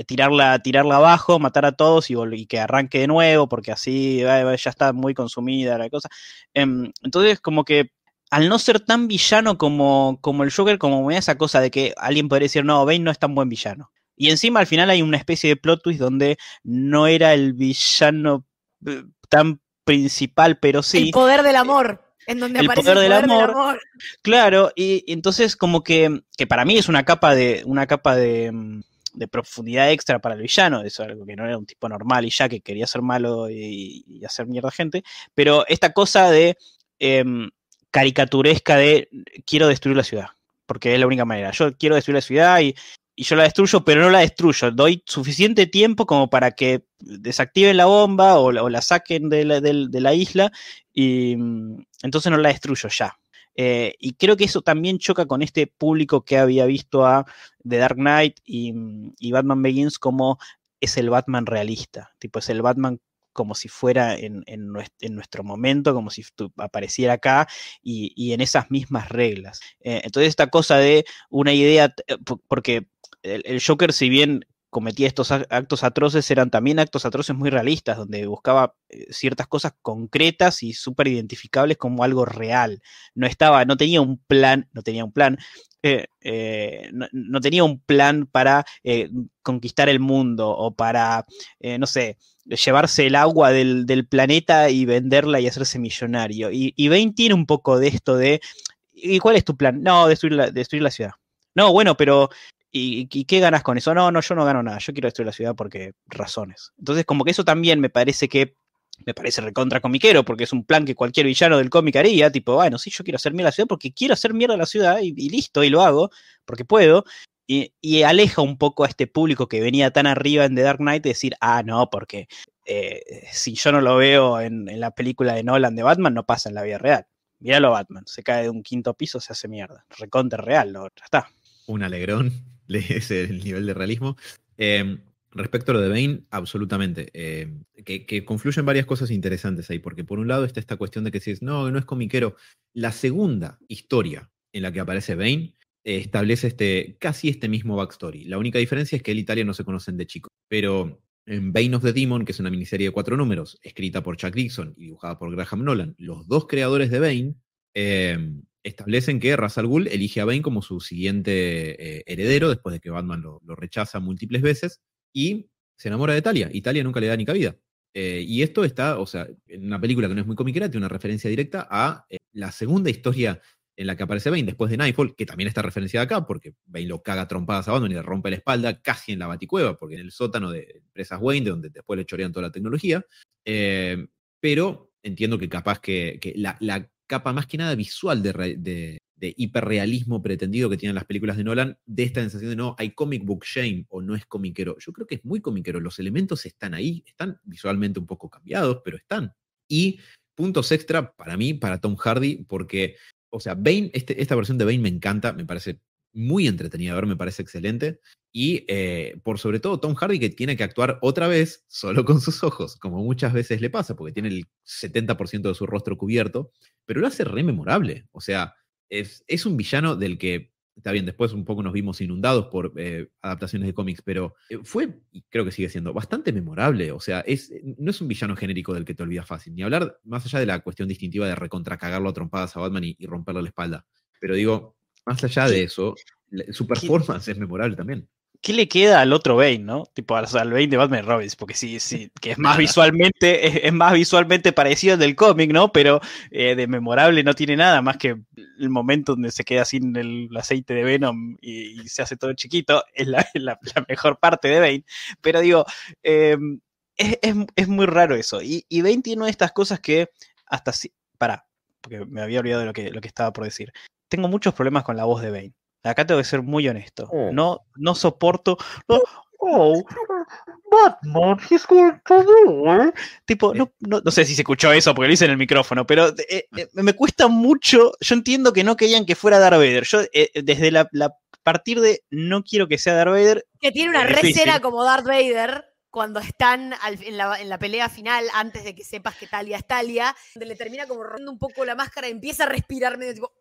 tirarla, tirarla abajo, matar a todos y, que arranque de nuevo, porque así ya está muy consumida la cosa. Em, entonces, como que al no ser tan villano como, como el Joker, como esa cosa de que alguien podría decir, no, Bane no es tan buen villano. Y encima al final hay una especie de plot twist donde no era el villano eh, tan principal, pero sí. El poder del amor. En donde el aparece poder, el poder del, amor. Claro, y, entonces como que, que, para mí es una capa de, una capa de, mm, de, profundidad extra para el villano, eso es algo que no era un tipo normal y ya que quería ser malo y, hacer mierda a gente, pero esta cosa de em, caricaturesca de quiero destruir la ciudad, porque es la única manera, yo quiero destruir la ciudad y, y yo la destruyo, pero no la destruyo. Doy suficiente tiempo como para que desactiven la bomba o, la saquen de la, isla y mm, entonces no la destruyo ya. Eh, y creo que eso también choca con este público que había visto a The Dark Knight y, mm, Batman Begins como es el Batman realista, tipo es el Batman como si fuera en, nuestro momento, como si apareciera acá y, en esas mismas reglas. Eh, entonces esta cosa de una idea, eh, porque el, Joker, si bien cometía estos actos atroces, eran también actos atroces muy realistas, donde buscaba eh, ciertas cosas concretas y súper identificables como algo real. No estaba, no tenía un plan, no tenía un plan, eh, eh, no, tenía un plan para conquistar el mundo o para, no sé, llevarse el agua del, planeta y venderla y hacerse millonario. Y, y Bane tiene un poco de esto de, ¿y cuál es tu plan? No, destruir destruir la ciudad. No, bueno, pero ¿Y, qué ganas con eso? No, no, yo no gano nada, yo quiero destruir la ciudad porque razones. Entonces, como que eso también me parece que, me parece recontra comiquero, porque es un plan que cualquier villano del cómic haría, tipo, bueno, sí, yo quiero hacer mierda a la ciudad porque quiero hacer mierda a la ciudad y, listo, y lo hago, porque puedo. Y, aleja un poco a este público que venía tan arriba en The Dark Knight de decir, ah, no, porque eh, si yo no lo veo en, en, la película de Nolan de Batman, no pasa en la vida real. Míralo Batman, se cae de un quinto piso, se hace mierda. Recontra real, lo, ya está. Un alegrón. *laughs* ese el nivel de realismo. Em, respecto a lo de Bane, absolutamente. Em, que, confluyen varias cosas interesantes ahí, porque por un lado está esta cuestión de que si es, no, no es comiquero. La segunda historia en la que aparece Bane eh, establece este, casi este mismo backstory. La única diferencia es que él y Italia no se conocen de chico. Pero en Bane of the Demon, que es una miniserie de cuatro números, escrita por Chuck Dixon y dibujada por Graham Nolan, los dos creadores de Bane, em, establecen que Ra's al elige a Bane como su siguiente eh, heredero después de que Batman lo, rechaza múltiples veces y se enamora de Talia. Y Talia nunca le da ni cabida. Eh, y esto está, o sea, en una película que no es muy comiquera, tiene una referencia directa a eh, la segunda historia en la que aparece Bane después de Nightfall, que también está referenciada acá, porque Bane lo caga trompadas a Batman y le rompe la espalda casi en la baticueva, porque en el sótano de empresas Wayne, de donde después le chorean toda la tecnología. pero entiendo que capaz que, la, capa más que nada visual de, hiperrealismo pretendido que tienen las películas de Nolan, de esta sensación de no, hay comic book shame o no es comiquero. Yo creo que es muy comiquero, los elementos están ahí, están visualmente un poco cambiados, pero están. Y puntos extra para mí, para Tom Hardy, porque o sea, Bane, este, esta versión de Bane me encanta, me parece muy entretenida me parece excelente. Y eh, por sobre todo Tom Hardy que tiene que actuar otra vez *laughs* solo con sus ojos, como muchas veces le pasa, porque tiene el 70% de su rostro cubierto, pero lo hace re memorable. O sea, es, es un villano del que Está bien, después un poco nos vimos inundados por eh, adaptaciones de cómics, pero eh, fue, y creo que sigue siendo, bastante memorable. O sea, es, no es un villano genérico del que te olvidas fácil. Ni hablar más allá de la cuestión distintiva de recontracagarlo a trompadas a Batman y, y romperle la espalda. Pero digo, más allá de eso, su performance es memorable también. ¿qué le queda al otro Bane, no? Tipo al, Bane de Batman Robbins, porque sí, sí, que es más *laughs* visualmente, es, más visualmente parecido al del cómic, ¿no? Pero eh, de memorable no tiene nada más que el momento donde se queda sin el aceite de Venom y, se hace todo chiquito, es *laughs* la, mejor parte de Bane. Pero digo, em, es, muy raro eso. Y, y Bane tiene una de estas cosas que hasta si. Pará, porque me había olvidado de lo que, lo que estaba por decir. Tengo muchos problemas con la voz de Bane. Acá tengo que ser muy honesto. Oh. No, no soporto. oh, Batman, he's going to do, Tipo, no, no, no, sé si se escuchó eso porque lo hice en el micrófono, pero eh, eh, me cuesta mucho. Yo entiendo que no querían que fuera Darth Vader. Yo, eh, desde la, partir de no quiero que sea Darth Vader. Que tiene una recera como Darth Vader cuando están en, la, pelea final, antes de que sepas que Talia es Talia, donde le termina como rompiendo un poco la máscara y empieza a respirar medio tipo.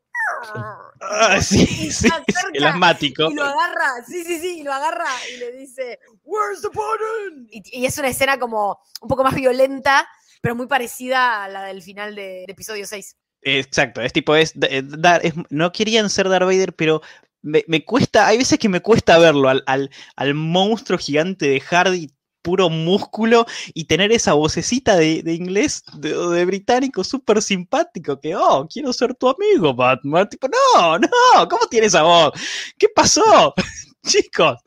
Ah, sí, *laughs* sí, el asmático. Y lo agarra, sí, sí, sí, y lo agarra y le dice, Where's the button? Y, es una escena como un poco más violenta, pero muy parecida a la del final de, episodio 6. Exacto, es tipo, es, dar, no querían ser Darth Vader, pero me, cuesta, hay veces que me cuesta verlo al, al, al monstruo gigante de Hardy puro músculo y tener esa vocecita de, inglés, de, británico súper simpático, que, oh, quiero ser tu amigo, Batman. Tipo, no, no, ¿cómo tiene esa voz? ¿Qué pasó? *laughs* Chicos.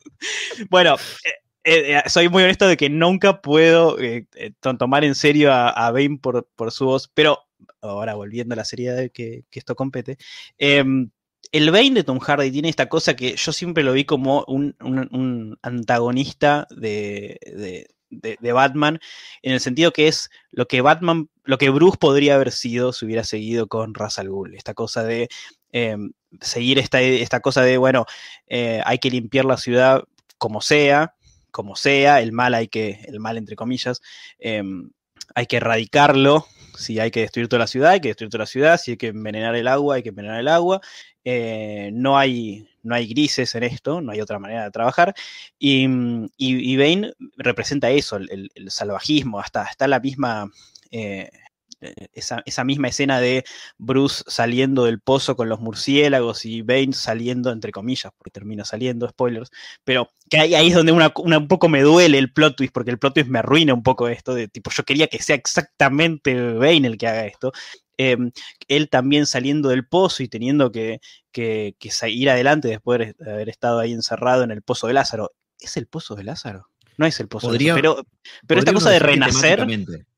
Bueno, eh, eh, soy muy honesto de que nunca puedo eh, tomar en serio a, Bane por, por, su voz, pero ahora volviendo a la serie que, que esto compete, em, el Bane de Tom Hardy tiene esta cosa que yo siempre lo vi como un, antagonista de, Batman, en el sentido que es lo que Batman, lo que Bruce podría haber sido si hubiera seguido con Ra's al Ghul. Esta cosa de em, seguir esta, esta, cosa de, bueno, eh, hay que limpiar la ciudad como sea, como sea, el mal hay que, el mal entre comillas, em, hay que erradicarlo. Si hay que destruir toda la ciudad, hay que destruir toda la ciudad. Si hay que envenenar el agua, hay que envenenar el agua. Eh, no, hay, no hay grises en esto, no hay otra manera de trabajar. Y, y, Bane representa eso, el, salvajismo, hasta, hasta la misma... Eh, esa, misma escena de Bruce saliendo del pozo con los murciélagos y Bane saliendo, entre comillas, porque termina saliendo, spoilers, pero que ahí, ahí es donde una, un poco me duele el plot twist, porque el plot twist me arruina un poco esto, de tipo, yo quería que sea exactamente Bane el que haga esto, Em, él también saliendo del pozo y teniendo que, que, ir adelante después de haber estado ahí encerrado en el pozo de Lázaro. ¿Es el pozo de Lázaro? No es el pozo de Lázaro. Pero, pero esta cosa de renacer,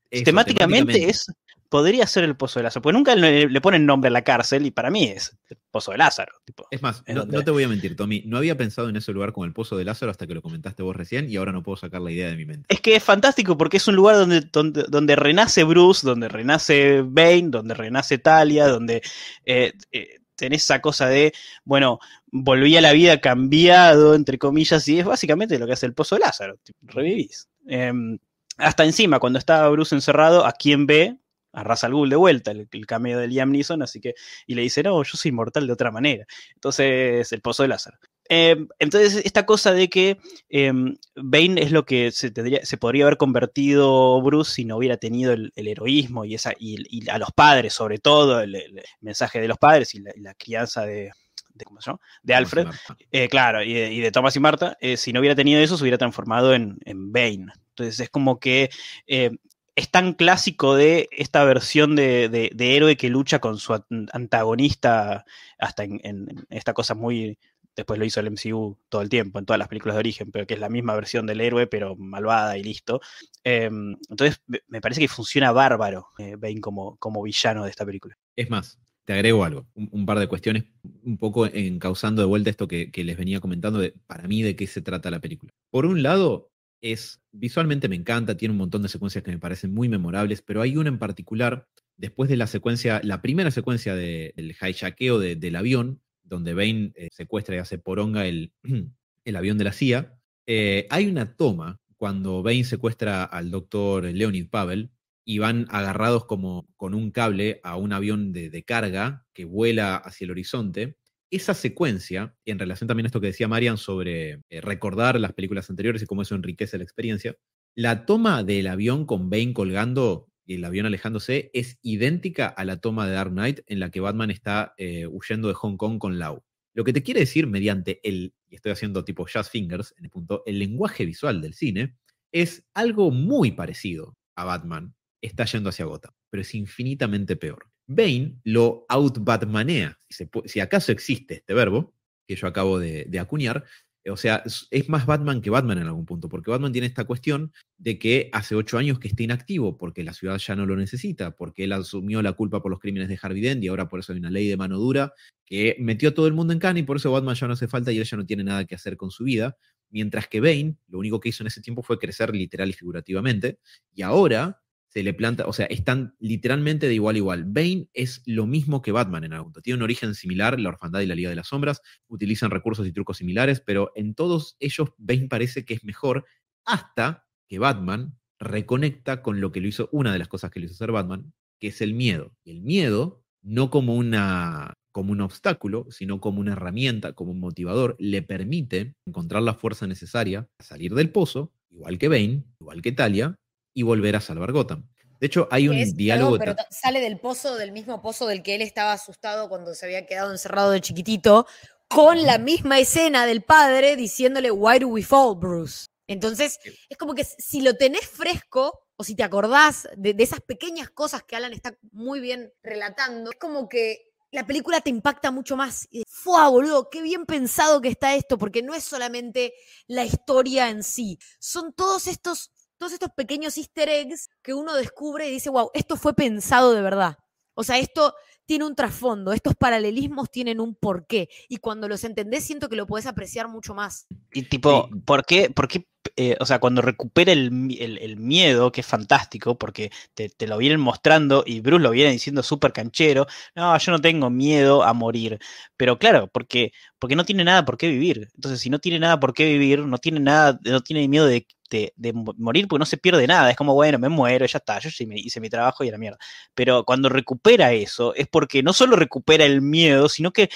temáticamente es podría ser el Pozo de Lázaro, porque nunca le, ponen nombre a la cárcel y para mí es el Pozo de Lázaro. es más, no, te voy a mentir, Tommy, no había pensado en ese lugar como el Pozo de Lázaro hasta que lo comentaste vos recién y ahora no puedo sacar la idea de mi mente. Es que es fantástico porque es un lugar donde, donde, renace Bruce, donde renace Bane, donde renace Talia, donde eh, eh, tenés esa cosa de, bueno, volví a la vida cambiado, entre comillas, y es básicamente lo que hace el Pozo de Lázaro, revivís. Em, hasta encima, cuando está Bruce encerrado, ¿a quién ve? A Ra's al Ghul de vuelta, el, cameo de Liam Neeson, así que, y le dice, no, yo soy inmortal de otra manera. Entonces, el pozo de Lázaro. Em, entonces, esta cosa de que em, Bane es lo que se, tendría, se podría haber convertido Bruce si no hubiera tenido el, heroísmo y, esa, y, a los padres, sobre todo, el, mensaje de los padres y la, crianza de, de, ¿cómo se llama? de Alfred, eh, claro, y de, y Thomas y Marta, eh, si no hubiera tenido eso, se hubiera transformado en, en Bane. Entonces es como que eh, es tan clásico de esta versión de, héroe que lucha con su antagonista, hasta en, esta cosa muy. Después lo hizo el MCU todo el tiempo, en todas las películas de origen, pero que es la misma versión del héroe, pero malvada y listo. Em, entonces, me parece que funciona bárbaro eh, Bane como, como villano de esta película. Es más, te agrego algo, un, par de cuestiones, un poco encauzando de vuelta esto que, que les venía comentando, de, para mí, de qué se trata la película. Por un lado, es visualmente me encanta, tiene un montón de secuencias que me parecen muy memorables, pero hay una en particular después de la secuencia, la primera secuencia del hijackeo del avión, donde Bane eh, secuestra y hace poronga el, *clears throat* el avión de la CIA, eh, hay una toma cuando Bane secuestra al doctor Leonid Pavel y van agarrados como con un cable a un avión de, carga que vuela hacia el horizonte. Esa secuencia, en relación también a esto que decía Marian sobre eh, recordar las películas anteriores y cómo eso enriquece la experiencia, la toma del avión con Bane colgando y el avión alejándose es idéntica a la toma de Dark Knight en la que Batman está eh, huyendo de Hong Kong con Lau. Lo que te quiere decir mediante el, y estoy haciendo tipo jazz fingers en el punto, el lenguaje visual del cine, es algo muy parecido a Batman está yendo hacia Gotham, pero es infinitamente peor. Bane lo out-Batmanea, si, acaso existe este verbo, que yo acabo de, acuñar, o sea, es más Batman que Batman en algún punto, porque Batman tiene esta cuestión de que hace ocho años que está inactivo, porque la ciudad ya no lo necesita, porque él asumió la culpa por los crímenes de Harvey Dent y ahora por eso hay una ley de mano dura que metió a todo el mundo en cana y por eso Batman ya no hace falta y él ya no tiene nada que hacer con su vida. Mientras que Bane, lo único que hizo en ese tiempo fue crecer literal y figurativamente, y ahora se le planta, o sea, están literalmente de igual a igual. Bane es lo mismo que Batman en algún. Tiene un origen similar, la Orfandad y la Liga de las Sombras, utilizan recursos y trucos similares, pero en todos ellos Bane parece que es mejor hasta que Batman reconecta con lo que lo hizo, una de las cosas que le hizo ser Batman, que es el miedo. Y el miedo, no como, una, como un obstáculo, sino como una herramienta, como un motivador, le permite encontrar la fuerza necesaria a salir del pozo, igual que Bane, igual que Talia, y volver a salvar Gotham. De hecho, hay un diálogo. pero sale del pozo, del mismo pozo del que él estaba asustado cuando se había quedado encerrado de chiquitito, con la misma escena del padre diciéndole, Why do we fall, Bruce? Entonces, es como que si lo tenés fresco, o si te acordás de, esas pequeñas cosas que Alan está muy bien relatando, es como que la película te impacta mucho más. ¡Fua, boludo! ¡Qué bien pensado que está esto! Porque no es solamente la historia en sí, son todos estos todos estos pequeños easter eggs que uno descubre y dice, wow, esto fue pensado de verdad. O sea, esto tiene un trasfondo, estos paralelismos tienen un porqué. Y cuando los entendés, siento que lo puedes apreciar mucho más. Y tipo, ¿por qué, por qué eh, o sea, cuando recupera el, miedo, que es fantástico, porque te, lo vienen mostrando y Bruce lo viene diciendo súper canchero, no, yo no tengo miedo a morir. Pero claro, porque, porque no tiene nada por qué vivir. Entonces, si no tiene nada por qué vivir, no tiene nada, no tiene miedo de de, morir porque no se pierde nada. Es como, bueno, me muero, ya está, yo hice mi trabajo y a la mierda. Pero cuando recupera eso, es porque no solo recupera el miedo, sino que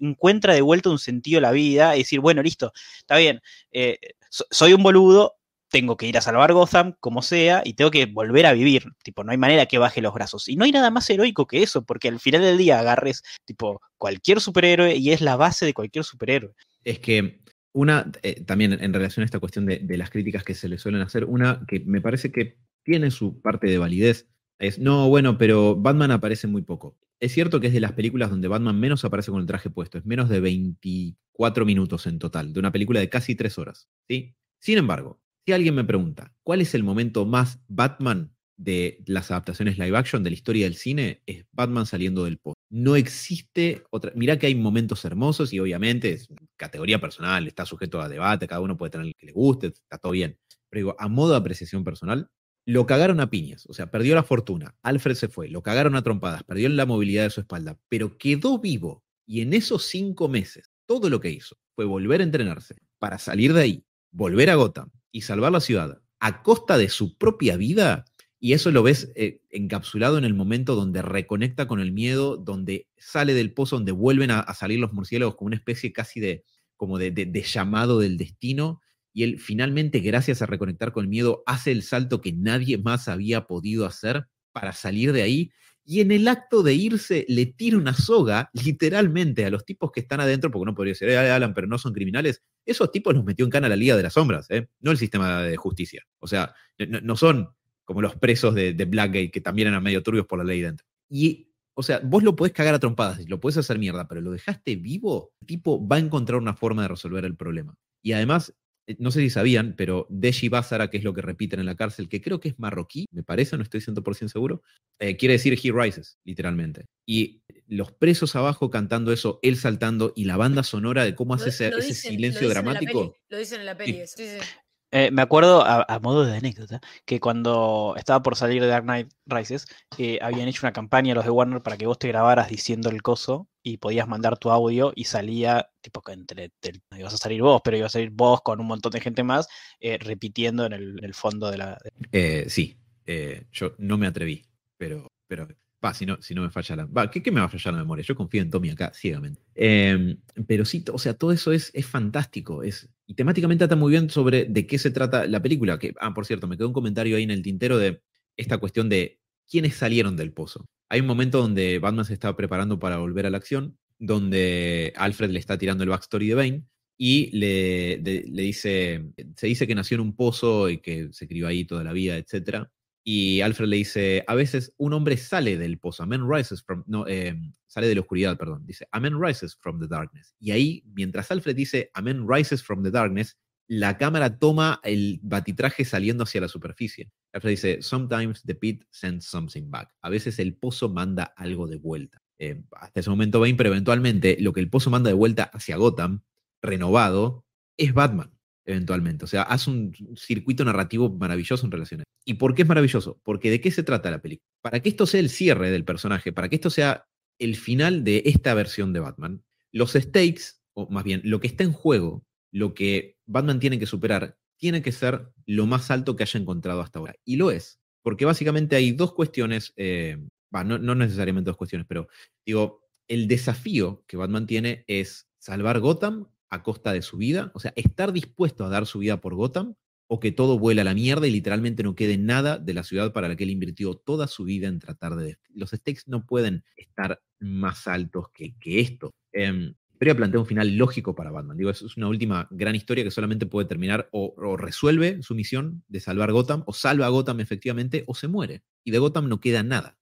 encuentra de vuelta un sentido a la vida y decir, bueno, listo, está bien, eh, soy un boludo, tengo que ir a salvar Gotham, como sea, y tengo que volver a vivir. Tipo, no hay manera que baje los brazos. Y no hay nada más heroico que eso, porque al final del día agarres, tipo, cualquier superhéroe y es la base de cualquier superhéroe. Es que una, eh, también en relación a esta cuestión de, las críticas que se le suelen hacer, una que me parece que tiene su parte de validez, es, no, bueno, pero Batman aparece muy poco. Es cierto que es de las películas donde Batman menos aparece con el traje puesto, es menos de 24 minutos en total, de una película de casi 3 horas. ¿sí? Sin embargo, si alguien me pregunta, ¿cuál es el momento más Batman de las adaptaciones live action de la historia del cine? Es Batman saliendo del pozo no existe otra. Mirá que hay momentos hermosos y obviamente es categoría personal, está sujeto a debate, cada uno puede tener el que le guste, está todo bien. Pero digo, a modo de apreciación personal, lo cagaron a piñas, o sea, perdió la fortuna, Alfred se fue, lo cagaron a trompadas, perdió la movilidad de su espalda, pero quedó vivo y en esos cinco meses todo lo que hizo fue volver a entrenarse para salir de ahí, volver a Gotham y salvar la ciudad a costa de su propia vida y eso lo ves eh, encapsulado en el momento donde reconecta con el miedo, donde sale del pozo, donde vuelven a, salir los murciélagos como una especie casi de, como de, llamado del destino. Y él finalmente, gracias a reconectar con el miedo, hace el salto que nadie más había podido hacer para salir de ahí. Y en el acto de irse, le tira una soga, literalmente, a los tipos que están adentro, porque no podría ser, eh, Alan, pero no son criminales. Esos tipos los metió en cana la Liga de las Sombras, ¿eh? no el sistema de justicia. O sea, no son como los presos de, Blackgate, que también eran medio turbios por la ley dentro. Y, o sea, vos lo podés cagar a trompadas, lo podés hacer mierda, pero lo dejaste vivo, el tipo va a encontrar una forma de resolver el problema. Y además, eh, no sé si sabían, pero Deji Basara, que es lo que repiten en la cárcel, que creo que es marroquí, me parece, no estoy 100% seguro, eh, quiere decir He Rises, literalmente. Y los presos abajo cantando eso, él saltando, y la banda sonora de cómo hace ese, silencio dramático. Lo dicen en la peli, sí. Eh, me acuerdo, a, modo de anécdota, que cuando estaba por salir de Dark Knight Rises, eh, habían hecho una campaña los de Warner para que vos te grabaras diciendo el coso y podías mandar tu audio y salía, tipo, que entre, ibas a salir vos, pero ibas a salir vos con un montón de gente más, eh, repitiendo en el, fondo de la... sí, yo no me atreví, pero, pero si no, si no me falla la. Va, ¿qué, me va a fallar la memoria? Yo confío en Tommy acá ciegamente. Em, pero sí, o sea, todo eso es, es fantástico. Es, y temáticamente está muy bien sobre de qué se trata la película. Que, ah, por cierto, me quedó un comentario ahí en el tintero de esta cuestión de quiénes salieron del pozo. Hay un momento donde Batman se está preparando para volver a la acción, donde Alfred le está tirando el backstory de Bane y le, le dice, se dice que nació en un pozo y que se crió ahí toda la vida, etc. Y Alfred le dice, a veces un hombre sale del pozo, a rises from, no, em, sale de la oscuridad, perdón, dice, a man rises from the darkness. Y ahí, mientras Alfred dice, a man rises from the darkness, la cámara toma el batitraje saliendo hacia la superficie. Alfred dice, sometimes the pit sends something back. A veces el pozo manda algo de vuelta. Em, hasta ese momento Bane, pero eventualmente lo que el pozo manda de vuelta hacia Gotham, renovado, es Batman eventualmente. O sea, hace un circuito narrativo maravilloso en relaciones. ¿Y por qué es maravilloso? Porque ¿de qué se trata la película? Para que esto sea el cierre del personaje, para que esto sea el final de esta versión de Batman, los stakes, o más bien, lo que está en juego, lo que Batman tiene que superar, tiene que ser lo más alto que haya encontrado hasta ahora. Y lo es, porque básicamente hay dos cuestiones, eh, no, no necesariamente dos cuestiones, pero digo, el desafío que Batman tiene es salvar Gotham a costa de su vida, o sea, estar dispuesto a dar su vida por Gotham o que todo vuela a la mierda y literalmente no quede nada de la ciudad para la que él invirtió toda su vida en tratar de... Los stakes no pueden estar más altos que, que esto. Eh, a plantea un final lógico para Batman. Digo, es una última gran historia que solamente puede terminar o, o, resuelve su misión de salvar Gotham, o salva a Gotham efectivamente, o se muere. Y de Gotham no queda nada.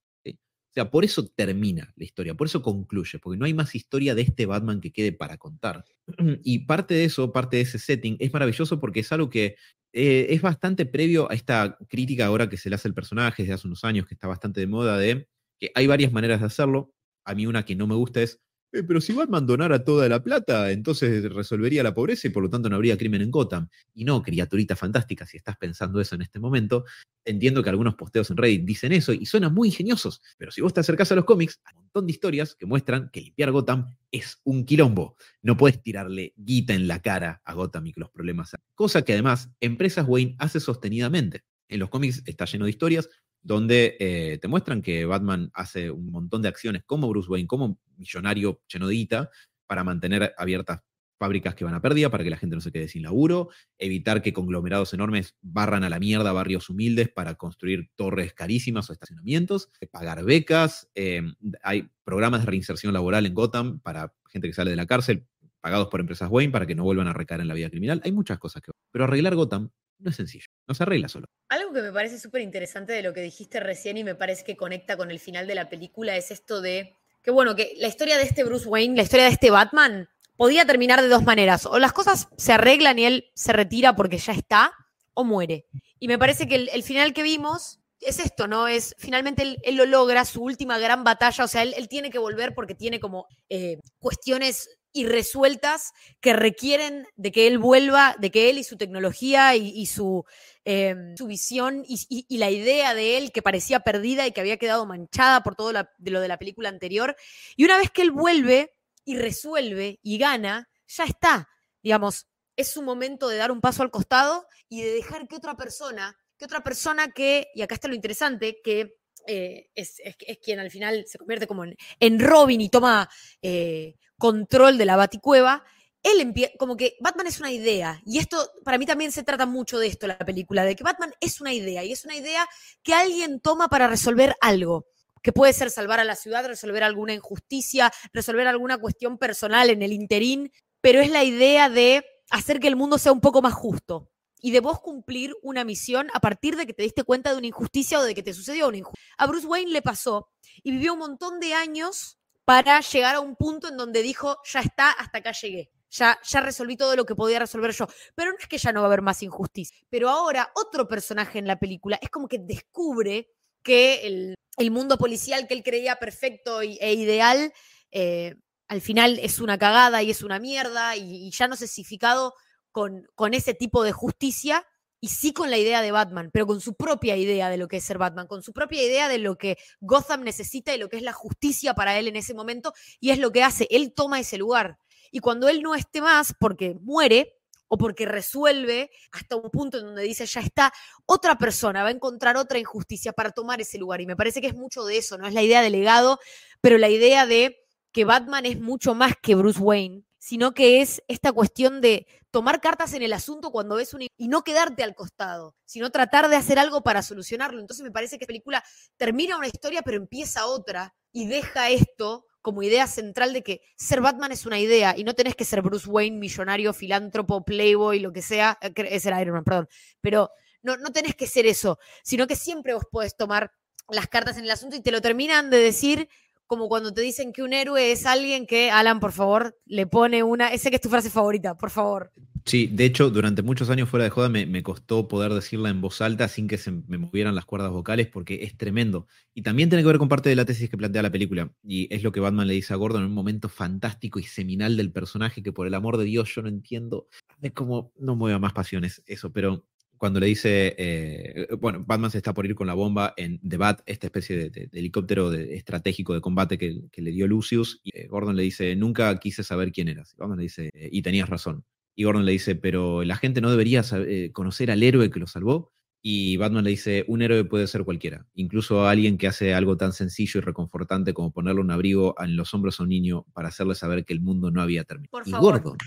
O sea, por eso termina la historia, por eso concluye, porque no hay más historia de este Batman que quede para contar. *clears throat* Y parte de eso, parte de ese setting, es maravilloso porque es algo que eh, es bastante previo a esta crítica ahora que se le hace al personaje desde hace unos años, que está bastante de moda, de que hay varias maneras de hacerlo. A mí una que no me gusta es eh, pero si Batman donara toda la plata, entonces resolvería la pobreza y por lo tanto no habría crimen en Gotham. Y no, criaturita fantástica, si estás pensando eso en este momento, entiendo que algunos posteos en Reddit dicen eso y suenan muy ingeniosos, pero si vos te acercás a los cómics, hay un montón de historias que muestran que limpiar Gotham es un quilombo. No puedes tirarle guita en la cara a Gotham y que los problemas... Cosa que además Empresas Wayne hace sostenidamente. En los cómics está lleno de historias donde eh, te muestran que Batman hace un montón de acciones como Bruce Wayne, como millonario chenodita, para mantener abiertas fábricas que van a pérdida, para que la gente no se quede sin laburo, evitar que conglomerados enormes barran a la mierda barrios humildes para construir torres carísimas o estacionamientos, eh, pagar becas, em, hay programas de reinserción laboral en Gotham para gente que sale de la cárcel, pagados por empresas Wayne para que no vuelvan a recaer en la vida criminal. Hay muchas cosas que... Pero arreglar Gotham no es sencillo, no se arregla solo. Algo que me parece súper interesante de lo que dijiste recién y me parece que conecta con el final de la película es esto de que, bueno, que la historia de este Bruce Wayne, la historia de este Batman, podía terminar de dos maneras. O las cosas se arreglan y él se retira porque ya está, o muere. Y me parece que el, final que vimos es esto, ¿no? Es finalmente él, lo logra, su última gran batalla, o sea, él, tiene que volver porque tiene como eh, cuestiones irresueltas que requieren de que él vuelva, de que él y su tecnología y, su, em, su, visión y, la idea de él que parecía perdida y que había quedado manchada por todo de lo de la película anterior. Y una vez que él vuelve y resuelve y gana, ya está. Digamos, es su momento de dar un paso al costado y de dejar que otra persona, que otra persona que, y acá está lo interesante, que eh, es, quien al final se convierte como en, Robin y toma eh, control de la baticueva, él empieza, como que Batman es una idea, y esto para mí también se trata mucho de esto, la película, de que Batman es una idea, y es una idea que alguien toma para resolver algo, que puede ser salvar a la ciudad, resolver alguna injusticia, resolver alguna cuestión personal en el interín, pero es la idea de hacer que el mundo sea un poco más justo y de vos cumplir una misión a partir de que te diste cuenta de una injusticia o de que te sucedió una injusticia. A Bruce Wayne le pasó y vivió un montón de años para llegar a un punto en donde dijo, ya está, hasta acá llegué. Ya, ya resolví todo lo que podía resolver yo. Pero no es que ya no va a haber más injusticia. Pero ahora otro personaje en la película es como que descubre que el, mundo policial que él creía perfecto e ideal, eh, al final es una cagada y es una mierda y, ya no si con, con ese tipo de justicia. y sí con la idea de Batman, pero con su propia idea de lo que es ser Batman, con su propia idea de lo que Gotham necesita y lo que es la justicia para él en ese momento, y es lo que hace, él toma ese lugar. Y cuando él no esté más, porque muere, o porque resuelve hasta un punto en donde dice, ya está, otra persona va a encontrar otra injusticia para tomar ese lugar. Y me parece que es mucho de eso, no es la idea de legado, pero la idea de que Batman es mucho más que Bruce Wayne, sino que es esta cuestión de tomar cartas en el asunto cuando ves un... y no quedarte al costado, sino tratar de hacer algo para solucionarlo. Entonces me parece que la película termina una historia, pero empieza otra y deja esto como idea central de que ser Batman es una idea y no tenés que ser Bruce Wayne, millonario, filántropo, playboy, lo que sea, eh, es el Iron Man, perdón, pero no, no tenés que ser eso, sino que siempre vos podés tomar las cartas en el asunto y te lo terminan de decir como cuando te dicen que un héroe es alguien que, Alan, por favor, le pone una, ese que es tu frase favorita, por favor. Sí, de hecho, durante muchos años fuera de joda me, costó poder decirla en voz alta sin que se me movieran las cuerdas vocales porque es tremendo. Y también tiene que ver con parte de la tesis que plantea la película. Y es lo que Batman le dice a Gordon en un momento fantástico y seminal del personaje que por el amor de Dios yo no entiendo. Es como, no mueva más pasiones eso, pero cuando le dice, eh, bueno, Batman se está por ir con la bomba en The Bat, esta especie de, helicóptero estratégico de combate que, le dio Lucius, y eh, Gordon le dice, nunca quise saber quién eras. Gordon le dice, y tenías razón. Y Gordon le dice, pero la gente no debería eh, conocer al héroe que lo salvó. Y Batman le dice, un héroe puede ser cualquiera, incluso alguien que hace algo tan sencillo y reconfortante como ponerle un abrigo en los hombros a un niño para hacerle saber que el mundo no había terminado. Por favor. Gordon.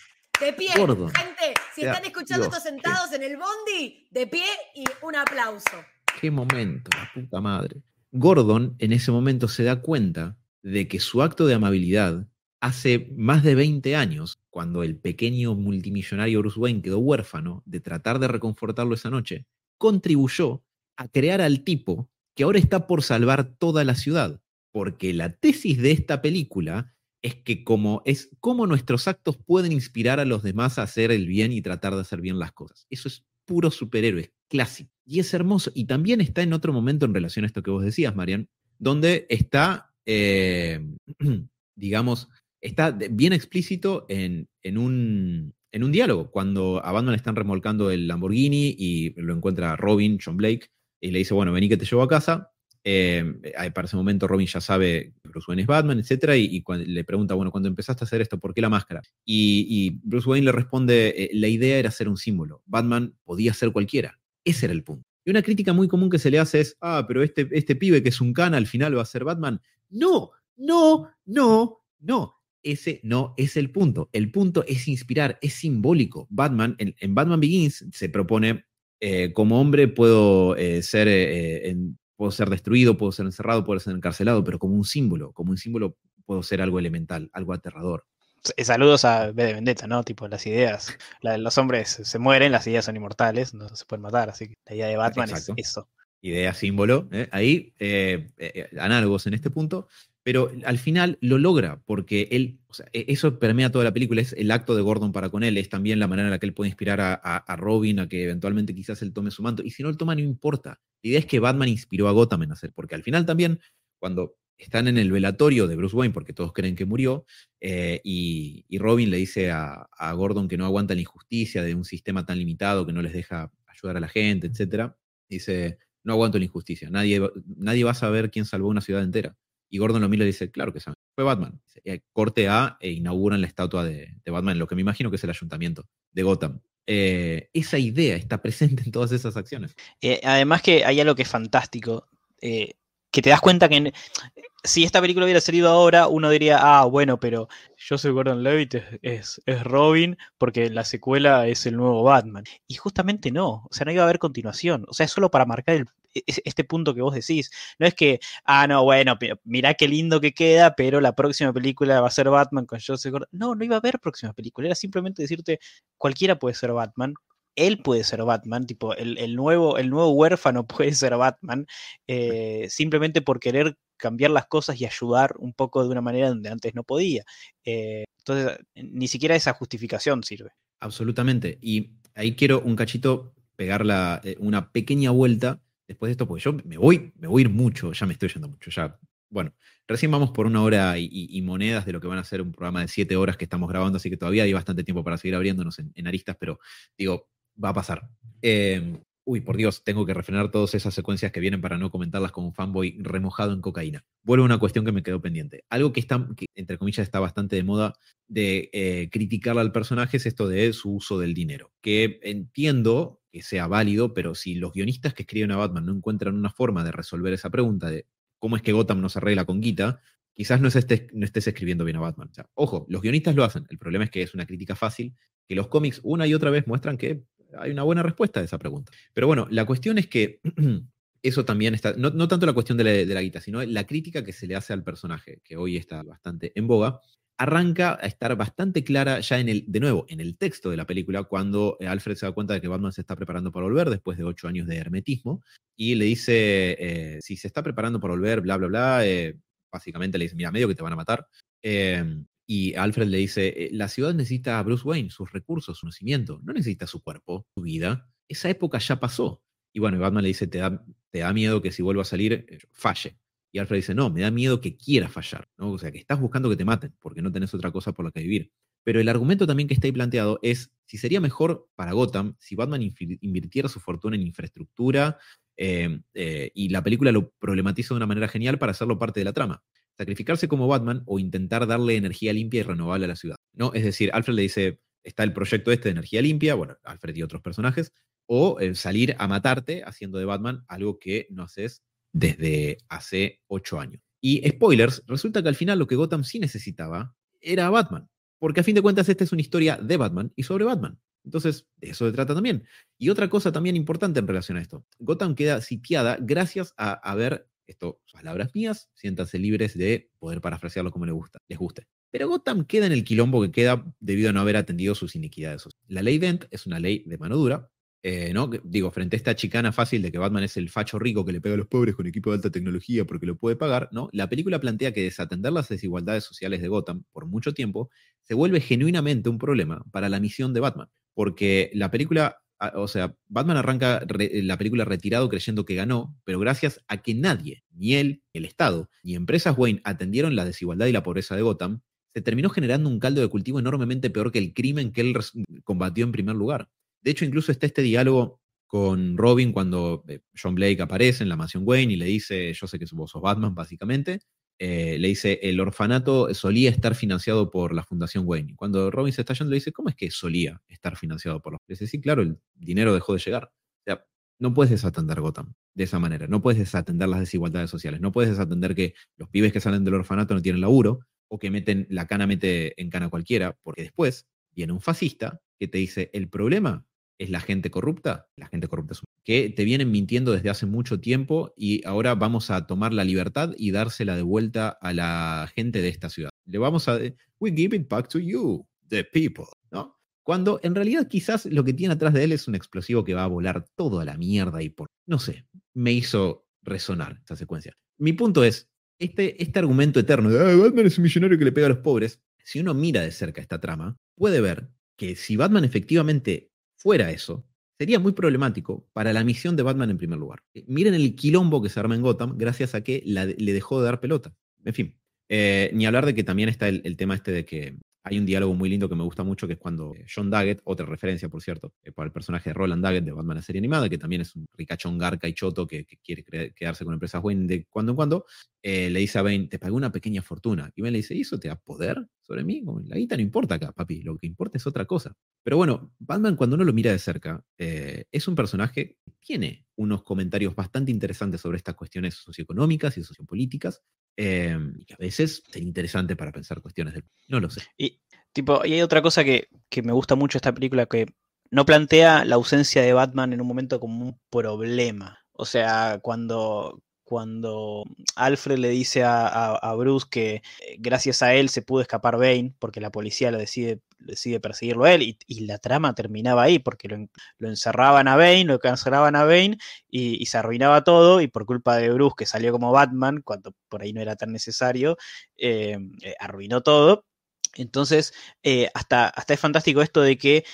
De pie, gente, si están escuchando estos sentados en el bondi, de pie y un aplauso. Qué momento, la puta madre. Gordon en ese momento se da cuenta de que su acto de amabilidad hace más de 20 años, cuando el pequeño multimillonario Bruce Wayne quedó huérfano de tratar de reconfortarlo esa noche, contribuyó a crear al tipo que ahora está por salvar toda la ciudad. Porque la tesis de esta película es que como es cómo nuestros actos pueden inspirar a los demás a hacer el bien y tratar de hacer bien las cosas. Eso es puro superhéroe, clásico. Y es hermoso. Y también está en otro momento en relación a esto que vos decías, Marian, donde está, eh, *clears throat* digamos, está bien explícito en, un, en un diálogo, cuando a le están remolcando el Lamborghini y lo encuentra Robin, John Blake, y le dice, bueno, vení que te llevo a casa. Eh, para ese momento Robin ya sabe que Bruce Wayne es Batman, etc. Y, le pregunta, bueno, cuando empezaste a hacer esto, ¿por qué la máscara? Y, Bruce Wayne le responde, eh, la idea era ser un símbolo. Batman podía ser cualquiera. Ese era el punto. Y una crítica muy común que se le hace es, ah, pero este, este pibe que es un can al final va a ser Batman. No, no, no, no ese no es el punto. El punto es inspirar, es simbólico. Batman, en, Batman Begins se propone, eh, como hombre puedo eh, ser, eh, puedo ser destruido, puedo ser encerrado, puedo ser encarcelado, pero como un símbolo, como un símbolo puedo ser algo elemental, algo aterrador. Saludos a B de Vendetta, ¿no? Tipo, las ideas. los hombres se mueren, las ideas son inmortales, no se pueden matar, así que la idea de Batman es eso. Idea símbolo, ahí, análogos en este punto, pero al final lo logra, porque él, e, eso permea toda la película, es el acto de Gordon para con él, es también la manera en la que él puede inspirar a, Robin a que eventualmente quizás él tome su manto, y si no él toma no importa. La idea es que Batman inspiró a Gotham en hacer, porque al final también, cuando están en el velatorio de Bruce Wayne, porque todos creen que murió, eh, y, Robin le dice a, Gordon que no aguanta la injusticia de un sistema tan limitado que no les deja ayudar a la gente, etc. Dice, no aguanto la injusticia, nadie, nadie va a saber quién salvó una ciudad entera. Y Gordon lo mira dice, claro que sabe. Fue Batman. Eh, corte A e inauguran la estatua de, Batman, lo que me imagino que es el ayuntamiento de Gotham. Eh, esa idea está presente en todas esas acciones. Eh, además que hay algo que es fantástico, que te das cuenta que si esta película hubiera salido ahora, uno diría, ah, bueno, pero yo soy Gordon Levitt, es, es, Robin, porque la secuela es el nuevo Batman. Y justamente no, o sea, no iba a haber continuación, o sea, es solo para marcar el, este punto que vos decís. No es que, ah, no, bueno, mirá qué lindo que queda, pero la próxima película va a ser Batman con Joseph Gordon. No, no iba a haber próxima película, era simplemente decirte, cualquiera puede ser Batman, él puede ser Batman, tipo, el, nuevo, el nuevo huérfano *laughs* puede ser Batman, eh, simplemente por querer cambiar las cosas y ayudar un poco de una manera donde antes no podía. Eh, entonces, ni siquiera esa justificación sirve. Absolutamente. Y ahí quiero un cachito pegar eh, una pequeña vuelta después de esto, porque yo me voy, me voy a ir mucho, ya me estoy yendo mucho, ya. Bueno, recién vamos por una hora y, monedas de lo que van a ser un programa de siete horas que estamos grabando, así que todavía hay bastante tiempo para seguir abriéndonos en aristas, pero digo, va a pasar. Em, Uy, por Dios, tengo que refrenar todas esas secuencias que vienen para no comentarlas como un fanboy remojado en cocaína. Vuelvo a una cuestión que me quedó pendiente. Algo que está, entre comillas, está bastante de moda de eh, criticar al personaje es esto de su uso del dinero. Que entiendo que sea válido, pero si los guionistas que escriben a Batman no encuentran una forma de resolver esa pregunta de cómo es que Gotham no se arregla con guita, quizás no estés escribiendo bien a Batman. ojo, los guionistas lo hacen. El problema es que es una crítica fácil, que los cómics una y otra vez muestran que hay una buena respuesta a esa pregunta. Pero bueno, la cuestión es que *clears throat* eso también está, no, tanto la cuestión de la, de la, guita, sino la crítica que se le hace al personaje, que hoy está bastante en boga, arranca a estar bastante clara ya en el, de nuevo, en el texto de la película, cuando Alfred se da cuenta de que Batman se está preparando para volver después de ocho años de hermetismo, y le dice, eh, si se está preparando para volver, bla, bla, bla, eh, básicamente le dice, mira, medio que te van a matar. Eh, y Alfred le dice, eh, la ciudad necesita a Bruce Wayne, sus recursos, su conocimiento, no necesita su cuerpo, su vida. Esa época ya pasó. Y bueno, Batman le dice, te da, te da miedo que si vuelva a salir, eh, falle. Y Alfred dice, no, me da miedo que quiera fallar. ¿no? O sea, que estás buscando que te maten, porque no tenés otra cosa por la que vivir. Pero el argumento también que está ahí planteado es si sería mejor para Gotham si Batman invirtiera su fortuna en infraestructura eh, y la película lo problematiza de una manera genial para hacerlo parte de la trama sacrificarse como Batman o intentar darle energía limpia y renovable a la ciudad. ¿no? Es decir, Alfred le dice, está el proyecto este de energía limpia, bueno, Alfred y otros personajes, o salir a matarte haciendo de Batman algo que no haces desde hace ocho años. Y spoilers, resulta que al final lo que Gotham sí necesitaba era Batman, porque a fin de cuentas esta es una historia de Batman y sobre Batman. Entonces, de eso se trata también. Y otra cosa también importante en relación a esto, Gotham queda sitiada gracias a haber esto, palabras mías, siéntanse libres de poder parafrasearlo como les, gusta, les guste. Pero Gotham queda en el quilombo que queda debido a no haber atendido sus iniquidades. La ley Dent es una ley de mano dura, eh, ¿no? Digo, frente a esta chicana fácil de que Batman es el facho rico que le pega a los pobres con equipo de alta tecnología porque lo puede pagar, ¿no? La película plantea que desatender las desigualdades sociales de Gotham por mucho tiempo se vuelve genuinamente un problema para la misión de Batman, porque la película o sea, Batman arranca la película retirado creyendo que ganó, pero gracias a que nadie, ni él, el Estado, ni empresas Wayne atendieron la desigualdad y la pobreza de Gotham, se terminó generando un caldo de cultivo enormemente peor que el crimen que él combatió en primer lugar. De hecho, incluso está este diálogo con Robin cuando eh, John Blake aparece en la mansión Wayne y le dice, yo sé que vos sos Batman, básicamente, eh, le dice, el orfanato solía estar financiado por la Fundación Wayne. Cuando Robin se está yendo, le dice, ¿cómo es que solía estar financiado por los... Le dice, sí, claro, el dinero dejó de llegar. O sea, no puedes desatender Gotham de esa manera, no puedes desatender las desigualdades sociales, no puedes desatender que los pibes que salen del orfanato no tienen laburo o que meten la cana mete en cana cualquiera, porque después viene un fascista que te dice, el problema es la gente corrupta, la gente corrupta es que te vienen mintiendo desde hace mucho tiempo y ahora vamos a tomar la libertad y dársela de vuelta a la gente de esta ciudad. Le vamos a we give it back to you, the people, ¿no? Cuando en realidad quizás lo que tiene atrás de él es un explosivo que va a volar todo a la mierda y por no sé, me hizo resonar esa secuencia. Mi punto es, este, este argumento eterno de ah, Batman es un millonario que le pega a los pobres, si uno mira de cerca esta trama, puede ver que si Batman efectivamente fuera eso, sería muy problemático para la misión de Batman en primer lugar. Eh, miren el quilombo que se arma en Gotham gracias a que le dejó de dar pelota. En fin, eh, ni hablar de que también está el, tema este de que hay un diálogo muy lindo que me gusta mucho, que es cuando John Daggett, otra referencia, por cierto, eh, para el personaje de Roland Daggett de Batman la serie animada, que también es un ricachón garca y choto que, quiere quedarse con empresas Wayne de cuando en cuando, eh, le dice a Bane, te pagué una pequeña fortuna. Y Bane le dice, ¿y eso te da poder sobre mí? La guita no importa acá, papi, lo que importa es otra cosa. Pero bueno, Batman cuando uno lo mira de cerca, eh, es un personaje que tiene unos comentarios bastante interesantes sobre estas cuestiones socioeconómicas y sociopolíticas, Em, que a veces es interesante para pensar cuestiones del... No lo sé. Y, tipo, y hay otra cosa que, que me gusta mucho de esta película que no plantea la ausencia de Batman en un momento como un problema. O sea, cuando, cuando Alfred le dice a, Bruce que eh, gracias a él se pudo escapar Bane, porque la policía lo decide, decide perseguirlo a él, y, la trama terminaba ahí, porque lo, encerraban a Bane, lo cancelaban a Bane, y, se arruinaba todo, y por culpa de Bruce, que salió como Batman, cuando por ahí no era tan necesario, eh, eh, arruinó todo. Entonces, hasta, hasta es fantástico esto de que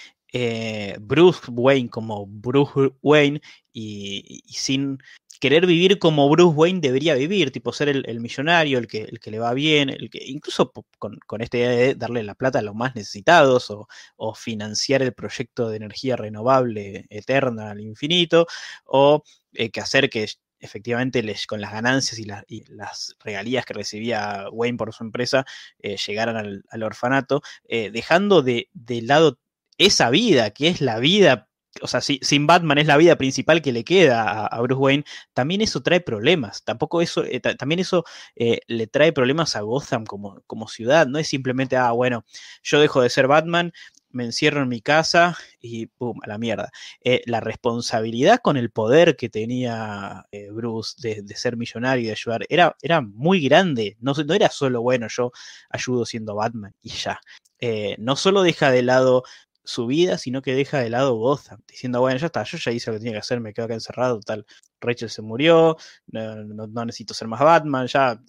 Bruce Wayne como Bruce Wayne y, sin querer vivir como Bruce Wayne debería vivir, tipo ser el, millonario, el que, el que le va bien, el que incluso con, esta idea de darle la plata a los más necesitados o, financiar el proyecto de energía renovable eterna al infinito, o eh, que hacer que efectivamente con las ganancias y, las regalías que recibía Wayne por su empresa eh, llegaran al, orfanato, eh, dejando de, lado esa vida, que es la vida o sea, si, sin Batman es la vida principal que le queda a, Bruce Wayne, también eso trae problemas. Tampoco eso, eh, también eso le trae problemas a Gotham como, ciudad. No es simplemente, ah, bueno, yo dejo de ser Batman me encierro en mi casa y ¡pum! a la mierda. Eh, la responsabilidad con el poder que tenía eh, Bruce de, ser millonario y de ayudar era, era muy grande. No, era solo, bueno, yo ayudo siendo Batman y ya. Eh, no solo deja de lado su vida, sino que deja de lado Gotham, diciendo, bueno, ya está, yo ya hice lo que tenía que hacer, me quedo acá encerrado, tal, Rachel se murió, no, necesito ser más Batman, ya,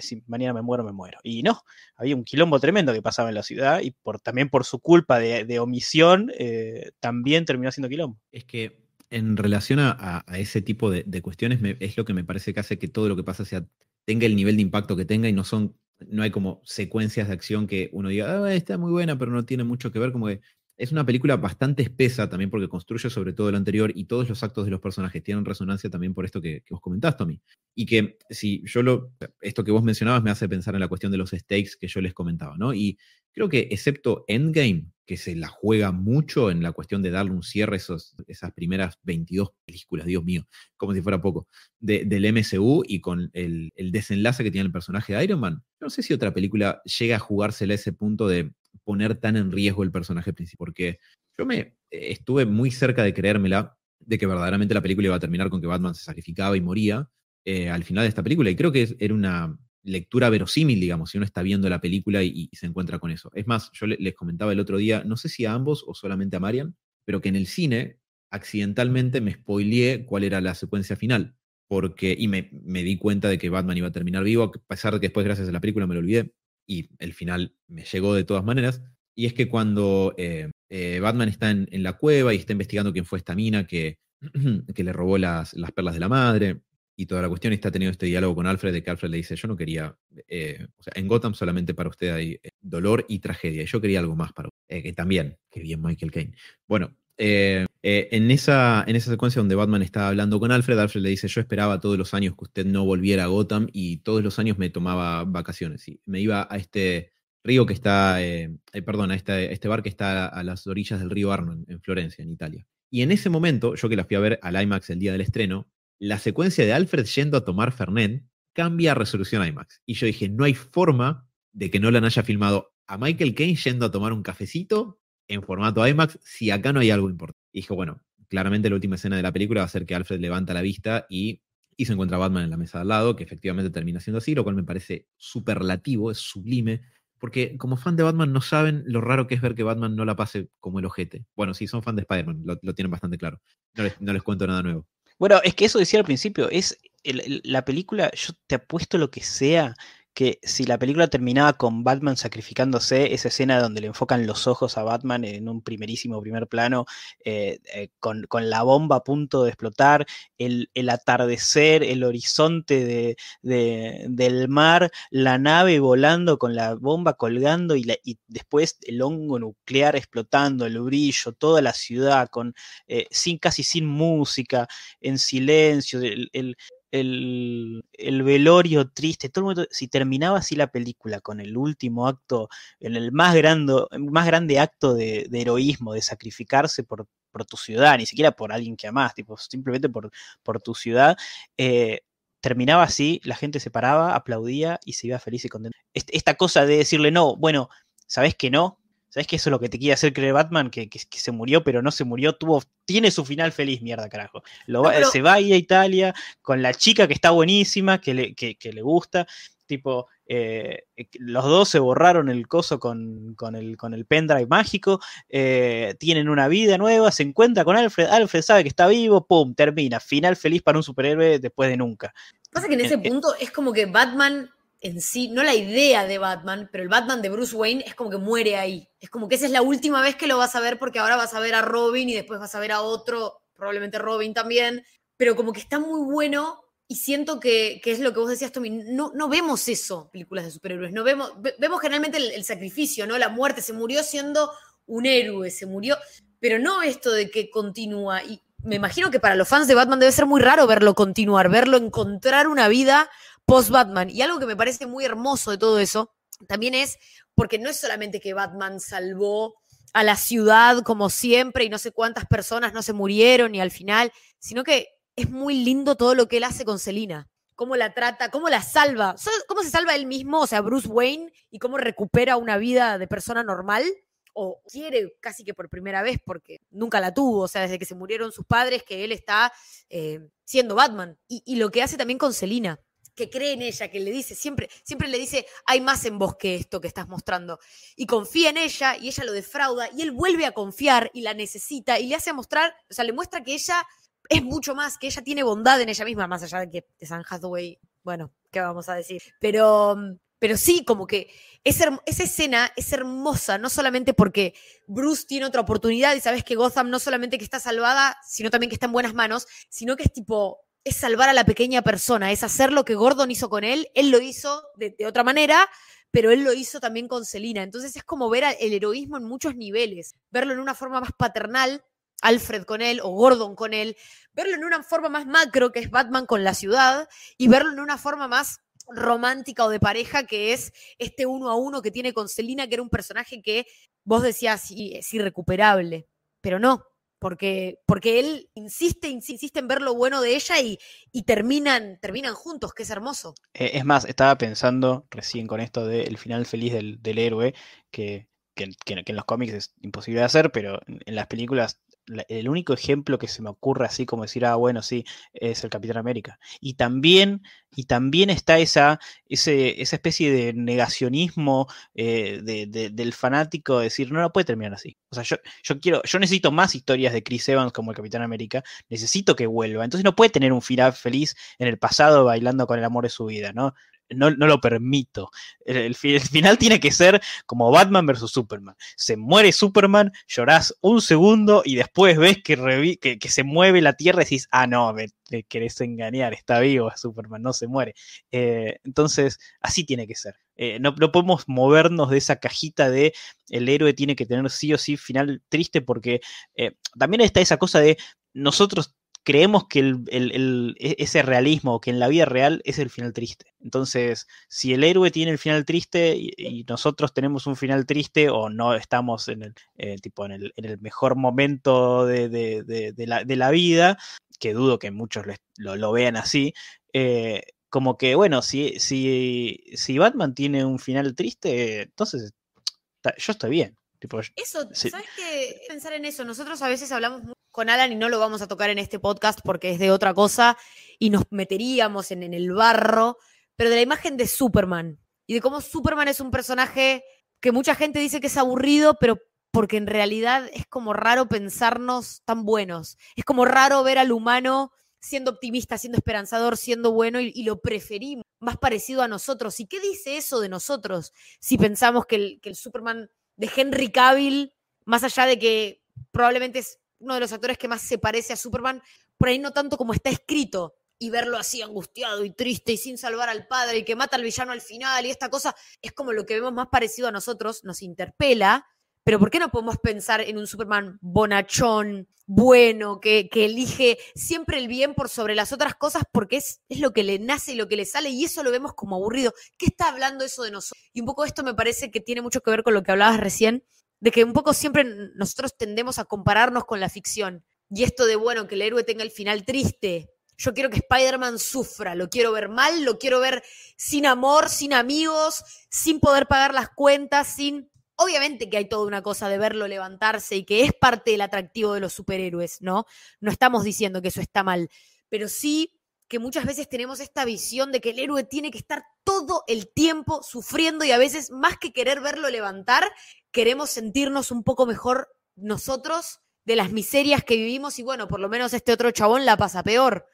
si mañana me muero, me muero. Y no, había un quilombo tremendo que pasaba en la ciudad y por, también por su culpa de, omisión, eh, también terminó siendo quilombo. Es que en relación a, ese tipo de, cuestiones es lo que me parece que hace que todo lo que pasa sea, tenga el nivel de impacto que tenga y no son no hay como secuencias de acción que uno diga, ah, está muy buena, pero no tiene mucho que ver, como que es una película bastante espesa también porque construye sobre todo lo anterior y todos los actos de los personajes tienen resonancia también por esto que, vos comentaste, Tommy. Y que si yo lo, esto que vos mencionabas me hace pensar en la cuestión de los stakes que yo les comentaba, ¿no? Y creo que excepto Endgame, que se la juega mucho en la cuestión de darle un cierre a esas primeras 22 películas, Dios mío, como si fuera poco, del MCU y con el, el desenlace que tiene el personaje de Iron Man, no sé si otra película llega a jugársela a ese punto de poner tan en riesgo el personaje principal, porque yo me eh, estuve muy cerca de creérmela, de que verdaderamente la película iba a terminar con que Batman se sacrificaba y moría eh, al final de esta película, y creo que era una lectura verosímil, digamos, si uno está viendo la película y, se encuentra con eso. Es más, yo les comentaba el otro día, no sé si a ambos o solamente a Marian, pero que en el cine accidentalmente me spoileé cuál era la secuencia final, porque, y me, me di cuenta de que Batman iba a terminar vivo, a pesar de que después, gracias a la película, me lo olvidé y el final me llegó de todas maneras, y es que cuando eh, eh, Batman está en, la cueva y está investigando quién fue esta mina que, *clears throat* que le robó las, las, perlas de la madre y toda la cuestión, y está teniendo este diálogo con Alfred, de que Alfred le dice, yo no quería, eh, o sea, en Gotham solamente para usted hay dolor y tragedia, y yo quería algo más para usted, que también, que bien Michael Caine. Bueno, eh, eh, en, esa, en esa secuencia donde Batman está hablando con Alfred, Alfred le dice, yo esperaba todos los años que usted no volviera a Gotham y todos los años me tomaba vacaciones. Y me iba a este río que está, eh, perdón, a este, este, bar que está a, las orillas del río Arno, en, Florencia, en Italia. Y en ese momento, yo que la fui a ver al IMAX el día del estreno, la secuencia de Alfred yendo a tomar Fernet cambia a resolución IMAX. Y yo dije, no hay forma de que Nolan haya filmado a Michael Caine yendo a tomar un cafecito en formato IMAX si acá no hay algo importante. Y dijo, bueno, claramente la última escena de la película va a ser que Alfred levanta la vista y, y se encuentra Batman en la mesa de al lado, que efectivamente termina siendo así, lo cual me parece superlativo, es sublime, porque como fan de Batman no saben lo raro que es ver que Batman no la pase como el ojete. Bueno, si son fan de Spider-Man, lo, tienen bastante claro. No les, cuento nada nuevo. Bueno, es que eso decía al principio, es la película, yo te apuesto lo que sea, que si la película terminaba con Batman sacrificándose, esa escena donde le enfocan los ojos a Batman en un primerísimo primer plano, eh, eh, con, la bomba a punto de explotar, el, atardecer, el horizonte del mar, la nave volando con la bomba colgando y, después el hongo nuclear explotando, el brillo, toda la ciudad con, eh, sin, casi sin música, en silencio, el el, velorio triste, todo el mundo, si terminaba así la película con el último acto, en el más, grande, más grande acto de, heroísmo, de sacrificarse por, por, tu ciudad, ni siquiera por alguien que amás, tipo, simplemente por, por tu ciudad, eh, terminaba así, la gente se paraba, aplaudía y se iba feliz y contento. Esta cosa de decirle, no, bueno, ¿sabes que no? ¿Sabes que eso es lo que te quiere hacer creer Batman? Que, se murió, pero no se murió, tuvo, tiene su final feliz, mierda, carajo. Se va a ir a Italia con la chica que está buenísima, que le, le gusta. Tipo, eh, los dos se borraron el coso con, el, con el pendrive mágico, eh, tienen una vida nueva, se encuentra con Alfred, Alfred sabe que está vivo, pum, termina, final feliz para un superhéroe después de nunca. Pasa que en ese eh, punto es como que Batman en sí, no la idea de Batman, pero el Batman de Bruce Wayne es como que muere ahí. Es como que esa es la última vez que lo vas a ver porque ahora vas a ver a Robin y después vas a ver a otro, probablemente Robin también, pero como que está muy bueno y siento que, que, es lo que vos decías, Tommy, no, no vemos eso, películas de superhéroes, no vemos, vemos generalmente el, el, sacrificio, ¿no? La muerte, se murió siendo un héroe, se murió, pero no esto de que continúa. Y me imagino que para los fans de Batman debe ser muy raro verlo continuar, verlo encontrar una vida post-Batman. Y algo que me parece muy hermoso de todo eso, también es porque no es solamente que Batman salvó a la ciudad como siempre y no sé cuántas personas no se murieron y al final, sino que es muy lindo todo lo que él hace con Selina. Cómo la trata, cómo la salva, cómo se salva él mismo, o sea, Bruce Wayne, y cómo recupera una vida de persona normal, o quiere casi que por primera vez, porque nunca la tuvo, o sea, desde que se murieron sus padres, que él está eh, siendo Batman. Y, y, lo que hace también con Selina, que cree en ella, que le dice, siempre, siempre le dice, hay más en vos que esto que estás mostrando. Y confía en ella, y ella lo defrauda, y él vuelve a confiar y la necesita, y le hace mostrar, o sea, le muestra que ella es mucho más, que ella tiene bondad en ella misma, más allá de que de San Hathaway, bueno, ¿qué vamos a decir? Pero, pero sí, como que esa, escena es hermosa, no solamente porque Bruce tiene otra oportunidad y sabes que Gotham no solamente que está salvada, sino también que está en buenas manos, sino que es tipo, es salvar a la pequeña persona, es hacer lo que Gordon hizo con él, él lo hizo de, otra manera, pero él lo hizo también con Selina. Entonces es como ver el heroísmo en muchos niveles, verlo en una forma más paternal, Alfred con él o Gordon con él, verlo en una forma más macro, que es Batman con la ciudad, y verlo en una forma más romántica o de pareja, que es este uno a uno que tiene con Selina, que era un personaje que vos decías es irrecuperable, pero no, porque, porque él insiste, insiste en ver lo bueno de ella y, y terminan, terminan juntos, que es hermoso. Eh, es más, estaba pensando recién con esto del final feliz del, del héroe, que, que, que, en los cómics es imposible de hacer, pero en, en las películas el único ejemplo que se me ocurre así como decir, ah, bueno, sí, es el Capitán América. Y también, y también está esa, ese, esa especie de negacionismo eh, de, de, del fanático de decir, no, no puede terminar así. O sea, yo, yo quiero, yo necesito más historias de Chris Evans como el Capitán América, necesito que vuelva. Entonces no puede tener un final feliz en el pasado bailando con el amor de su vida, ¿no? No, no, lo permito. El, el, final tiene que ser como Batman versus Superman. Se muere Superman, llorás un segundo y después ves que, que, se mueve la Tierra y decís, ah, no, me, me, querés engañar, está vivo Superman, no se muere. Eh, entonces, así tiene que ser. Eh, no, no, podemos movernos de esa cajita de el héroe tiene que tener sí o sí final triste porque eh, también está esa cosa de nosotros creemos que el, el, el, ese realismo, que en la vida real es el final triste. Entonces, si el héroe tiene el final triste y, nosotros tenemos un final triste o no estamos en el, eh, tipo en el, en el mejor momento de, de, de, de, la, de la vida, que dudo que muchos lo, lo vean así, eh, como que, bueno, si, si, si Batman tiene un final triste, entonces yo estoy bien. Tipo, eso, sí. ¿sabes qué? Pensar en eso. Nosotros a veces hablamos con Alan y no lo vamos a tocar en este podcast porque es de otra cosa y nos meteríamos en, en, el barro, pero de la imagen de Superman y de cómo Superman es un personaje que mucha gente dice que es aburrido, pero porque en realidad es como raro pensarnos tan buenos. Es como raro ver al humano siendo optimista, siendo esperanzador, siendo bueno y, y lo preferimos, más parecido a nosotros. ¿Y qué dice eso de nosotros si pensamos que el, que el Superman de Henry Cavill, más allá de que probablemente es uno de los actores que más se parece a Superman, por ahí no tanto como está escrito, y verlo así angustiado y triste y sin salvar al padre y que mata al villano al final y esta cosa es como lo que vemos más parecido a nosotros, nos interpela, pero ¿por qué no podemos pensar en un Superman bonachón, bueno, que, elige siempre el bien por sobre las otras cosas porque es, es lo que le nace y lo que le sale y eso lo vemos como aburrido? ¿Qué está hablando eso de nosotros? Y un poco esto me parece que tiene mucho que ver con lo que hablabas recién, de que un poco siempre nosotros tendemos a compararnos con la ficción. Y esto de, bueno, que el héroe tenga el final triste. Yo quiero que Spider-Man sufra, lo quiero ver mal, lo quiero ver sin amor, sin amigos, sin poder pagar las cuentas, sin obviamente que hay toda una cosa de verlo levantarse y que es parte del atractivo de los superhéroes, ¿no? No estamos diciendo que eso está mal, pero sí que muchas veces tenemos esta visión de que el héroe tiene que estar todo el tiempo sufriendo y a veces más que querer verlo levantar, queremos sentirnos un poco mejor nosotros de las miserias que vivimos y bueno, por lo menos este otro chabón la pasa peor.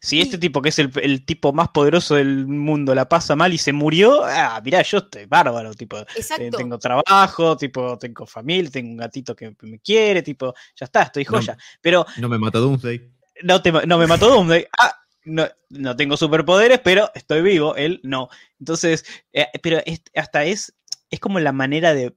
Si este tipo, que es el, el, tipo más poderoso del mundo, la pasa mal y se murió, ah, mirá, yo estoy bárbaro, tipo, Exacto. tengo trabajo, tipo, tengo familia, tengo un gatito que me quiere, tipo, ya está, estoy joya. No, Pero. No me mató Doomsday. No, te, no me mató Doomsday. *laughs* Ah, no, no tengo superpoderes, pero estoy vivo, él no. Entonces, eh, pero hasta es, es como la manera de,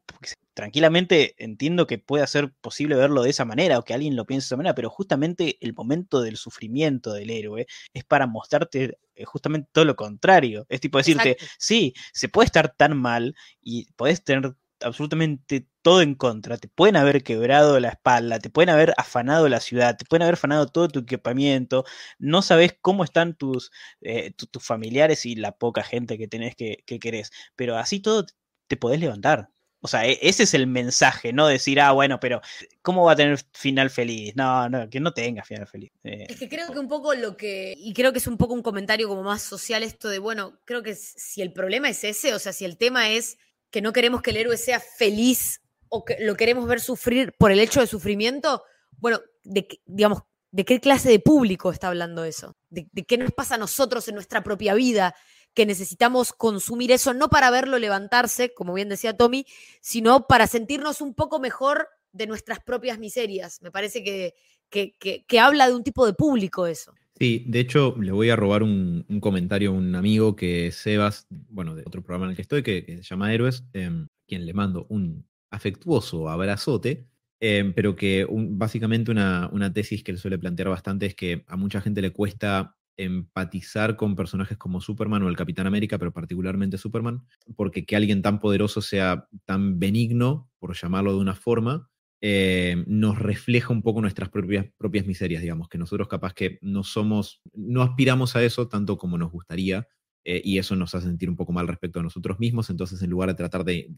tranquilamente entiendo que pueda ser posible verlo de esa manera o que alguien lo piense de esa manera, pero justamente el momento del sufrimiento del héroe es para mostrarte eh, justamente todo lo contrario. Es tipo decirte, sí, se puede estar tan mal y podés tener absolutamente todo en contra. Te pueden haber quebrado la espalda, te pueden haber afanado la ciudad, te pueden haber afanado todo tu equipamiento. No sabes cómo están tus, eh, tus familiares y la poca gente que tenés que, que querés. Pero así todo te podés levantar. O sea, e, ese es el mensaje, no decir, ah, bueno, pero ¿cómo va a tener final feliz? No, no, que no tenga final feliz. Eh, es que creo que un poco lo que, y creo que es un poco un comentario como más social esto de, bueno, creo que si el problema es ese, o sea, si el tema es que no queremos que el héroe sea feliz o que lo queremos ver sufrir por el hecho de sufrimiento, bueno, de, digamos, ¿de qué clase de público está hablando eso? ¿De, ¿De, qué nos pasa a nosotros en nuestra propia vida? Que necesitamos consumir eso no para verlo levantarse, como bien decía Tommy, sino para sentirnos un poco mejor de nuestras propias miserias. Me parece que, que, que habla de un tipo de público eso. Sí, de hecho, le voy a robar un, comentario a un amigo que es Sebas, bueno, de otro programa en el que estoy, que, se llama Héroes, eh, quien le mando un afectuoso abrazote, em, pero que básicamente una, una, tesis que él suele plantear bastante es que a mucha gente le cuesta empatizar con personajes como Superman o el Capitán América, pero particularmente Superman, porque que alguien tan poderoso sea tan benigno, por llamarlo de una forma, eh, nos refleja un poco nuestras propias, propias miserias, digamos, que nosotros capaz que no somos, no aspiramos a eso tanto como nos gustaría, eh, y eso nos hace sentir un poco mal respecto a nosotros mismos, entonces en lugar de tratar de,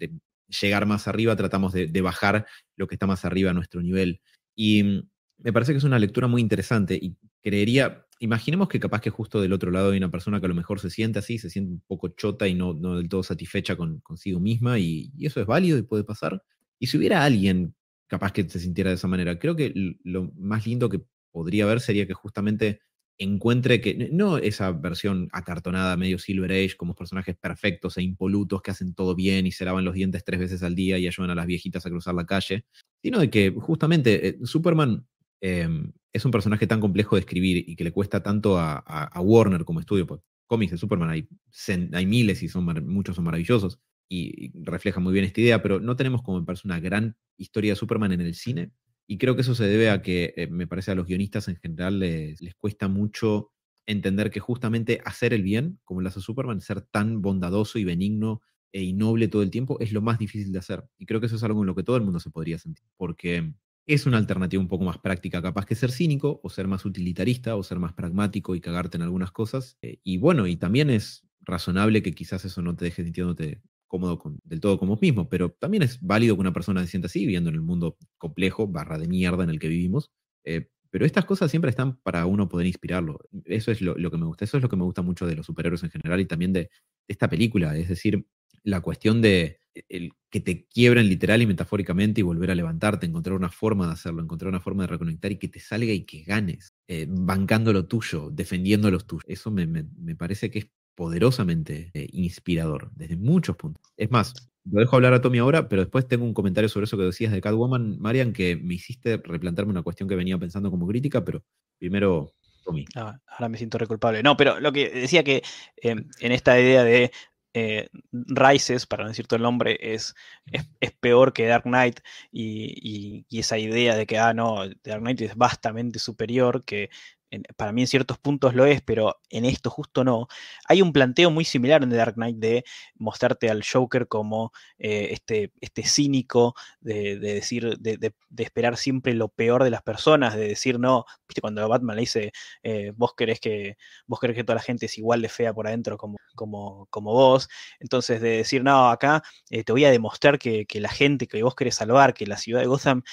llegar más arriba, tratamos de, bajar lo que está más arriba a nuestro nivel. Y mm, me parece que es una lectura muy interesante y creería, imaginemos que capaz que justo del otro lado hay una persona que a lo mejor se siente así, se siente un poco chota y no, no del todo satisfecha con, consigo misma, y, y eso es válido y puede pasar. Y si hubiera alguien capaz que se sintiera de esa manera. Creo que lo más lindo que podría haber sería que justamente encuentre que no esa versión acartonada, medio Silver Age, como personajes perfectos e impolutos que hacen todo bien y se lavan los dientes tres veces al día y ayudan a las viejitas a cruzar la calle, sino de que justamente eh, Superman em, es un personaje tan complejo de escribir y que le cuesta tanto a, Warner como estudio, pues cómics de Superman hay, hay miles y son muchos son maravillosos, y, refleja muy bien esta idea, pero no tenemos como me parece una gran historia de Superman en el cine. Y creo que eso se debe a que, eh, me parece, a los guionistas en general les, les, cuesta mucho entender que justamente hacer el bien, como lo hace Superman, ser tan bondadoso y benigno e noble todo el tiempo, es lo más difícil de hacer. Y creo que eso es algo en lo que todo el mundo se podría sentir, porque es una alternativa un poco más práctica, capaz que ser cínico, o ser más utilitarista, o ser más pragmático y cagarte en algunas cosas. Eh, y bueno, y también es razonable que quizás eso no te deje sintiéndote cómodo del todo como mismo, pero también es válido que una persona se sienta así, viviendo en el mundo complejo, barra de mierda en el que vivimos. Eh, pero estas cosas siempre están para uno poder inspirarlo. Eso es lo, que me gusta. Eso es lo que me gusta mucho de los superhéroes en general y también de, esta película. Es decir, la cuestión de el, que te quiebren literal y metafóricamente y volver a levantarte, encontrar una forma de hacerlo, encontrar una forma de reconectar y que te salga y que ganes, eh, bancando lo tuyo, defendiendo los tuyos. Eso me, me parece que es poderosamente eh, inspirador desde muchos puntos. Es más, lo dejo hablar a Tommy ahora, pero después tengo un comentario sobre eso que decías de Catwoman, Marian, que me hiciste replantarme una cuestión que venía pensando como crítica, pero primero Tommy. Ah, ahora me siento reculpable. No, pero lo que decía que em, en esta idea de eh, Rises, para no decir todo el nombre, es, es, peor que Dark Knight y, y, esa idea de que, ah, no, Dark Knight es vastamente superior, que para mí en ciertos puntos lo es, pero en esto justo no. Hay un planteo muy similar en The Dark Knight de mostrarte al Joker como eh, este, este cínico, de, decir, de, esperar siempre lo peor de las personas, de decir, no, viste, cuando Batman le dice, eh, vos querés que, vos querés que toda la gente es igual de fea por adentro como, como, como vos. Entonces, de decir, no, acá eh, te voy a demostrar que, la gente que vos querés salvar, que la ciudad de Gotham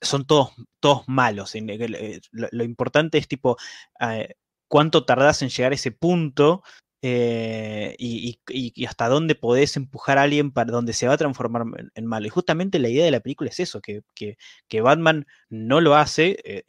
son todos, todos malos. Eh, lo, importante es tipo eh, cuánto tardás en llegar a ese punto eh, y, hasta dónde podés empujar a alguien para donde se va a transformar en, malo. Y justamente la idea de la película es eso, que, que, Batman no lo hace,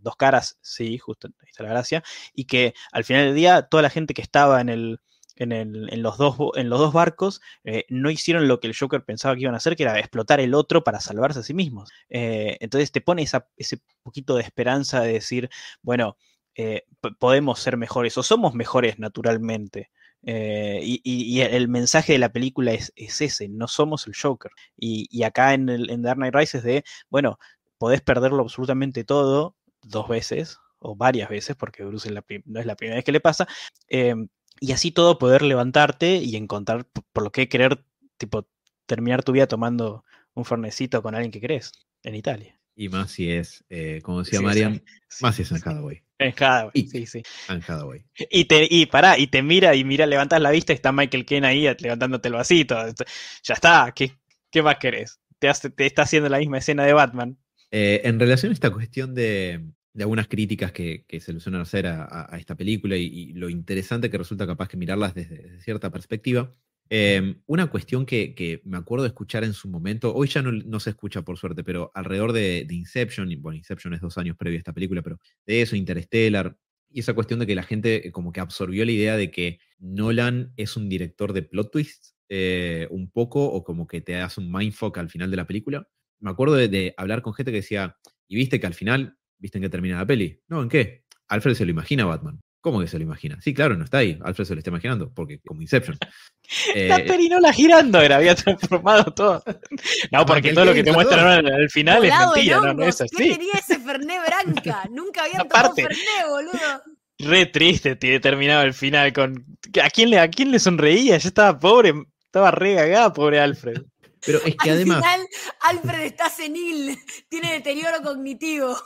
dos caras, sí, justo ahí está la gracia, y que al final del día toda la gente que estaba en el, en, los, dos, en los dos barcos, eh, no hicieron lo que el Joker pensaba que iban a hacer, que era explotar el otro para salvarse a sí mismos. Eh, entonces te pone ese poquito de esperanza de decir, bueno, eh, podemos ser mejores o somos mejores naturalmente. Y, el mensaje de la película es, ese, no somos el Joker. Y, acá en, el, en Dark Knight Rises de, bueno, podés perderlo absolutamente todo dos veces o varias veces, porque Bruce no es la primera vez que le pasa, em, y así todo poder levantarte y encontrar por lo que querer, tipo, terminar tu vida tomando un fornecito con alguien que crees en Italia. Y más si es, eh, como decía Marian, más si es en Hathaway. En Hathaway, sí, sí. En Hathaway. Y te, y pará, y te mira, y mira, levantas la vista y está Michael Ken ahí levantándote el vasito. Ya está, ¿qué, qué más querés? Te, te está haciendo la misma escena de Batman. Eh, en relación a esta cuestión de, algunas críticas que, se le suelen hacer a, esta película y, lo interesante que resulta capaz que mirarlas desde cierta perspectiva, Em, una cuestión que, me acuerdo de escuchar en su momento, hoy ya no, se escucha por suerte, pero alrededor de, Inception, y bueno, Inception es dos años previo a esta película, pero de eso, Interstellar, y esa cuestión de que la gente eh, como que absorbió la idea de que Nolan es un director de plot twists, eh, un poco, o como que te hace un mindfuck al final de la película. Me acuerdo de, de hablar con gente que decía, ¿y viste que al final, viste en qué termina la peli? No, ¿en qué? Alfred se lo imagina Batman. ¿Cómo que se lo imagina? Sí, claro, no está ahí. Alfred se lo está imaginando, porque como Inception. *laughs* la eh, perinola girando era, había transformado todo. No, porque todo lo que te muestran al final es mentira, no, no es así. ¿Qué tenía ese Ferné Branca? *laughs* Nunca había tomado Ferné, boludo. Re triste tiene terminado el final con. ¿A quién le, a quién le sonreía? Ya estaba pobre, estaba re cagada, pobre Alfred. Pero es que Al además. Final, Alfred está senil, tiene deterioro cognitivo.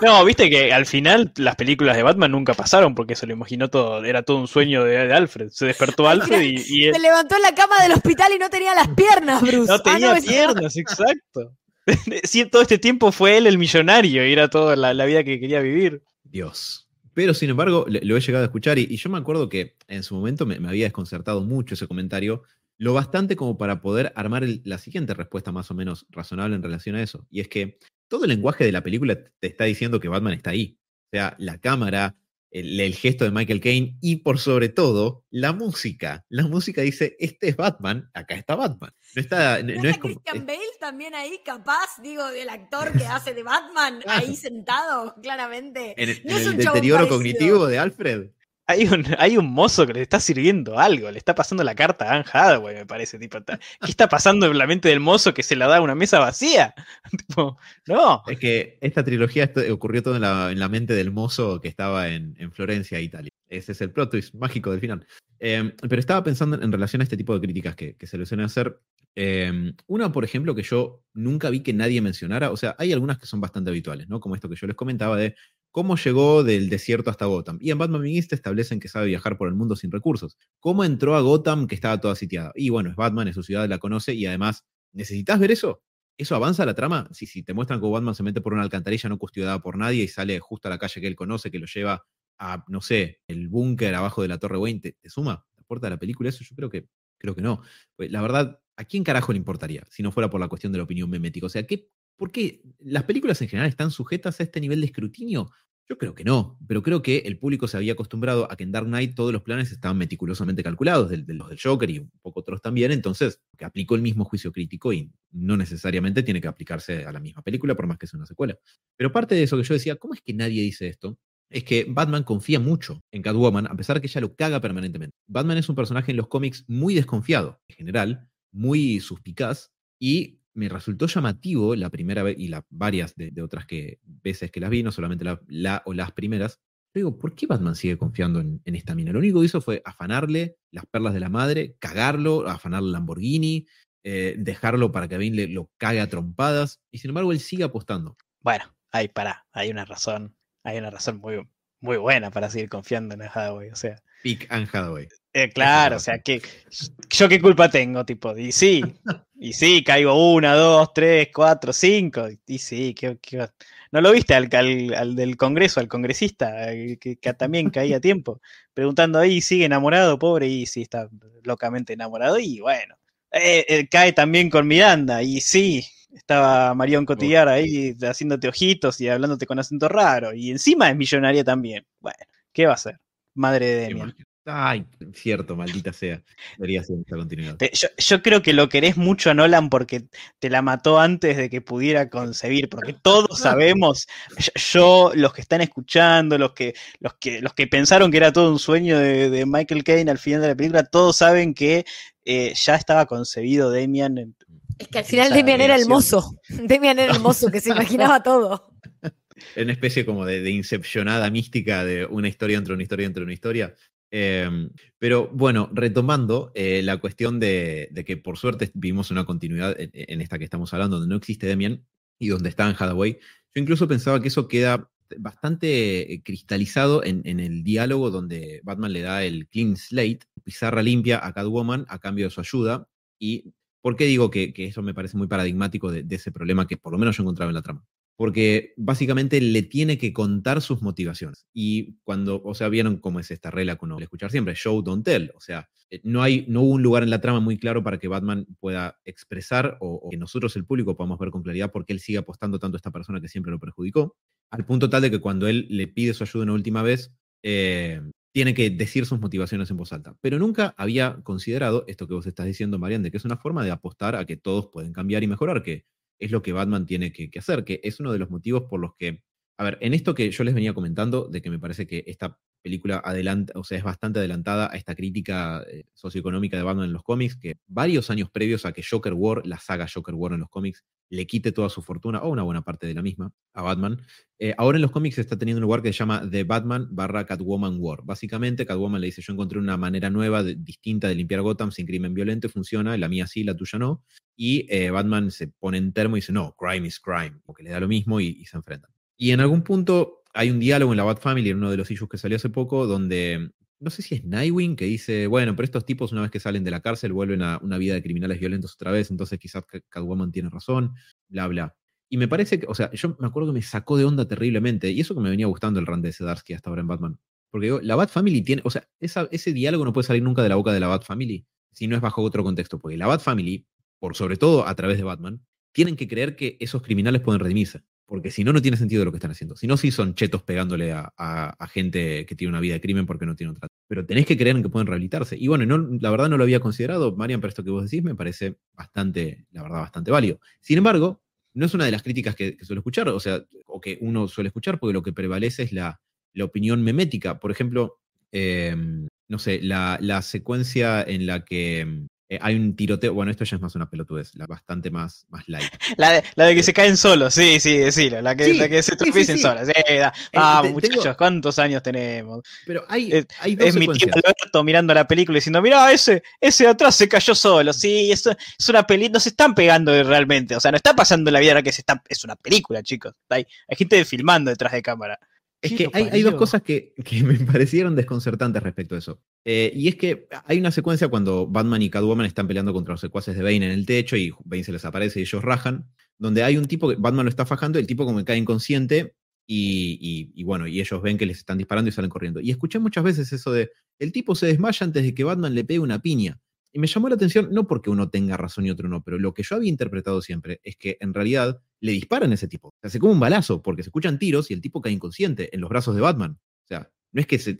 No, viste que al final las películas de Batman nunca pasaron porque se lo imaginó todo, era todo un sueño de, Alfred. Se despertó Alfred y, Se levantó en la cama del hospital y no tenía las piernas, Bruce. No ah, tenía piernas, exacto. *laughs* Sí, todo este tiempo fue él el millonario y era toda la, vida que quería vivir. Dios. Pero sin embargo, lo he llegado a escuchar y, yo me acuerdo que en su momento me, había desconcertado mucho ese comentario lo bastante como para poder armar la siguiente respuesta más o menos razonable en relación a eso. Y es que todo el lenguaje de la película te está diciendo que Batman está ahí. O sea, la cámara, el, gesto de Michael Caine y por sobre todo la música. La música dice, este es Batman, acá está Batman. No está, no, es como, Christian Bale también ahí capaz, digo, del actor que hace de Batman *laughs* ahí sentado, claramente. En, el deterioro cognitivo de Alfred. Hay un, *laughs* hay un mozo que le está sirviendo algo, le está pasando la carta a Anne Hathaway, me parece. Tipo, ¿Qué está pasando en la mente del mozo que se la da a una mesa vacía? *laughs* no. Es que esta trilogía ocurrió todo en la, mente del mozo que estaba en, Florencia, Italia. Ese es el plot twist mágico del final. Em, pero estaba pensando en relación a este tipo de críticas que, se le suelen hacer. Em, una, por ejemplo, que yo nunca vi que nadie mencionara, o sea, hay algunas que son bastante habituales, ¿no? Como esto que yo les comentaba de ¿Cómo llegó del desierto hasta Gotham? Y en Batman Begins establecen que sabe viajar por el mundo sin recursos. ¿Cómo entró a Gotham que estaba toda sitiada? Y bueno, es Batman, es su ciudad, la conoce y además, ¿necesitas ver eso? ¿Eso avanza la trama? Si, si te muestran que Batman se mete por una alcantarilla no custodiada por nadie y sale justo a la calle que él conoce, que lo lleva a, no sé, el búnker abajo de la Torre Wayne, ¿te, suma? ¿Te aporta la película eso? Yo creo que, creo que no. Pues, la verdad, ¿a quién carajo le importaría si no fuera por la cuestión de la opinión memética? O sea, ¿qué, ¿por qué las películas en general están sujetas a este nivel de escrutinio? Yo creo que no, pero creo que el público se había acostumbrado a que en Dark Knight todos los planes estaban meticulosamente calculados, de, los del Joker y un poco otros también, entonces que aplicó el mismo juicio crítico y no necesariamente tiene que aplicarse a la misma película, por más que sea una secuela. Pero parte de eso que yo decía, ¿cómo es que nadie dice esto? Es que Batman confía mucho en Catwoman, a pesar de que ella lo caga permanentemente. Batman es un personaje en los cómics muy desconfiado, en general, muy suspicaz, y me resultó llamativo la primera vez y varias de, otras que, veces que las vi, no solamente la, o las primeras. Digo, ¿por qué Batman sigue confiando en, esta mina? Lo único que hizo fue afanarle las perlas de la madre, cagarlo, afanarle Lamborghini, eh, dejarlo para que Bane lo cague a trompadas, y sin embargo él sigue apostando. Bueno, ahí para, hay una razón, hay una razón muy, muy buena para seguir confiando en Hathaway, o sea. Pick Anne Hathaway. Eh, claro, o sea, que yo qué culpa tengo, tipo, y sí, *laughs* y sí, caigo una, dos, tres, cuatro, cinco, y sí, que, ¿no lo viste al, al, del Congreso, al congresista, eh, que, también caía a tiempo, preguntando ahí, ¿sigue enamorado, pobre? Y sí, está locamente enamorado, y bueno, eh, cae también con Miranda, y sí, estaba Marión Cotillar ahí haciéndote ojitos y hablándote con acento raro, y encima es millonaria también, bueno, ¿qué va a hacer? Madre de Demian. Ay, cierto, maldita sea. Debería ser esta continuidad. yo, creo que lo querés mucho a Nolan porque te la mató antes de que pudiera concebir, porque todos *laughs* sabemos, yo, los que están escuchando, los que, los que, los que pensaron que era todo un sueño de, Michael Caine al final de la película, todos saben que eh, ya estaba concebido Demian. Es que al final Demian era el mozo. *laughs* Demian era el mozo que se imaginaba *laughs* todo. Era una especie como de, de, incepcionada mística de una historia entre una historia entre una historia. Em, pero bueno, retomando eh, la cuestión de, que por suerte vivimos una continuidad en, esta que estamos hablando, donde no existe Demian y donde está en Hathaway, yo incluso pensaba que eso queda bastante eh, cristalizado en, el diálogo donde Batman le da el clean slate, pizarra limpia a Catwoman a cambio de su ayuda. ¿Y por qué digo que, eso me parece muy paradigmático de, ese problema que por lo menos yo encontraba en la trama? porque básicamente le tiene que contar sus motivaciones. Y cuando, o sea, vieron cómo es esta regla con escuchar siempre, show, don't tell. O sea, eh, no, hay, no hubo un lugar en la trama muy claro para que Batman pueda expresar o, que nosotros, el público, podamos ver con claridad por qué él sigue apostando tanto a esta persona que siempre lo perjudicó, al punto tal de que cuando él le pide su ayuda una última vez, eh, tiene que decir sus motivaciones en voz alta. Pero nunca había considerado esto que vos estás diciendo, Marian, de que es una forma de apostar a que todos pueden cambiar y mejorar, que es lo que Batman tiene que, hacer, que es uno de los motivos por los que, a ver, en esto que yo les venía comentando, de que me parece que esta película adelanta, o sea, es bastante adelantada a esta crítica eh, socioeconómica de Batman en los cómics, que varios años previos a que Joker War, la saga Joker War en los cómics, le quite toda su fortuna, o una buena parte de la misma, a Batman. Eh, ahora en los cómics está teniendo un lugar que se llama The Batman barra Catwoman War. Básicamente, Catwoman le dice, yo encontré una manera nueva, distinta de limpiar Gotham sin crimen violento, funciona, la mía sí, la tuya no. Y eh, Batman se pone en termo y dice, no, crime is crime, porque le da lo mismo y, se enfrentan. Y en algún punto hay un diálogo en la Bat Family, en uno de los issues que salió hace poco, donde no sé si es Nightwing que dice, bueno, pero estos tipos una vez que salen de la cárcel vuelven a una vida de criminales violentos otra vez, entonces quizás Catwoman tiene razón, bla, bla. Y me parece que, o sea, yo me acuerdo que me sacó de onda terriblemente, y eso que me venía gustando el run de Sedarsky hasta ahora en Batman. Porque digo, la Bat Family tiene, o sea, ese diálogo no puede salir nunca de la boca de la Bat Family si no es bajo otro contexto, porque la Bat Family, por sobre todo a través de Batman, tienen que creer que esos criminales pueden redimirse porque si no, no tiene sentido lo que están haciendo. Si no, sí son chetos pegándole a, gente que tiene una vida de crimen porque no tiene otra. Pero tenés que creer en que pueden rehabilitarse. Y bueno, no, la verdad no lo había considerado, Marian, pero esto que vos decís me parece bastante, la verdad, bastante válido. Sin embargo, no es una de las críticas que, suelo escuchar, o sea, o que uno suele escuchar, porque lo que prevalece es la, opinión memética. Por ejemplo, em, no sé, la, la, secuencia en la que eh, hay un tiroteo, bueno, esto ya es más una pelotudez, la bastante más, más light. *laughs* La de, la de que se caen solos, sí, sí, sí, la que, la que se tropiecen solas. Eh, vamos, muchachos, ¿cuántos años tenemos? Pero hay, es, hay es mi tío Alberto mirando la película y diciendo, mira, ese, ese de atrás se cayó solo, sí, es, es una película, no se están pegando realmente, o sea, no está pasando en la vida que se está, es una película, chicos. Hay, hay gente filmando detrás de cámara. Es que hay, dos cosas que, me *laughs* parecieron desconcertantes respecto a eso. Eh, y es que hay una secuencia cuando Batman y Catwoman están peleando contra los secuaces de Bane en el techo y Bane se les aparece y ellos rajan, donde hay un tipo que Batman lo está fajando, el tipo como que cae inconsciente y, y, bueno, y ellos ven que les están disparando y salen corriendo. Y escuché muchas veces eso de, el tipo se desmaya antes de que Batman le pegue una piña. Y me llamó la atención, no porque uno tenga razón y otro no, pero lo que yo había interpretado siempre es que en realidad le disparan a ese tipo. Se hace como un balazo, porque se escuchan tiros y el tipo cae inconsciente en los brazos de Batman. O sea, no es que, se,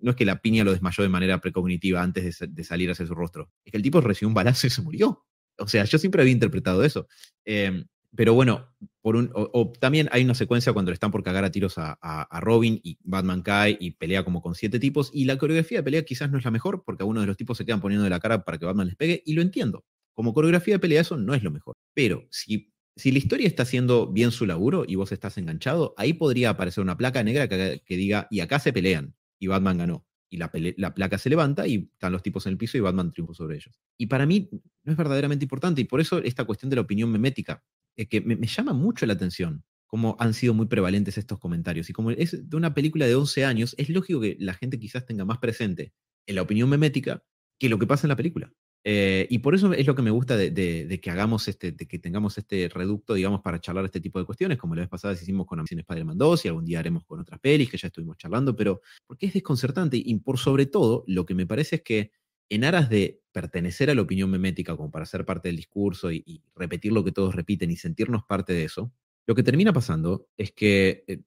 no es que la piña lo desmayó de manera precognitiva antes de, salir hacia su rostro. Es que el tipo recibió un balazo y se murió. O sea, yo siempre había interpretado eso. Em, pero bueno, o, también hay una secuencia cuando le están por cagar a tiros a, a, Robin y Batman cae y pelea como con siete tipos. Y la coreografía de pelea quizás no es la mejor porque a uno de los tipos se quedan poniendo de la cara para que Batman les pegue. Y lo entiendo. Como coreografía de pelea eso no es lo mejor. Pero si si la historia está haciendo bien su laburo y vos estás enganchado, ahí podría aparecer una placa negra que, diga, y acá se pelean, y Batman ganó. Y la, placa se levanta y están los tipos en el piso y Batman triunfó sobre ellos. Y para mí no es verdaderamente importante, y por eso esta cuestión de la opinión memética, es que me, llama mucho la atención cómo han sido muy prevalentes estos comentarios. Y como es de una película de 11 años, es lógico que la gente quizás tenga más presente en la opinión memética que lo que pasa en la película. Eh, y por eso es lo que me gusta de, que hagamos este, de que tengamos este reducto, digamos, para charlar este tipo de cuestiones, como la vez pasada hicimos con Amazing Spider-Man 2 y algún día haremos con otras pelis que ya estuvimos charlando, pero porque es desconcertante y por sobre todo lo que me parece es que en aras de pertenecer a la opinión memética como para ser parte del discurso y, repetir lo que todos repiten y sentirnos parte de eso, lo que termina pasando es que eh,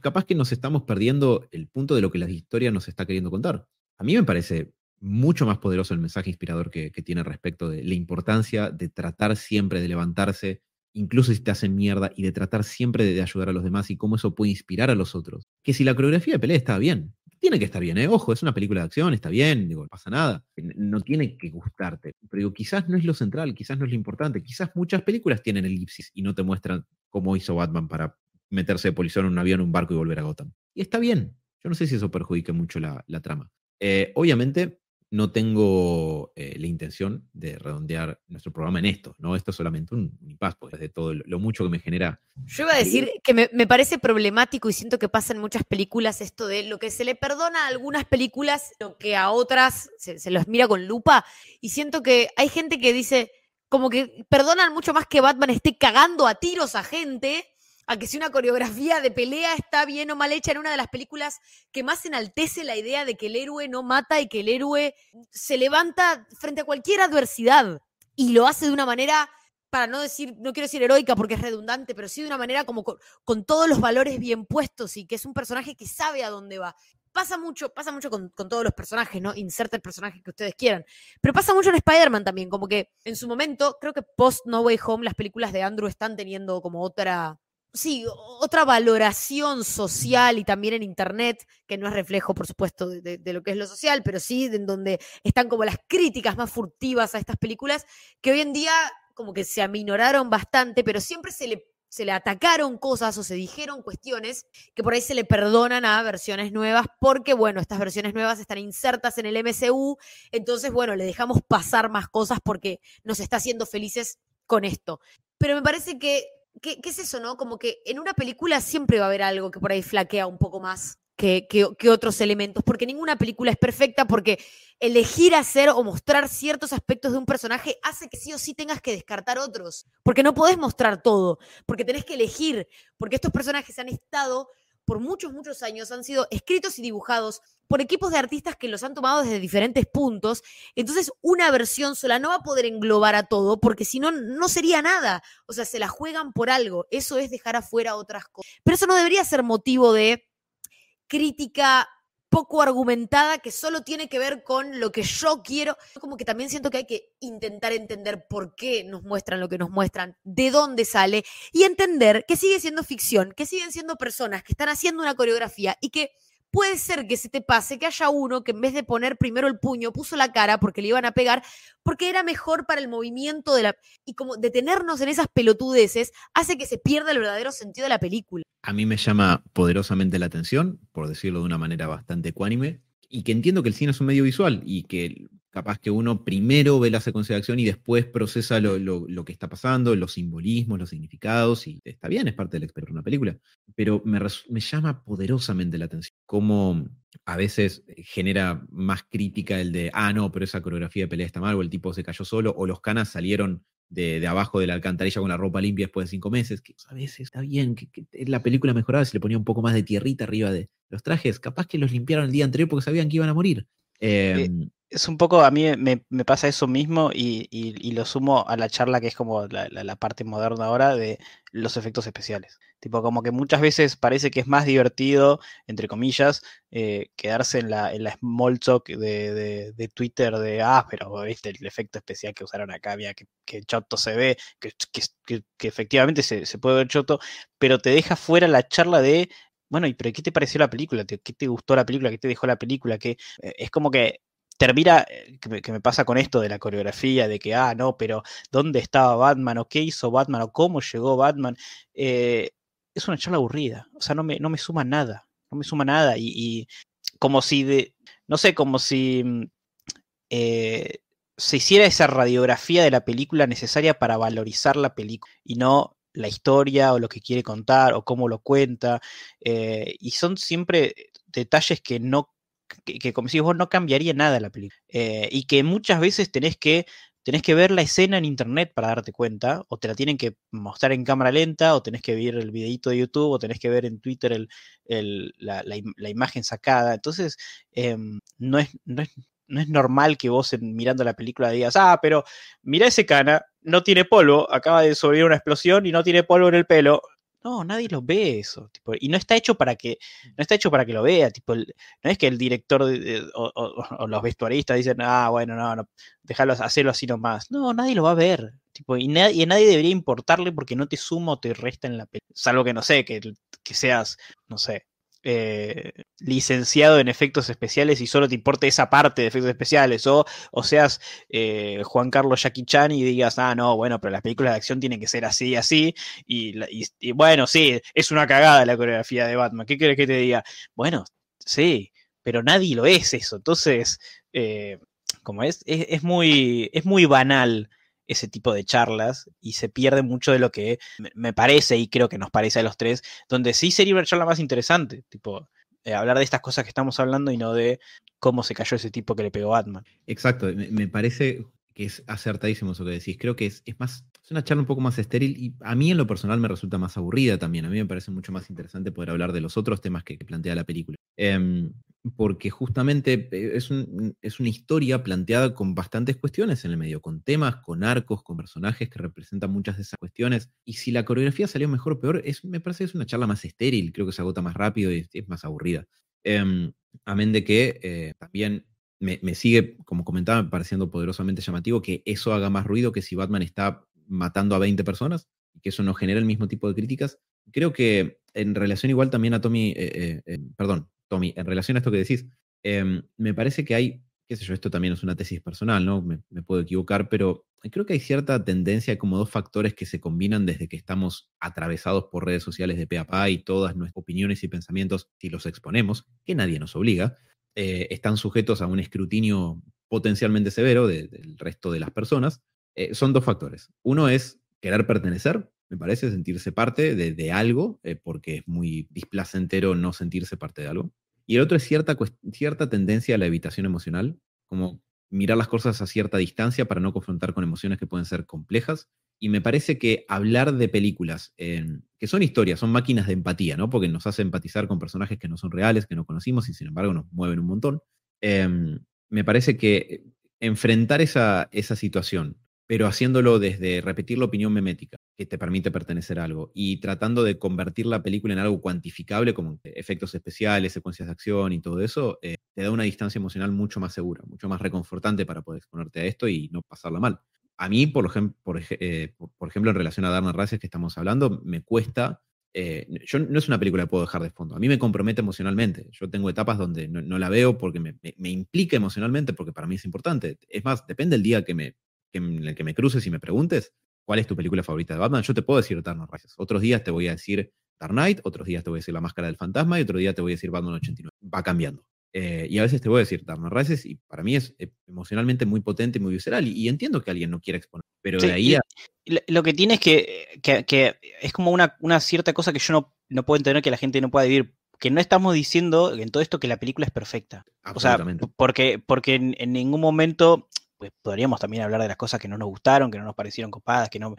capaz que nos estamos perdiendo el punto de lo que la historia nos está queriendo contar. a mí me parece mucho más poderoso el mensaje inspirador que, tiene respecto de la importancia de tratar siempre de levantarse incluso si te hacen mierda, y de tratar siempre de, ayudar a los demás y cómo eso puede inspirar a los otros. Que si la coreografía de pelea está bien, tiene que estar bien, ¿eh? Ojo, es una película de acción, está bien, digo, no pasa nada. No tiene que gustarte. Pero digo, quizás no es lo central, quizás no es lo importante. Quizás muchas películas tienen elipsis y no te muestran cómo hizo Batman para meterse de policía en un avión, en un barco y volver a Gotham. Y está bien. Yo no sé si eso perjudica mucho la, trama. Eh, obviamente, no tengo eh, la intención de redondear nuestro programa en esto, ¿no? Esto es solamente un, un pues, de todo lo, mucho que me genera. Yo iba a decir que me, parece problemático y siento que pasa en muchas películas esto de lo que se le perdona a algunas películas, lo que a otras se, se los mira con lupa, y siento que hay gente que dice, como que perdonan mucho más que Batman esté cagando a tiros a gente a que si una coreografía de pelea está bien o mal hecha en una de las películas que más enaltece la idea de que el héroe no mata y que el héroe se levanta frente a cualquier adversidad y lo hace de una manera, para no decir, no quiero decir heroica porque es redundante, pero sí de una manera como con, todos los valores bien puestos y que es un personaje que sabe a dónde va. Pasa mucho, pasa mucho con, con todos los personajes, ¿no? Inserta el personaje que ustedes quieran. Pero pasa mucho en Spider-Man también, como que en su momento, creo que post No Way Home, las películas de Andrew están teniendo como otra, sí, otra valoración social y también en Internet, que no es reflejo, por supuesto, de, lo que es lo social, pero sí en donde están como las críticas más furtivas a estas películas, que hoy en día como que se aminoraron bastante, pero siempre se le, se le atacaron cosas o se dijeron cuestiones que por ahí se le perdonan a versiones nuevas, porque bueno, estas versiones nuevas están insertas en el MCU, entonces bueno, le dejamos pasar más cosas porque nos está haciendo felices con esto. Pero me parece que ¿qué, es eso, no? Como que en una película siempre va a haber algo que por ahí flaquea un poco más que, que, otros elementos, porque ninguna película es perfecta, porque elegir hacer o mostrar ciertos aspectos de un personaje hace que sí o sí tengas que descartar otros, porque no podés mostrar todo, porque tenés que elegir, porque estos personajes han estado por muchos, muchos años, han sido escritos y dibujados por equipos de artistas que los han tomado desde diferentes puntos. Entonces, una versión sola no va a poder englobar a todo, porque si no, no sería nada. O sea, se la juegan por algo. Eso es dejar afuera otras cosas. Pero eso no debería ser motivo de crítica poco argumentada que solo tiene que ver con lo que yo quiero. Como que también siento que hay que intentar entender por qué nos muestran lo que nos muestran, de dónde sale y entender que sigue siendo ficción, que siguen siendo personas que están haciendo una coreografía y que puede ser que se te pase que haya uno que en vez de poner primero el puño, puso la cara porque le iban a pegar, porque era mejor para el movimiento de la... Y como detenernos en esas pelotudeces hace que se pierda el verdadero sentido de la película. A mí me llama poderosamente la atención, por decirlo de una manera bastante ecuánime, y que entiendo que el cine es un medio visual y que capaz que uno primero ve la secuencia de acción y después procesa lo, que está pasando, los simbolismos, los significados, y está bien, es parte del experto de una película, pero me, me llama poderosamente la atención cómo a veces genera más crítica el de, ah, no, pero esa coreografía de pelea está mal, o el tipo se cayó solo, o los canas salieron de, abajo de la alcantarilla con la ropa limpia después de cinco meses, que a veces está bien, que, la película mejoraba si le ponía un poco más de tierrita arriba de los trajes, capaz que los limpiaron el día anterior porque sabían que iban a morir. Eh, es un poco, a mí me, pasa eso mismo y, lo sumo a la charla que es como la, parte moderna ahora de los efectos especiales. Tipo, como que muchas veces parece que es más divertido, entre comillas, eh, quedarse en la, en la small talk de, Twitter de, ah, pero viste el efecto especial que usaron acá, que choto se ve, que, que, efectivamente se, se, puede ver choto, pero te deja fuera la charla de bueno, ¿y pero qué te pareció la película? ¿Qué te gustó la película? ¿Qué te dejó la película? Que eh, es como que termina, eh, que me, pasa con esto de la coreografía, de que, ah, no, pero ¿dónde estaba Batman? ¿O qué hizo Batman? ¿O cómo llegó Batman? Eh, es una charla aburrida, o sea, no me, no me suma nada, no me suma nada. Y, como si, de, no sé, como si mm, eh, se hiciera esa radiografía de la película necesaria para valorizar la película y no la historia o lo que quiere contar o cómo lo cuenta. y son siempre detalles que no que, como si vos no cambiaría nada la película. Eh, y que muchas veces tenés que, tenés que ver la escena en internet para darte cuenta, o te la tienen que mostrar en cámara lenta, o tenés que ver el videito de YouTube, o tenés que ver en Twitter la, imagen sacada. Entonces, em, no, es, no, es, no es normal que vos mirando la película digas, ah, pero mira ese cana, no tiene polvo, acaba de sobrevivir una explosión y no tiene polvo en el pelo. No, nadie lo ve eso. Tipo, y no está hecho para que, no está hecho para que lo vea. Tipo, no es que el director o, los vestuaristas dicen, ah, bueno, no, no, déjalo hacerlo así nomás. No, nadie lo va a ver. Tipo, y, nadie, nadie debería importarle porque no te suma o te resta en la película. Salvo que no sé, que, que seas, no sé, eh, licenciado en efectos especiales y solo te importe esa parte de efectos especiales, o, o seas eh, Juan Carlos Jackie Chan y digas, ah, no, bueno, pero las películas de acción tienen que ser así y así, y, bueno, sí, es una cagada la coreografía de Batman, ¿qué quieres que te diga? Bueno, sí, pero nadie lo es eso, entonces, eh, como es, es, muy, es muy banal ese tipo de charlas y se pierde mucho de lo que me parece y creo que nos parece a los tres, donde sí sería una charla más interesante, tipo eh, hablar de estas cosas que estamos hablando y no de cómo se cayó ese tipo que le pegó Batman. Exacto, me, parece que es acertadísimo eso que decís. Creo que es, es, más, es una charla un poco más estéril y a mí en lo personal me resulta más aburrida también. A mí me parece mucho más interesante poder hablar de los otros temas que, plantea la película. Em, porque justamente eh, es, es, una historia planteada con bastantes cuestiones en el medio, con temas, con arcos, con personajes que representan muchas de esas cuestiones. Y si la coreografía salió mejor o peor, es, me parece que es una charla más estéril, creo que se agota más rápido y es, más aburrida. Eh, amén de que eh, también me, sigue, como comentaba, pareciendo poderosamente llamativo que eso haga más ruido que si Batman está matando a 20 personas que eso no genera el mismo tipo de críticas. Creo que en relación igual también a Tommy, perdón, Tommy, en relación a esto que decís, em, me parece que hay, qué sé yo, esto también es una tesis personal, ¿no? Me, puedo equivocar, pero creo que hay cierta tendencia, como dos factores que se combinan desde que estamos atravesados por redes sociales de pe a pa y todas nuestras opiniones y pensamientos, si los exponemos, que nadie nos obliga, eh, están sujetos a un escrutinio potencialmente severo del resto de las personas. Eh, son dos factores. Uno es querer pertenecer, me parece, sentirse parte de, algo, eh, porque es muy displacentero no sentirse parte de algo. Y el otro es cierta, cierta tendencia a la evitación emocional, como mirar las cosas a cierta distancia para no confrontar con emociones que pueden ser complejas. Y me parece que hablar de películas, que son historias, son máquinas de empatía, ¿no? Porque nos hace empatizar con personajes que no son reales, que no conocimos y sin embargo nos mueven un montón. Em, me parece que enfrentar esa, esa situación pero haciéndolo desde repetir la opinión memética, que te permite pertenecer a algo, y tratando de convertir la película en algo cuantificable, como efectos especiales, secuencias de acción y todo eso, eh, te da una distancia emocional mucho más segura, mucho más reconfortante para poder exponerte a esto y no pasarla mal. A mí, por, eh, por, ejemplo, en relación a Darna Races que estamos hablando, me cuesta eh, yo no es una película que puedo dejar de fondo. A mí me compromete emocionalmente. Yo tengo etapas donde no, la veo porque me, implica emocionalmente, porque para mí es importante. Es más, depende del día que me, en el que me cruces y me preguntes cuál es tu película favorita de Batman, yo te puedo decir Dark Knight Otros días te voy a decir Dark Knight, otros días te voy a decir La Máscara del Fantasma y otro día te voy a decir Batman 89. Va cambiando. Eh, y a veces te voy a decir Dark Knight y para mí es eh, emocionalmente muy potente y muy visceral. Y, entiendo que alguien no quiera exponer. Pero de ahí a... Lo que tiene es que, que, es como una, una, cierta cosa que yo no, no puedo entender que la gente no pueda vivir que no estamos diciendo en todo esto que la película es perfecta. O sea, porque, porque en, ningún momento pues podríamos también hablar de las cosas que no nos gustaron, que no nos parecieron copadas, que no.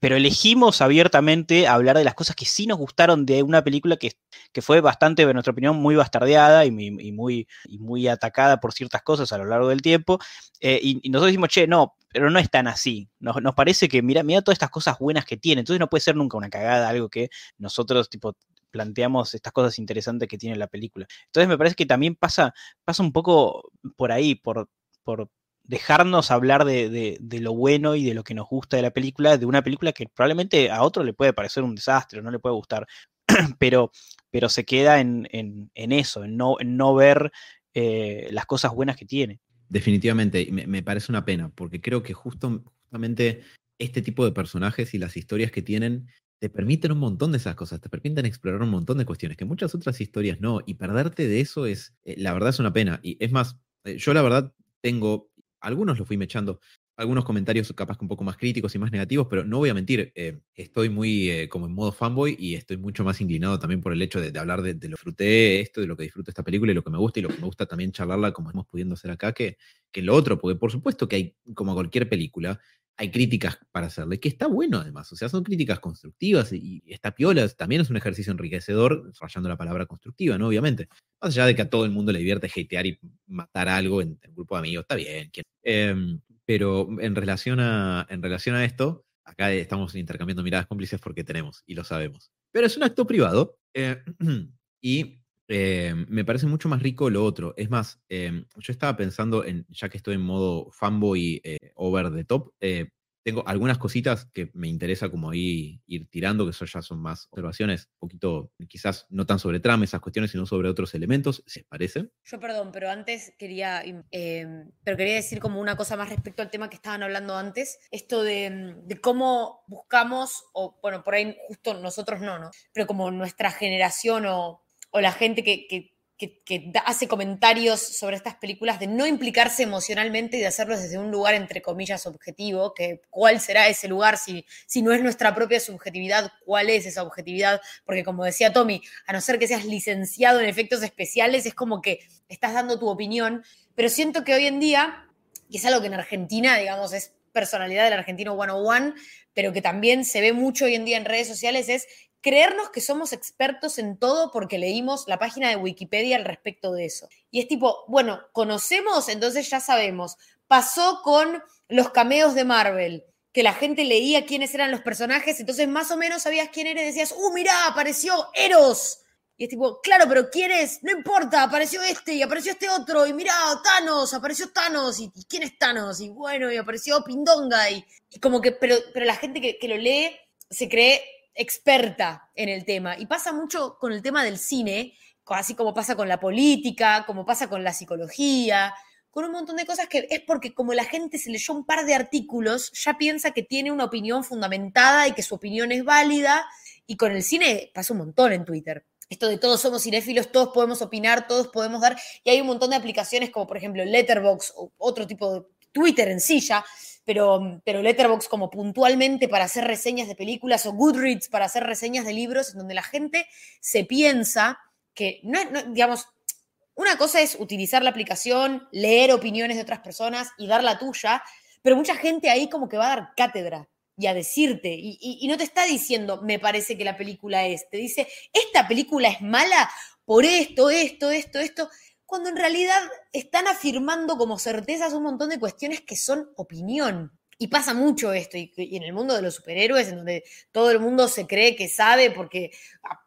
pero elegimos abiertamente hablar de las cosas que sí nos gustaron de una película que, que fue bastante, en nuestra opinión, muy bastardeada y, muy, y muy atacada por ciertas cosas a lo largo del tiempo. Eh, y, nosotros decimos, che, no, pero no es tan así. Nos, nos, parece que, mira, mira todas estas cosas buenas que tiene. Entonces no puede ser nunca una cagada, algo que nosotros, tipo, planteamos estas cosas interesantes que tiene la película. Entonces me parece que también pasa, pasa un poco por ahí, por, por dejarnos hablar de, lo bueno y de lo que nos gusta de la película, de una película que probablemente a otro le puede parecer un desastre, no le puede gustar, *clears throat* pero, pero se queda en, eso, en no, no ver eh, las cosas buenas que tiene. Definitivamente, me, me, parece una pena, porque creo que justo, justamente este tipo de personajes y las historias que tienen te permiten un montón de esas cosas, te permiten explorar un montón de cuestiones que muchas otras historias no, y perderte de eso es, eh, la verdad es una pena. Y es más, eh, yo la verdad tengo algunos los fui mechando, algunos comentarios capaz que un poco más críticos y más negativos, pero no voy a mentir, eh, estoy muy eh, como en modo fanboy y estoy mucho más inclinado también por el hecho de, hablar de, lo que disfruté esto, de lo que disfruto esta película y lo que me gusta y lo que me gusta también charlarla como hemos pudiendo hacer acá, que, que lo otro, porque por supuesto que hay, como cualquier película, hay críticas para hacerle, que está bueno además, o sea, son críticas constructivas y, está piola, también es un ejercicio enriquecedor, fallando la palabra constructiva, ¿no? Obviamente. Más allá de que a todo el mundo le divierte hatear y matar algo en, un grupo de amigos, está bien. Em, pero en relación, a, en relación a esto, acá estamos intercambiando miradas cómplices porque tenemos y lo sabemos. Pero es un acto privado eh, *clears throat* y eh, me parece mucho más rico lo otro. Es más, eh, yo estaba pensando en, ya que estoy en modo fanboy over the top, tengo algunas cositas que me interesa como ahí ir tirando, que eso ya son más observaciones, un poquito, quizás no tan sobre trama, esas cuestiones, sino sobre otros elementos, si les parece. Yo perdón, pero antes quería, em, pero quería decir como una cosa más respecto al tema que estaban hablando antes, esto de, de cómo buscamos, o bueno, por ahí justo nosotros no, ¿no? Pero como nuestra generación o, o la gente que, que que, hace comentarios sobre estas películas de no implicarse emocionalmente y de hacerlos desde un lugar, entre comillas, objetivo, que cuál será ese lugar si, si no es nuestra propia subjetividad, cuál es esa objetividad, porque como decía Tommy, a no ser que seas licenciado en efectos especiales, es como que estás dando tu opinión, pero siento que hoy en día, y es algo que en Argentina, digamos, es personalidad del argentino 101, pero que también se ve mucho hoy en día en redes sociales, es creernos que somos expertos en todo porque leímos la página de Wikipedia al respecto de eso. Y es tipo, bueno, conocemos, entonces ya sabemos. Pasó con los cameos de Marvel, que la gente leía quiénes eran los personajes, entonces más o menos sabías quién era y decías, ¡uh, mirá, apareció Eros! Y es tipo, claro, pero ¿quién es? No importa, apareció este y apareció este otro, y mirá, Thanos, apareció Thanos, y, ¿quién es Thanos? Y bueno, y apareció Pindonga, y, como que, pero, pero la gente que, que lo lee se cree experta en el tema. Y pasa mucho con el tema del cine, así como pasa con la política, como pasa con la psicología, con un montón de cosas que es porque como la gente se leyó un par de artículos, ya piensa que tiene una opinión fundamentada y que su opinión es válida. Y con el cine pasa un montón en Twitter. Esto de todos somos cinéfilos, todos podemos opinar, todos podemos dar. Y hay un montón de aplicaciones como por ejemplo Letterbox o otro tipo de Twitter en silla, pero, pero Letterbox como puntualmente para hacer reseñas de películas o Goodreads para hacer reseñas de libros, en donde la gente se piensa que, no, digamos, una cosa es utilizar la aplicación, leer opiniones de otras personas y dar la tuya, pero mucha gente ahí como que va a dar cátedra y a decirte, y, y, no te está diciendo, me parece que la película es, te dice, esta película es mala por esto, esto, esto, esto cuando en realidad están afirmando como certezas un montón de cuestiones que son opinión. Y pasa mucho esto, y, en el mundo de los superhéroes, en donde todo el mundo se cree que sabe porque, ah,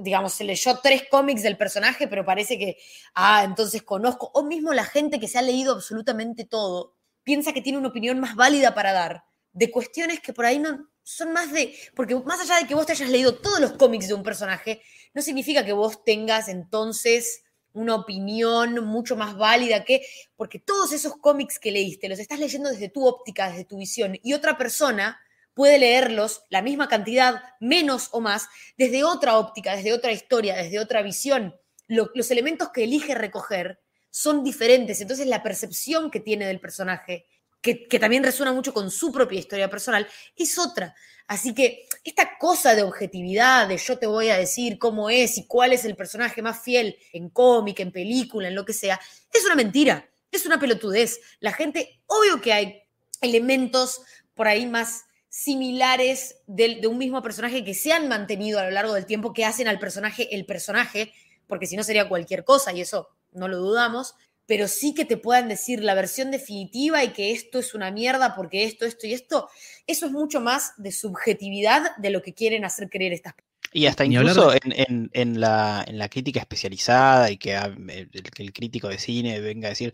digamos, se leyó tres cómics del personaje, pero parece que, ah, entonces conozco, o mismo la gente que se ha leído absolutamente todo, piensa que tiene una opinión más válida para dar de cuestiones que por ahí no son más de, porque más allá de que vos te hayas leído todos los cómics de un personaje, no significa que vos tengas entonces una opinión mucho más válida que, porque todos esos cómics que leíste los estás leyendo desde tu óptica, desde tu visión, y otra persona puede leerlos la misma cantidad, menos o más, desde otra óptica, desde otra historia, desde otra visión. los elementos que elige recoger son diferentes, entonces la percepción que tiene del personaje que, también resuena mucho con su propia historia personal, es otra. Así que esta cosa de objetividad, de yo te voy a decir cómo es y cuál es el personaje más fiel en cómic, en película, en lo que sea, es una mentira, es una pelotudez. La gente, obvio que hay elementos por ahí más similares de, de, un mismo personaje que se han mantenido a lo largo del tiempo, que hacen al personaje el personaje, porque si no sería cualquier cosa, y eso no lo dudamos, pero sí que te puedan decir la versión definitiva y que esto es una mierda porque esto, esto y esto, eso es mucho más de subjetividad de lo que quieren hacer creer estas personas. Y hasta incluso en, la, crítica especializada y que, el, crítico de cine venga a decir,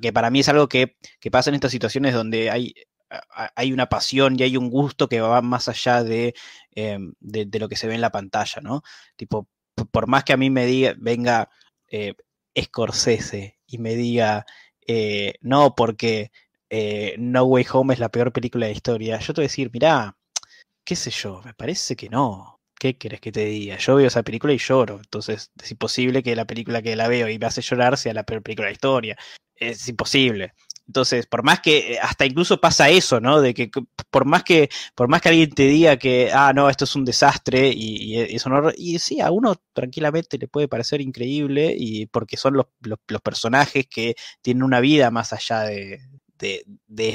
que para mí es algo que, pasa en estas situaciones donde hay, hay una pasión y hay un gusto que va más allá de, em, lo que se ve en la pantalla, ¿no? Tipo, por más que a mí me diga, venga eh, Scorsese y me diga, eh, no, porque eh, No Way Home es la peor película de la historia, yo te voy a decir, mirá, qué sé yo, me parece que no. ¿Qué querés que te diga? Yo veo esa película y lloro. Entonces, es imposible que la película que la veo y me hace llorar sea la peor película de la historia. Es imposible. Entonces, por más que, eh, hasta incluso pasa eso, ¿no? De que por más que, por más que alguien te diga que, ah, no, esto es un desastre y, eso no, y sí, a uno tranquilamente le puede parecer increíble y porque son los, personajes que tienen una vida más allá de,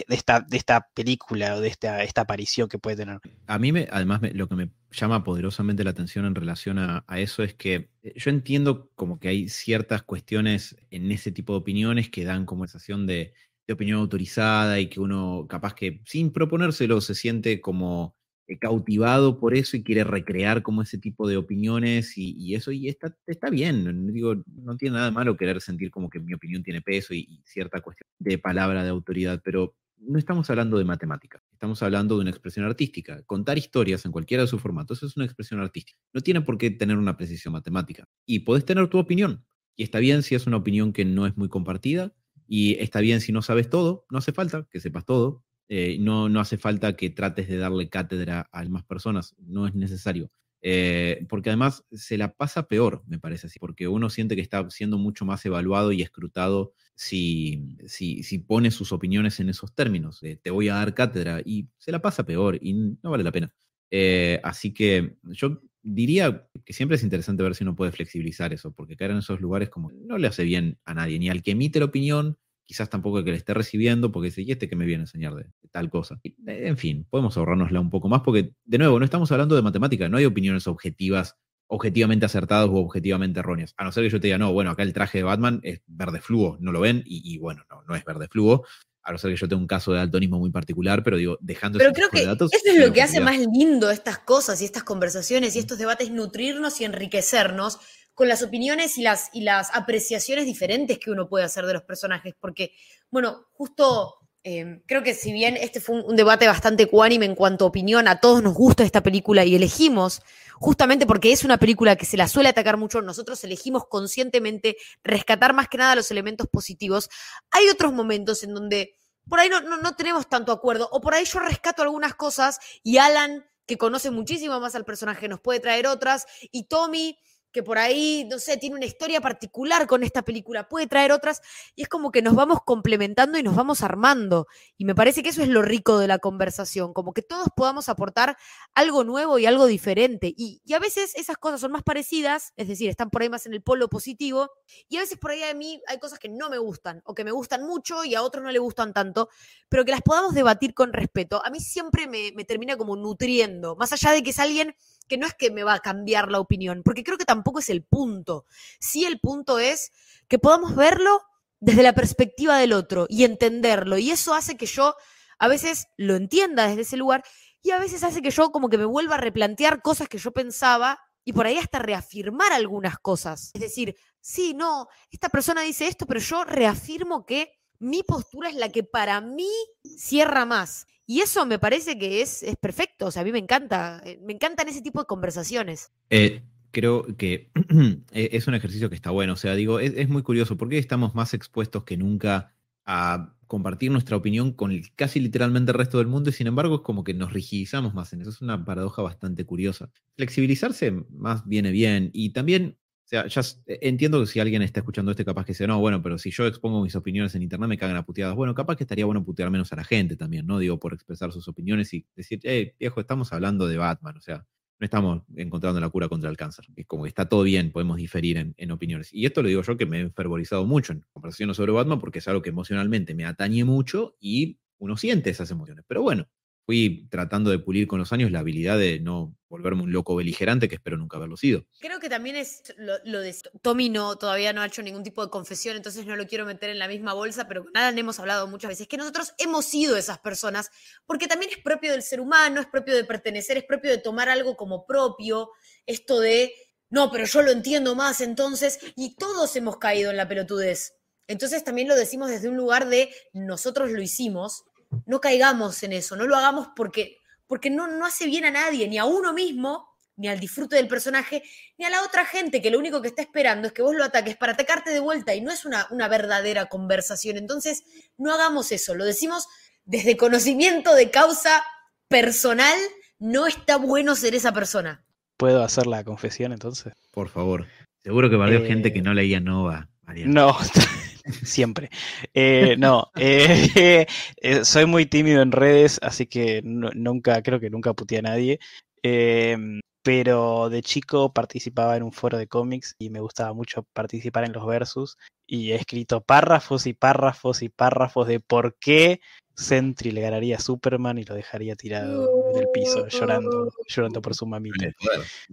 esta, de esta película o de esta, esta aparición que puede tener. A mí, me, además, lo que me llama poderosamente la atención en relación a, a, eso es que eh, yo entiendo como que hay ciertas cuestiones en ese tipo de opiniones que dan como sensación de de opinión autorizada y que uno capaz que sin proponérselo se siente como eh, cautivado por eso y quiere recrear como ese tipo de opiniones y, eso, y está, está bien, digo, no tiene nada malo querer sentir como que mi opinión tiene peso y, cierta cuestión de palabra de autoridad, pero no estamos hablando de matemática, estamos hablando de una expresión artística. Contar historias en cualquiera de sus formatos es una expresión artística. No tiene por qué tener una precisión matemática. Y puedes tener tu opinión. Y está bien si es una opinión que no es muy compartida. Y está bien si no sabes todo. No hace falta que sepas todo. Eh, no, no hace falta que trates de darle cátedra a más personas, no es necesario. Eh, porque además se la pasa peor, me parece así, porque uno siente que está siendo mucho más evaluado y escrutado si, si, si pone sus opiniones en esos términos, te voy a dar cátedra, y se la pasa peor y no vale la pena. Eh, así que yo diría que siempre es interesante ver si uno puede flexibilizar eso, porque caer en esos lugares como no le hace bien a nadie, ni al que emite la opinión, quizás tampoco que le esté recibiendo, porque dice, ¿y este que me viene a enseñar de, tal cosa? en fin, podemos ahorrárnosla un poco más, porque, de nuevo, no estamos hablando de matemática, no hay opiniones objetivas, objetivamente acertadas o objetivamente erróneas. A no ser que yo te diga, no, bueno, acá el traje de Batman es verde fluo, no lo ven, y, bueno, no, no es verde fluo. A no ser que yo tenga un caso de daltonismo muy particular, pero digo, dejando Pero creo que datos, eso es lo que hace más lindo estas cosas y estas conversaciones y estos debates, nutrirnos y enriquecernos con las opiniones y las, y las apreciaciones diferentes que uno puede hacer de los personajes, porque, bueno, justo eh, creo que si bien este fue un, debate bastante cuánime en cuanto a opinión, a todos nos gusta esta película y elegimos, justamente porque es una película que se la suele atacar mucho, nosotros elegimos conscientemente rescatar más que nada los elementos positivos, hay otros momentos en donde por ahí no, no tenemos tanto acuerdo, o por ahí yo rescato algunas cosas y Alan, que conoce muchísimo más al personaje, nos puede traer otras, y Tommy que por ahí, no sé, tiene una historia particular con esta película, puede traer otras, y es como que nos vamos complementando y nos vamos armando. Y me parece que eso es lo rico de la conversación, como que todos podamos aportar algo nuevo y algo diferente. Y, a veces esas cosas son más parecidas, es decir, están por ahí más en el polo positivo, y a veces por ahí a mí hay cosas que no me gustan, o que me gustan mucho y a otros no le gustan tanto, pero que las podamos debatir con respeto. A mí siempre me, me termina como nutriendo, más allá de que es alguien que no es que me va a cambiar la opinión, porque creo que tampoco es el punto. Sí el punto es que podamos verlo desde la perspectiva del otro y entenderlo. Y eso hace que yo a veces lo entienda desde ese lugar y a veces hace que yo como que me vuelva a replantear cosas que yo pensaba y por ahí hasta reafirmar algunas cosas. Es decir, sí, no, esta persona dice esto, pero yo reafirmo que mi postura es la que para mí cierra más. Y eso me parece que es, es perfecto, o sea, a mí me encanta, eh, me encantan ese tipo de conversaciones. Eh, creo que *clears throat* e, es un ejercicio que está bueno, o sea, digo, es, muy curioso, porque estamos más expuestos que nunca a compartir nuestra opinión con casi literalmente el resto del mundo y sin embargo es como que nos rigidizamos más en eso, es una paradoja bastante curiosa. Flexibilizarse más viene bien y también o sea, ya eh, entiendo que si alguien está escuchando este, capaz que sea, no, bueno, pero si yo expongo mis opiniones en internet me cagan a puteadas. Bueno, capaz que estaría bueno putear menos a la gente también, ¿no? Digo, por expresar sus opiniones y decir, hey, viejo, estamos hablando de Batman, o sea, no estamos encontrando la cura contra el cáncer. Es como que está todo bien, podemos diferir en, en opiniones. Y esto lo digo yo que me he fervorizado mucho en conversaciones sobre Batman porque es algo que emocionalmente me atañe mucho y uno siente esas emociones. Pero bueno, fui tratando de pulir con los años la habilidad de no volverme un loco beligerante que espero nunca haberlo sido. Creo que también es lo, de Tommy no, todavía no ha hecho ningún tipo de confesión, entonces no lo quiero meter en la misma bolsa, pero con Alan hemos hablado muchas veces, que nosotros hemos sido esas personas, porque también es propio del ser humano, es propio de pertenecer, es propio de tomar algo como propio, esto de, no, pero yo lo entiendo más entonces, y todos hemos caído en la pelotudez. Entonces también lo decimos desde un lugar de nosotros lo hicimos, no caigamos en eso, no lo hagamos porque, porque no, no hace bien a nadie, ni a uno mismo, ni al disfrute del personaje, ni a la otra gente que lo único que está esperando es que vos lo ataques para atacarte de vuelta y no es una, una verdadera conversación. Entonces, no hagamos eso, lo decimos desde conocimiento de causa personal, no está bueno ser esa persona. ¿Puedo hacer la confesión entonces? Por favor. Seguro que varios gente que no leía Nova. No, *laughs* *laughs* siempre. Eh, no, eh, *laughs* eh, soy muy tímido en redes, así que nunca, creo que nunca puteé a nadie. Em, pero de chico participaba en un foro de cómics y me gustaba mucho participar en los versus. Y he escrito párrafos y párrafos y párrafos de por qué Sentry le ganaría a Superman y lo dejaría tirado en el piso, llorando, llorando por su mamita.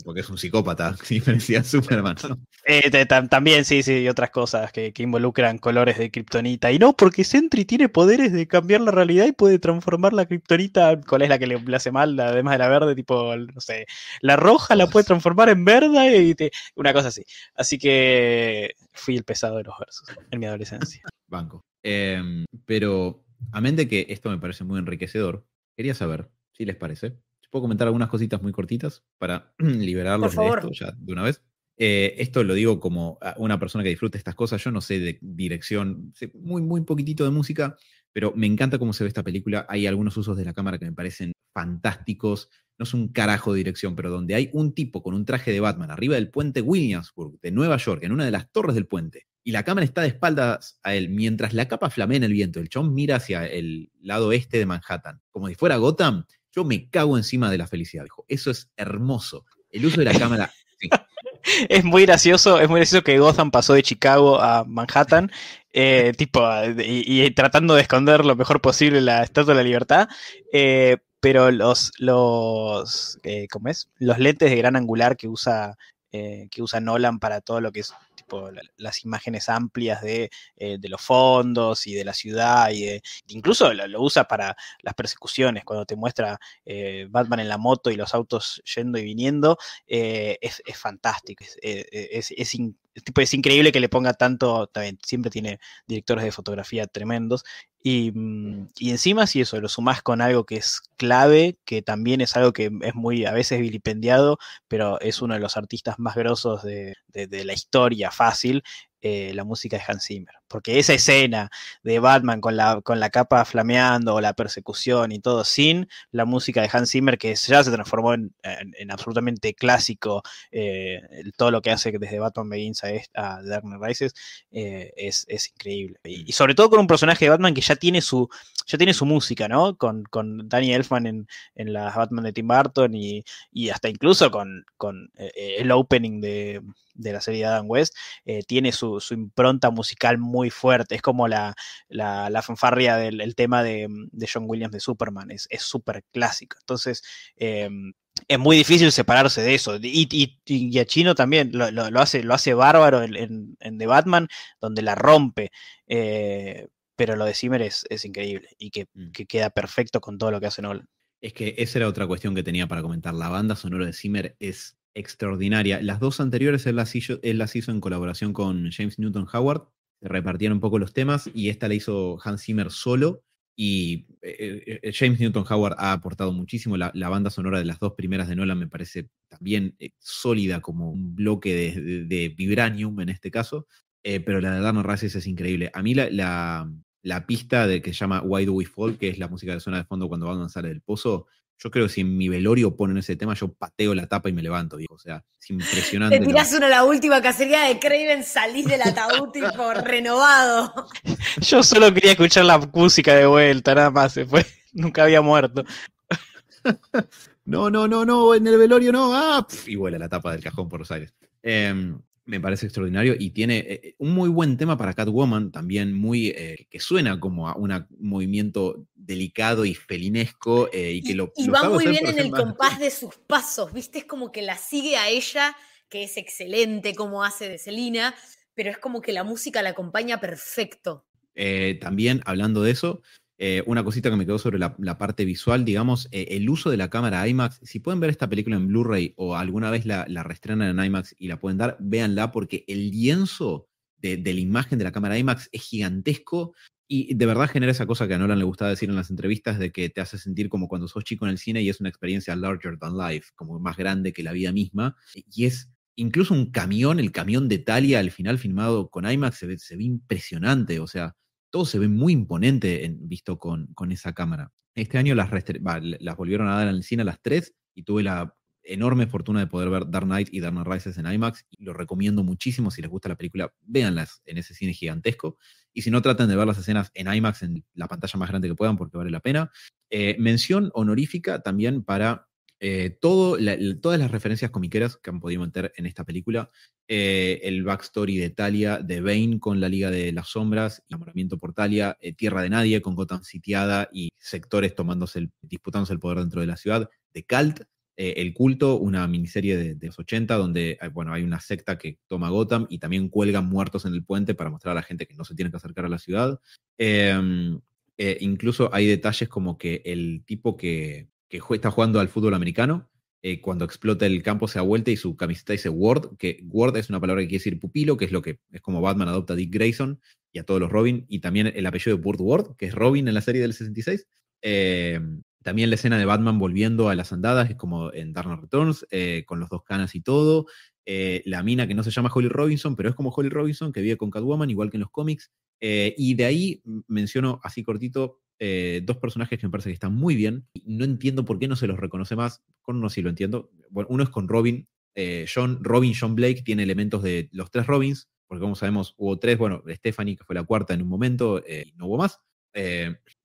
porque es un psicópata, *laughs* diferencia a Superman. Eh, también, sí, sí, y otras cosas que, involucran colores de kriptonita. Y no, porque Sentry tiene poderes de cambiar la realidad y puede transformar la kriptonita. ¿Cuál es la que le, hace mal? Además de la verde, tipo, no sé, la roja la puede transformar en verde y una cosa así. Así que fui el pesado de los versos en mi adolescencia. Banco. Em, pero a de que esto me parece muy enriquecedor, quería saber si les parece. ¿Puedo comentar algunas cositas muy cortitas para *clears throat* liberarlos de esto ya de una vez? Eh, esto lo digo como una persona que disfruta estas cosas. Yo no sé de dirección, sé muy, muy poquitito de música, pero me encanta cómo se ve esta película. Hay algunos usos de la cámara que me parecen fantásticos. No es un carajo de dirección, pero donde hay un tipo con un traje de Batman arriba del puente Williamsburg de Nueva York, en una de las torres del puente, y la cámara está de espaldas a él, mientras la capa flamea en el viento. El chon mira hacia el lado este de Manhattan, como si fuera Gotham. Yo me cago encima de la felicidad, dijo. Eso es hermoso. El uso de la cámara. *laughs* Es muy gracioso, es muy gracioso que Gotham pasó de Chicago a Manhattan, eh, *laughs* tipo, y, tratando de esconder lo mejor posible la Estatua de la Libertad. Eh, pero los, los, eh, ¿cómo es? los lentes de gran angular que usa, que usa Nolan para todo lo que es las imágenes amplias de, eh, de, los fondos y de la ciudad, y incluso lo, usa para las persecuciones, cuando te muestra eh, Batman en la moto y los autos yendo y viniendo, eh, es, fantástico, es, es, increíble que le ponga tanto, también siempre tiene directores de fotografía tremendos, mm, y, encima si eso, lo sumás con algo que es clave, que también es algo que es muy a veces vilipendiado, pero es uno de los artistas más grosos de, de la historia fácil, eh, la música de Hans Zimmer. Porque esa escena de Batman con la, con la capa flameando la persecución y todo, sin la música de Hans Zimmer, que ya se transformó en, absolutamente clásico, eh, todo lo que hace desde Batman Begins a, a Dark Knight Rises, eh, es, increíble. Y, sobre todo con un personaje de Batman que ya tiene su, ya tiene su música, ¿no? Con, con Danny Elfman en, en las Batman de Tim Burton y, hasta incluso con, con el opening de de la serie de Adam West, eh, tiene su, impronta musical muy fuerte. Es como la, la, fanfarria del tema de, John Williams de Superman, es súper clásico. Entonces, em, es muy difícil separarse de eso. Y, y, a Chino también lo, hace, lo hace bárbaro en, The Batman, donde la rompe. Eh, pero lo de Zimmer es, increíble y que, mm. que, queda perfecto con todo lo que hace Nolan. Es que esa era otra cuestión que tenía para comentar. La banda sonora de Zimmer es extraordinaria. Las dos anteriores él las, hizo, en colaboración con James Newton Howard. Repartieron un poco los temas y esta la hizo Hans Zimmer solo. Y eh, eh, James Newton Howard ha aportado muchísimo. La, banda sonora de las dos primeras de Nolan me parece también eh, sólida como un bloque de, vibranium en este caso. pero la de Darno Rises es increíble. A mí la, la, pista de que se llama Why Do We Fall, que es la música que suena de fondo cuando Batman sale del pozo, yo creo que si en mi velorio ponen ese tema, yo pateo la tapa y me levanto, digo. O sea, es impresionante. Te tirás una la última cacería de Craven, salís del ataúd *laughs* tipo renovado. Yo solo quería escuchar la música de vuelta, nada más. Se fue. *laughs* Nunca había muerto. *laughs* No, no, no, no, en el velorio no. Ah, y vuela la tapa del cajón por los aires. Em, me parece extraordinario y tiene eh, eh, un muy buen tema para Catwoman, también muy eh, que suena como a un movimiento delicado y felinesco y que lo y va muy bien en el compás de sus pasos, viste, es como que la sigue a ella, que es excelente como hace de Selina, pero es como que la música la acompaña perfecto. también hablando de eso, eh, una cosita que me quedó sobre la, parte visual, digamos, eh, el uso de la cámara IMAX. Si pueden ver esta película en Blu-ray o alguna vez la, la reestrenan en IMAX y la pueden dar, véanla porque el lienzo de, la imagen de la cámara IMAX es gigantesco y de verdad genera esa cosa que a Nolan le gustaba decir en las entrevistas de que te hace sentir como cuando sos chico en el cine y es una experiencia larger than life, como más grande que la vida misma. Y es incluso un camión, el camión de Talia al final filmado con IMAX se se ve impresionante, o sea, todo se ve muy imponente en, visto con, esa cámara. Este año las, las volvieron a dar en el cine a las 3 y tuve la enorme fortuna de poder ver Dark Knight y Dark Knight Rises en IMAX y lo recomiendo muchísimo si les gusta la película, véanlas en ese cine gigantesco y si no traten de ver las escenas en IMAX en la pantalla más grande que puedan porque vale la pena. Eh, mención honorífica también para eh, todas las referencias comiqueras que han podido meter en esta película, eh, el backstory de Talia, de Bane con la Liga de las Sombras, enamoramiento por Talia, eh, Tierra de Nadie con Gotham sitiada y sectores tomándose disputándose el poder dentro de la ciudad, de Cult, El Culto, una miniserie de, los 80 donde bueno, hay una secta que toma Gotham y también cuelgan muertos en el puente para mostrar a la gente que no se tiene que acercar a la ciudad. Em, incluso hay detalles como que el tipo que, que está jugando al fútbol americano, eh, cuando explota el campo se da vuelta y su camiseta dice Ward, que Ward es una palabra que quiere decir pupilo, que es lo que es como Batman adopta a Dick Grayson y a todos los Robin, y también el apellido de Burt Ward, que es Robin en la serie del 66. Eh, también la escena de Batman volviendo a las andadas, es como en Dark Returns, eh, con los dos canas y todo. la mina que no se llama Holly Robinson, pero es como Holly Robinson, que vive con Catwoman, igual que en los cómics. y de ahí menciono así cortito eh, dos personajes que me parece que están muy bien. No entiendo por qué no se los reconoce más. Con uno sí lo entiendo. Bueno, uno es con Robin. Eh, John, Robin John Blake tiene elementos de los tres Robins, porque como sabemos hubo tres, bueno, Stephanie, que fue la cuarta en un momento, eh, no hubo más.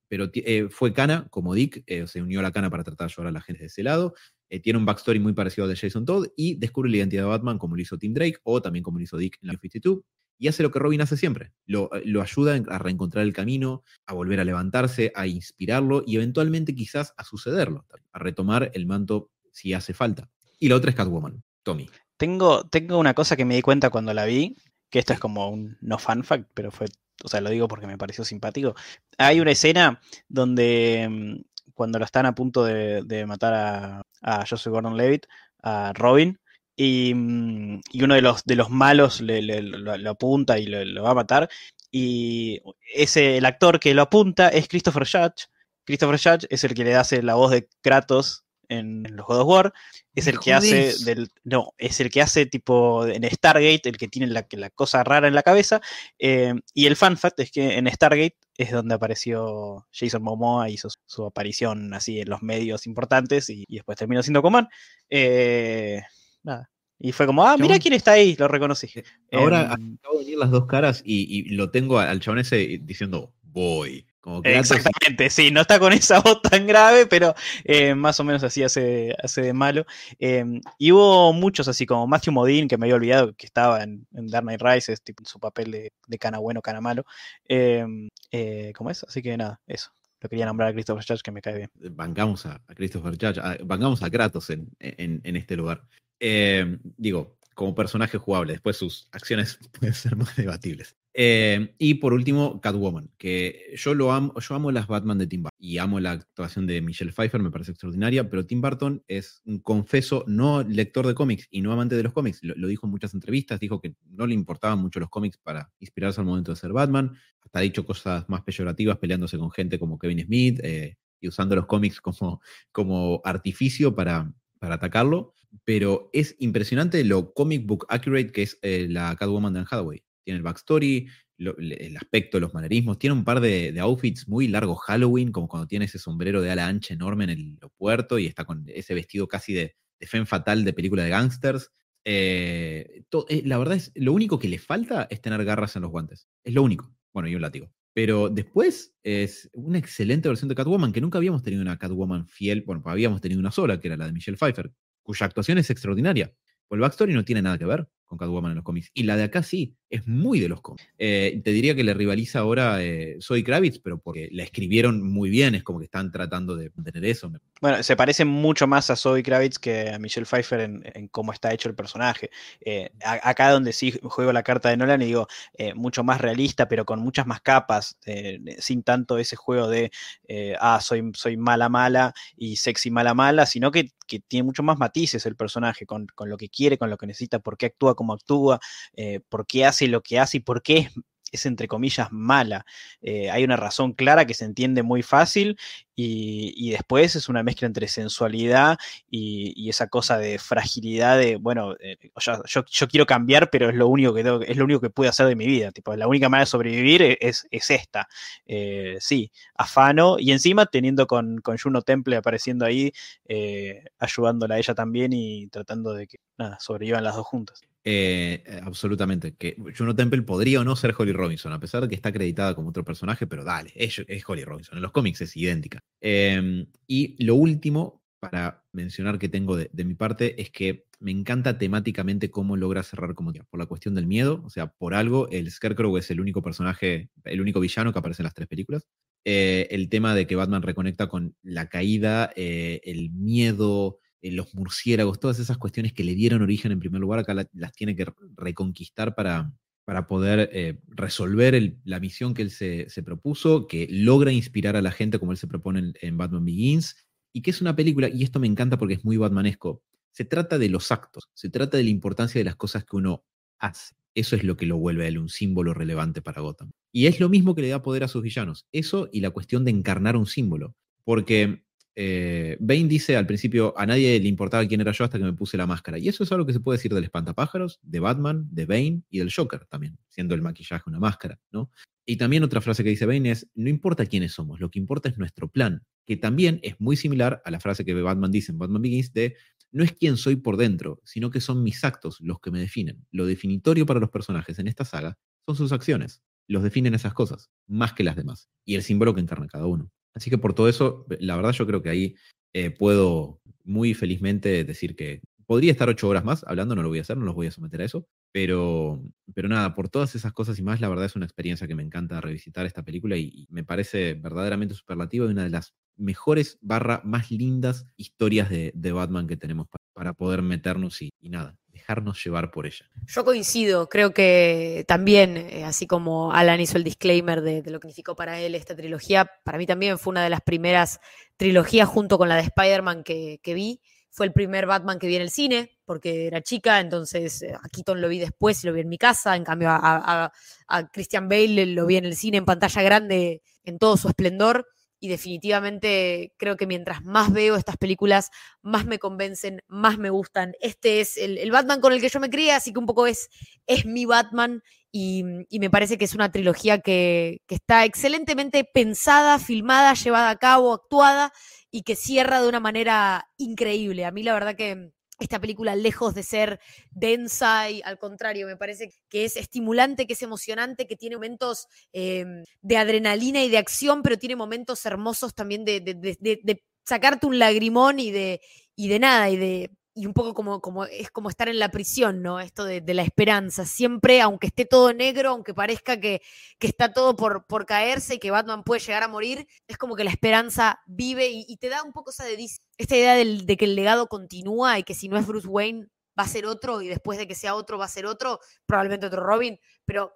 pero fue Cana, como Dick, se unió a la Cana para tratar de ayudar a la gente de ese lado. Tiene un backstory muy parecido al de Jason Todd y descubre la identidad de Batman como lo hizo Tim Drake o también como lo hizo Dick en la 52 y hace lo que Robin hace siempre. Lo, eh, lo, ayuda a reencontrar el camino, a volver a levantarse, a inspirarlo y eventualmente quizás a sucederlo, a retomar el manto si hace falta. Y la otra es Catwoman, Tommy. Tengo, tengo una cosa que me di cuenta cuando la vi, que esto es como un no fan fact, pero fue, o sea, lo digo porque me pareció simpático. Hay una escena donde mm, cuando lo están a punto de, matar a, a Joseph Gordon-Levitt, a Robin, Mm, y, uno de los, de los malos le, lo, apunta y lo, va a matar. Y ese, el actor que lo apunta es Christopher Judge. Christopher Judge es el que le hace la voz de Kratos en, los God of War. Es el que hace del. No, es el que hace tipo en Stargate, el que tiene la, la cosa rara en la cabeza. Eh, y el fan fact es que en Stargate es donde apareció Jason Momoa, hizo su, aparición así en los medios importantes y, después terminó siendo Coman. Eh, nada. Y fue como, ah, mira quién está ahí, lo reconocí. Ahora em, acabo de venir las dos caras y, lo tengo al chabón ese diciendo, voy. Exactamente, sí, no está con esa voz tan grave, pero eh, más o menos así hace, hace de malo. Em, y hubo muchos así como Matthew Modine, que me había olvidado que estaba en, Dark Knight Rises, tipo su papel de, de cana bueno, cana malo. Em, eh, ¿Cómo es? Así que nada, eso. Lo quería nombrar a Christopher Judge, que me cae bien. Bancamos a, Christopher Judge, bancamos a Kratos en, en este lugar. Eh, digo, como personaje jugable. Después sus acciones *laughs* pueden ser más debatibles. Eh, y por último, Catwoman, que yo lo amo, yo amo las Batman de Tim Burton y amo la actuación de Michelle Pfeiffer, me parece extraordinaria, pero Tim Burton es un confeso no lector de cómics y no amante de los cómics. Lo, dijo en muchas entrevistas, dijo que no le importaban mucho los cómics para inspirarse al momento de ser Batman. Hasta ha dicho cosas más peyorativas peleándose con gente como Kevin Smith eh, y usando los cómics como, como artificio para, para atacarlo pero es impresionante lo comic book accurate que es eh, la Catwoman de Hathaway. Tiene el backstory, el aspecto, los manerismos. Tiene un par de, outfits muy largos Halloween, como cuando tiene ese sombrero de ala ancha enorme en el aeropuerto y está con ese vestido casi de, de fatal de película de gangsters. Eh, eh, la verdad es, lo único que le falta es tener garras en los guantes. Es lo único. Bueno, y un látigo. Pero después es una excelente versión de Catwoman, que nunca habíamos tenido una Catwoman fiel. Bueno, habíamos tenido una sola, que era la de Michelle Pfeiffer, cuya actuación es extraordinaria. Pues el backstory no tiene nada que ver con Catwoman en los cómics. Y la de acá sí, es muy de los cómics. Eh, te diría que le rivaliza ahora eh, Soy Kravitz, pero porque la escribieron muy bien, es como que están tratando de tener eso. Bueno, se parece mucho más a Zoe Kravitz que a Michelle Pfeiffer en, cómo está hecho el personaje. Eh, acá donde sí juego la carta de Nolan y digo, mucho más realista, pero con muchas más capas, sin tanto ese juego de, ah, soy, soy mala mala y sexy mala mala, sino que, tiene mucho más matices el personaje, con, con, lo que quiere, con lo que necesita, por qué actúa cómo actúa, eh, por qué hace lo que hace y por qué es, entre comillas, mala. Eh, hay una razón clara que se entiende muy fácil y, después es una mezcla entre sensualidad y, esa cosa de fragilidad de, bueno, eh, yo, quiero cambiar, pero es lo único que es lo único que puedo hacer de mi vida. Tipo, la única manera de sobrevivir e, es, es esta. sí, afano y encima teniendo con, con Juno Temple apareciendo ahí, ayudándola a ella también y tratando de que nada, sobrevivan las dos juntas. Eh, eh, absolutamente. Que Juno Temple podría o no ser Holly Robinson, a pesar de que está acreditada como otro personaje, pero dale, es, Holly Robinson. En los cómics es idéntica. Em, y lo último, para mencionar que tengo de, mi parte es que me encanta temáticamente cómo logra cerrar como por la cuestión del miedo. O sea, por algo, el Scarecrow es el único personaje, el único villano que aparece en las tres películas. Eh, el tema de que Batman reconecta con la caída, el miedo, eh, los murciélagos, todas esas cuestiones que le dieron origen en primer lugar, acá las tiene que reconquistar para, para poder resolver la misión que él se, propuso, que logra inspirar a la gente como él se propone en Batman Begins y que es una película, y esto me encanta porque es muy batmanesco, se trata de los actos, se trata de la importancia de las cosas que uno hace. Eso es lo que lo vuelve a él un símbolo relevante para Gotham. Y es lo mismo que le da poder a sus villanos. Eso y la cuestión de encarnar un símbolo. Porque eh, Bane dice al principio, a nadie le importaba quién era yo hasta que me puse la máscara. Y eso es algo que se puede decir del espantapájaros, de Batman, de Bane y del Joker también, siendo el maquillaje una máscara, ¿no? Y también otra frase que dice Bane es, no importa quiénes somos, lo que importa es nuestro plan, que también es muy similar a la frase que Batman dice en Batman Begins de, no es quién soy por dentro, sino que son mis actos los que me definen. Lo definitorio para los personajes en esta saga son sus acciones. Los definen esas cosas, más que las demás. Y el símbolo que encarna cada uno. Así que por todo eso, la verdad yo creo que ahí eh, puedo muy felizmente decir que podría estar ocho horas más hablando, no lo voy a hacer, no los voy a someter a eso, pero, pero nada, por todas esas cosas y más, la verdad es una experiencia que me encanta revisitar esta película y, me parece verdaderamente superlativa y una de las mejores barra más lindas historias de, Batman que tenemos para, poder meternos y, nada, dejarnos llevar por ella. Yo coincido, creo que también, eh, así como Alan hizo el disclaimer de, lo que significó para él esta trilogía, para mí también fue una de las primeras trilogías junto con la de Spider-Man que, vi fue el primer Batman que vi en el cine, porque era chica, entonces eh, a Keaton lo vi después y lo vi en mi casa, en cambio a, Christian Bale lo vi en el cine en pantalla grande en todo su esplendor y definitivamente creo que mientras más veo estas películas, más me convencen, más me gustan. Este es el, Batman con el que yo me crié, así que un poco es, es mi Batman y, me parece que es una trilogía que, que está excelentemente pensada, filmada, llevada a cabo, actuada y que cierra de una manera increíble. A mí la verdad que esta película, lejos de ser densa y al contrario, me parece que es estimulante, que es emocionante, que tiene momentos em, de adrenalina y de acción, pero tiene momentos hermosos también de, de sacarte un lagrimón y de, y de nada, y de y un poco como, como es como estar en la prisión, ¿no? Esto de, la esperanza. Siempre, aunque esté todo negro, aunque parezca que, está todo por, por, caerse y que Batman puede llegar a morir, es como que la esperanza vive y, te da un poco esa de, esta idea de que el legado continúa y que si no es Bruce Wayne va a ser otro y después de que sea otro va a ser otro, probablemente otro Robin, pero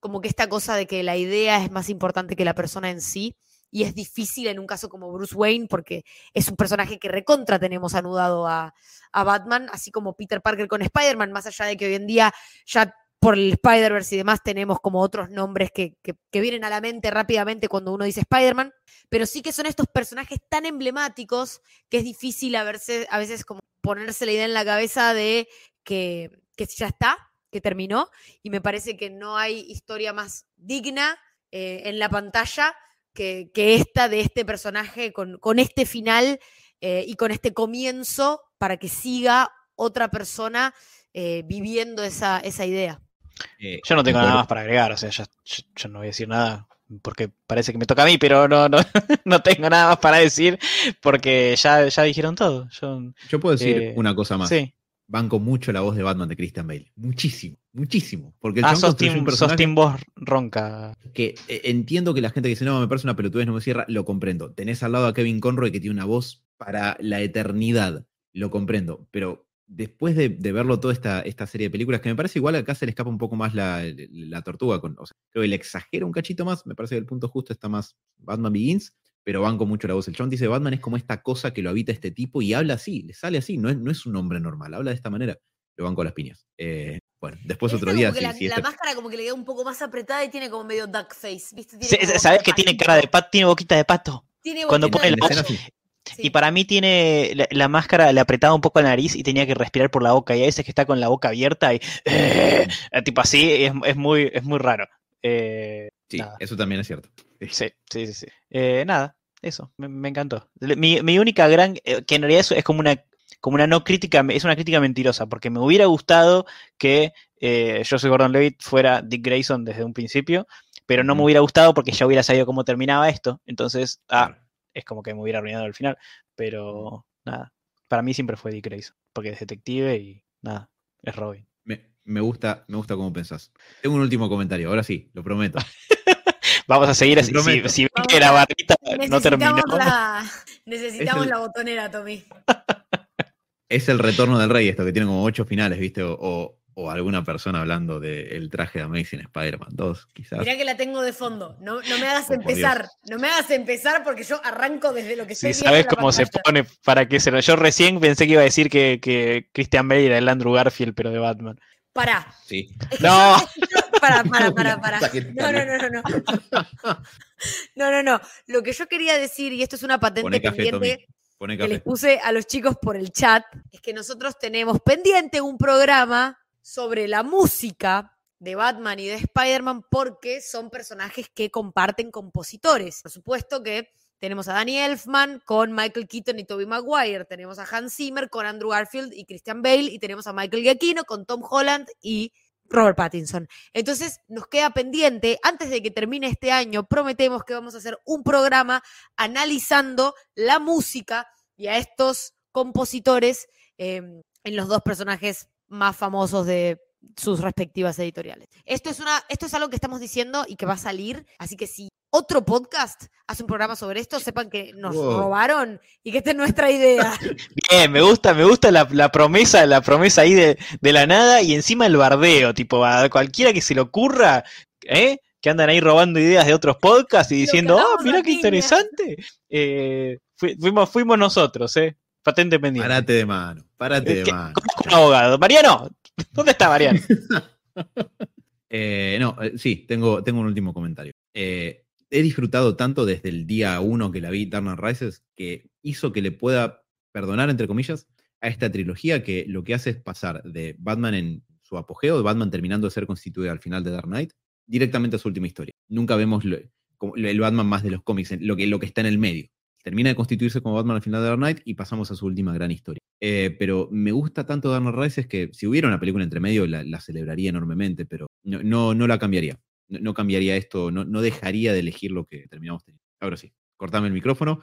como que esta cosa de que la idea es más importante que la persona en sí y es difícil en un caso como Bruce Wayne porque es un personaje que recontra tenemos anudado a, Batman, así como Peter Parker con Spider-Man, más allá de que hoy en día ya por el Spider-Verse y demás tenemos como otros nombres que, vienen a la mente rápidamente cuando uno dice Spider-Man, pero sí que son estos personajes tan emblemáticos que es difícil a, a veces como ponerse la idea en la cabeza de que, que ya está, que terminó, y me parece que no hay historia más digna eh, en la pantalla que, esta de este personaje con, este final eh, y con este comienzo para que siga otra persona eh, viviendo esa, esa idea. Eh, yo no tengo nada más para agregar, o sea, yo, no voy a decir nada porque parece que me toca a mí, pero no, no, *laughs* no tengo nada más para decir porque ya, ya dijeron todo. Yo, puedo decir una cosa más. Sí banco mucho la voz de Batman de Christian Bale. Muchísimo, muchísimo. Porque el ah, sos team, un voz ronca. Que eh, entiendo que la gente que dice, no, me parece una pelotudez, no me cierra, lo comprendo. Tenés al lado a Kevin Conroy que tiene una voz para la eternidad. Lo comprendo. Pero después de, verlo toda esta, esta, serie de películas, que me parece igual acá se le escapa un poco más la, tortuga. Con, o sea, creo que le exagera un cachito más. Me parece que el punto justo está más Batman Begins pero banco mucho la voz. El John dice, Batman es como esta cosa que lo habita este tipo y habla así, le sale así, no es, no es un hombre normal, habla de esta manera. Lo banco las piñas. Eh, bueno, después otro día. la, este máscara como que le queda un poco más apretada y tiene como medio duck face. ¿Sabes que tiene cara de pato? Tiene boquita de pato. Tiene Cuando pone la voz. Y para mí tiene la, máscara, le apretaba un poco la nariz y tenía que respirar por la boca. Y a veces que está con la boca abierta y eh, tipo así, es, es, muy, es muy raro. Eh, sí, eso también es cierto. *laughs* Sí, sí, sí. sí. Eh, nada, eso, me, encantó. Mi, única gran, eh, que en realidad es, como una como una no crítica, es una crítica mentirosa, porque me hubiera gustado que eh, yo soy Gordon Levitt fuera Dick Grayson desde un principio, pero no me hubiera gustado porque ya hubiera sabido cómo terminaba esto, entonces, ah, es como que me hubiera arruinado el final, pero, nada. Para mí siempre fue Dick Grayson, porque es detective y nada, es Robin. Me, gusta, me gusta cómo pensás. Tengo un último comentario, ahora sí, lo prometo. *laughs* Vamos a seguir así. Si, si ven que la barrita no terminó. *laughs* Necesitamos, la, necesitamos el- la botonera, Tommy. *laughs* Es el retorno del rey, esto que tiene como ocho finales, ¿viste? O, o- o alguna persona hablando del traje de Amazing Spider-Man 2, quizás. Mirá que la tengo de fondo. No, no me hagas Oh, empezar. No me hagas empezar porque yo arranco desde lo que Si estoy sabes cómo se pone, para qué se lo. Yo recién pensé que iba a decir que, que Christian Bale era el Andrew Garfield, pero de Batman. Pará. Sí. Es que No. yo- *laughs* pará, pará. Puta que No, no, no, no, no. No, no, no. Lo que yo quería decir, y esto es una patente café, pendiente Tommy. Que les puse a los chicos por el chat, es que nosotros tenemos pendiente un programa sobre la música de Batman y de Spider-Man porque son personajes que comparten compositores. Por supuesto que tenemos a Danny Elfman con Michael Keaton y Tobey Maguire, tenemos a Hans Zimmer con Andrew Garfield y Christian Bale y tenemos a Michael Giacchino con Tom Holland y Robert Pattinson. Entonces nos queda pendiente, antes de que termine este año, prometemos que vamos a hacer un programa analizando la música y a estos compositores eh, en los dos personajes más famosos de sus respectivas editoriales. Esto es, esto es algo que estamos diciendo y que va a salir, así que si otro podcast hace un programa sobre esto, sepan que nos Wow. robaron y que esta es nuestra idea. *laughs* Bien, me gusta, me gusta la, la promesa, la promesa ahí de, de la nada y encima el bardeo, tipo, a cualquiera que se le ocurra, ¿eh? Que andan ahí robando ideas de otros podcasts y diciendo, oh, hablamos mira qué piña". interesante. Eh, fui- fuimos, fuimos nosotros, ¿eh? Patente pendiente. Parate de mano, parate de ¿Qué- mano. Un abogado. Mariano, ¿dónde está Mariano? *laughs* Eh, no, eh, sí, tengo, tengo un último comentario. Eh, he disfrutado tanto desde el día uno que la vi, Dark Rises, que hizo que le pueda perdonar, entre comillas, a esta trilogía que lo que hace es pasar de Batman en su apogeo, de Batman terminando de ser constituido al final de Dark Knight, directamente a su última historia. Nunca vemos lo- el Batman más de los cómics, lo que, lo que está en el medio. Termina de constituirse como Batman al final de Dark Knight y pasamos a su última gran historia. Eh, pero me gusta tanto Dark Knight Rises que si hubiera una película entre medio la, celebraría enormemente, pero no, no la cambiaría. No, no cambiaría esto, no, no dejaría de elegir lo que terminamos teniendo. Ahora sí, cortame el micrófono.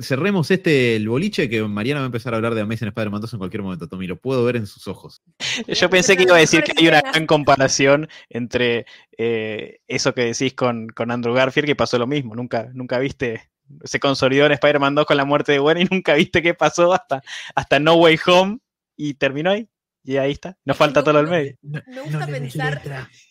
Cerremos este el boliche que Mariana va a empezar a hablar de Amazing Spider-Man 2 en cualquier momento, Tommy. Lo puedo ver en sus ojos. Yo pensé que iba a decir que hay una gran comparación entre eh, eso que decís con, con Andrew Garfield, que pasó lo mismo. Nunca, nunca viste, se consolidó en Spider-Man 2 con la muerte de Gwen y nunca viste qué pasó hasta, hasta No Way Home y terminó ahí. Y ahí está. Nos falta todo el medio. Me gusta pensar,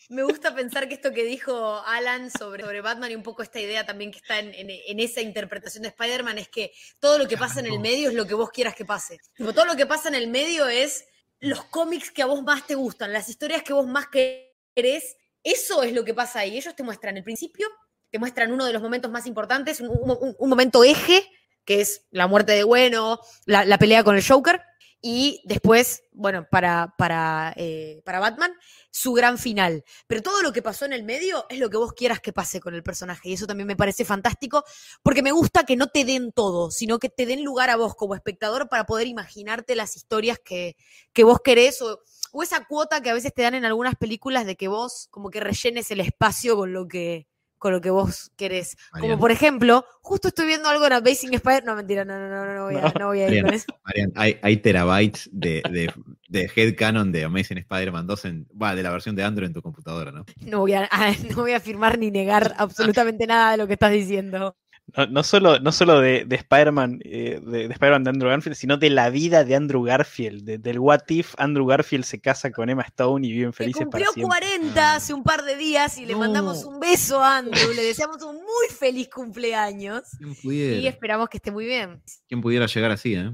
me gusta pensar que esto que dijo Alan sobre, sobre Batman y un poco esta idea también que está en, en- en esa interpretación de Spider-Man es que todo lo que pasa en el medio es lo que vos quieras que pase. Tipo, todo lo que pasa en el medio es los cómics que a vos más te gustan, las historias que vos más querés. Eso es lo que pasa ahí. Ellos te muestran el principio, te muestran uno de los momentos más importantes, un, un- un momento eje, que es la muerte de Bueno, la, la pelea con el Joker. Y después, bueno, para, para, eh, para Batman, su gran final. Pero todo lo que pasó en el medio es lo que vos quieras que pase con el personaje. Y eso también me parece fantástico, porque me gusta que no te den todo, sino que te den lugar a vos como espectador para poder imaginarte las historias que, que vos querés o, o esa cuota que a veces te dan en algunas películas de que vos como que rellenes el espacio con lo que, con lo que vos querés. Como Mariana. por ejemplo, justo estoy viendo algo en Amazing Spider. No, mentira, no, no, no, no, no voy a, no voy a ir Mariana. con eso. Marian, hay, hay terabytes de, de, de headcanon de Amazing Spider-Man 2 en, bah, de la versión de Android en tu computadora, ¿no? No voy a, *laughs* no voy a afirmar ni negar absolutamente nada de lo que estás diciendo. No, no solo, no solo de, de Spider-Man, eh, de, de Spider-Man de Andrew Garfield, sino de la vida de Andrew Garfield, de- del What If Andrew Garfield se casa con Emma Stone y viven Que felices para cumplió siempre. 40 hace un par de días y le No. mandamos un beso a Andrew. Le deseamos un muy feliz cumpleaños ¿Quién y esperamos que esté muy bien. quién pudiera llegar así, eh?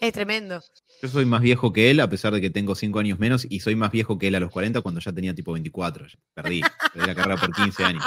Es tremendo. Yo soy más viejo que él, a pesar de que tengo 5 años menos, y soy más viejo que él a los 40 cuando ya tenía tipo 24. Perdí, perdí la carrera por 15 años.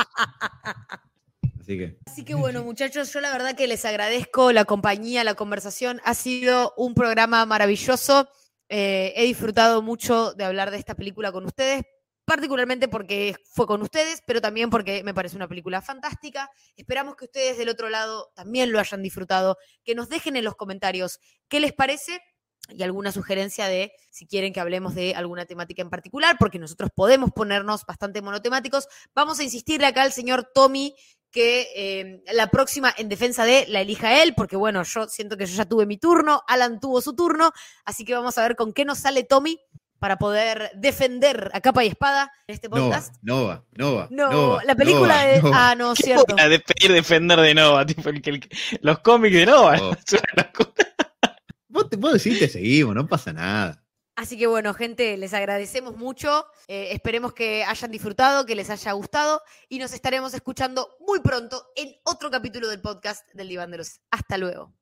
Así que, bueno, muchachos, yo la verdad que les agradezco la compañía, la conversación. Ha sido un programa maravilloso. Eh, he disfrutado mucho de hablar de esta película con ustedes, particularmente porque fue con ustedes, pero también porque me parece una película fantástica. Esperamos que ustedes del otro lado también lo hayan disfrutado, que nos dejen en los comentarios qué les parece y alguna sugerencia de si quieren que hablemos de alguna temática en particular, porque nosotros podemos ponernos bastante monotemáticos. Vamos a insistirle acá al señor Tommy que eh, la próxima en defensa de la elija él, porque bueno, yo siento que yo ya tuve mi turno, Alan tuvo su turno, así que vamos a ver con qué nos sale Tommy para poder defender a capa y espada en este Nova, podcast. Nova, Nova. No, Nova, la película Nova, de. Nova. Ah, no, ¿Qué cierto. a despedir defender de Nova? *laughs* Tipo, el que- el los cómics de Nova. Oh. *laughs* Vos te puedo decir que seguimos, no pasa nada. Así que bueno, gente, les agradecemos mucho. Eh, esperemos que hayan disfrutado, que les haya gustado y nos estaremos escuchando muy pronto en otro capítulo del podcast del Diván de los. Hasta luego.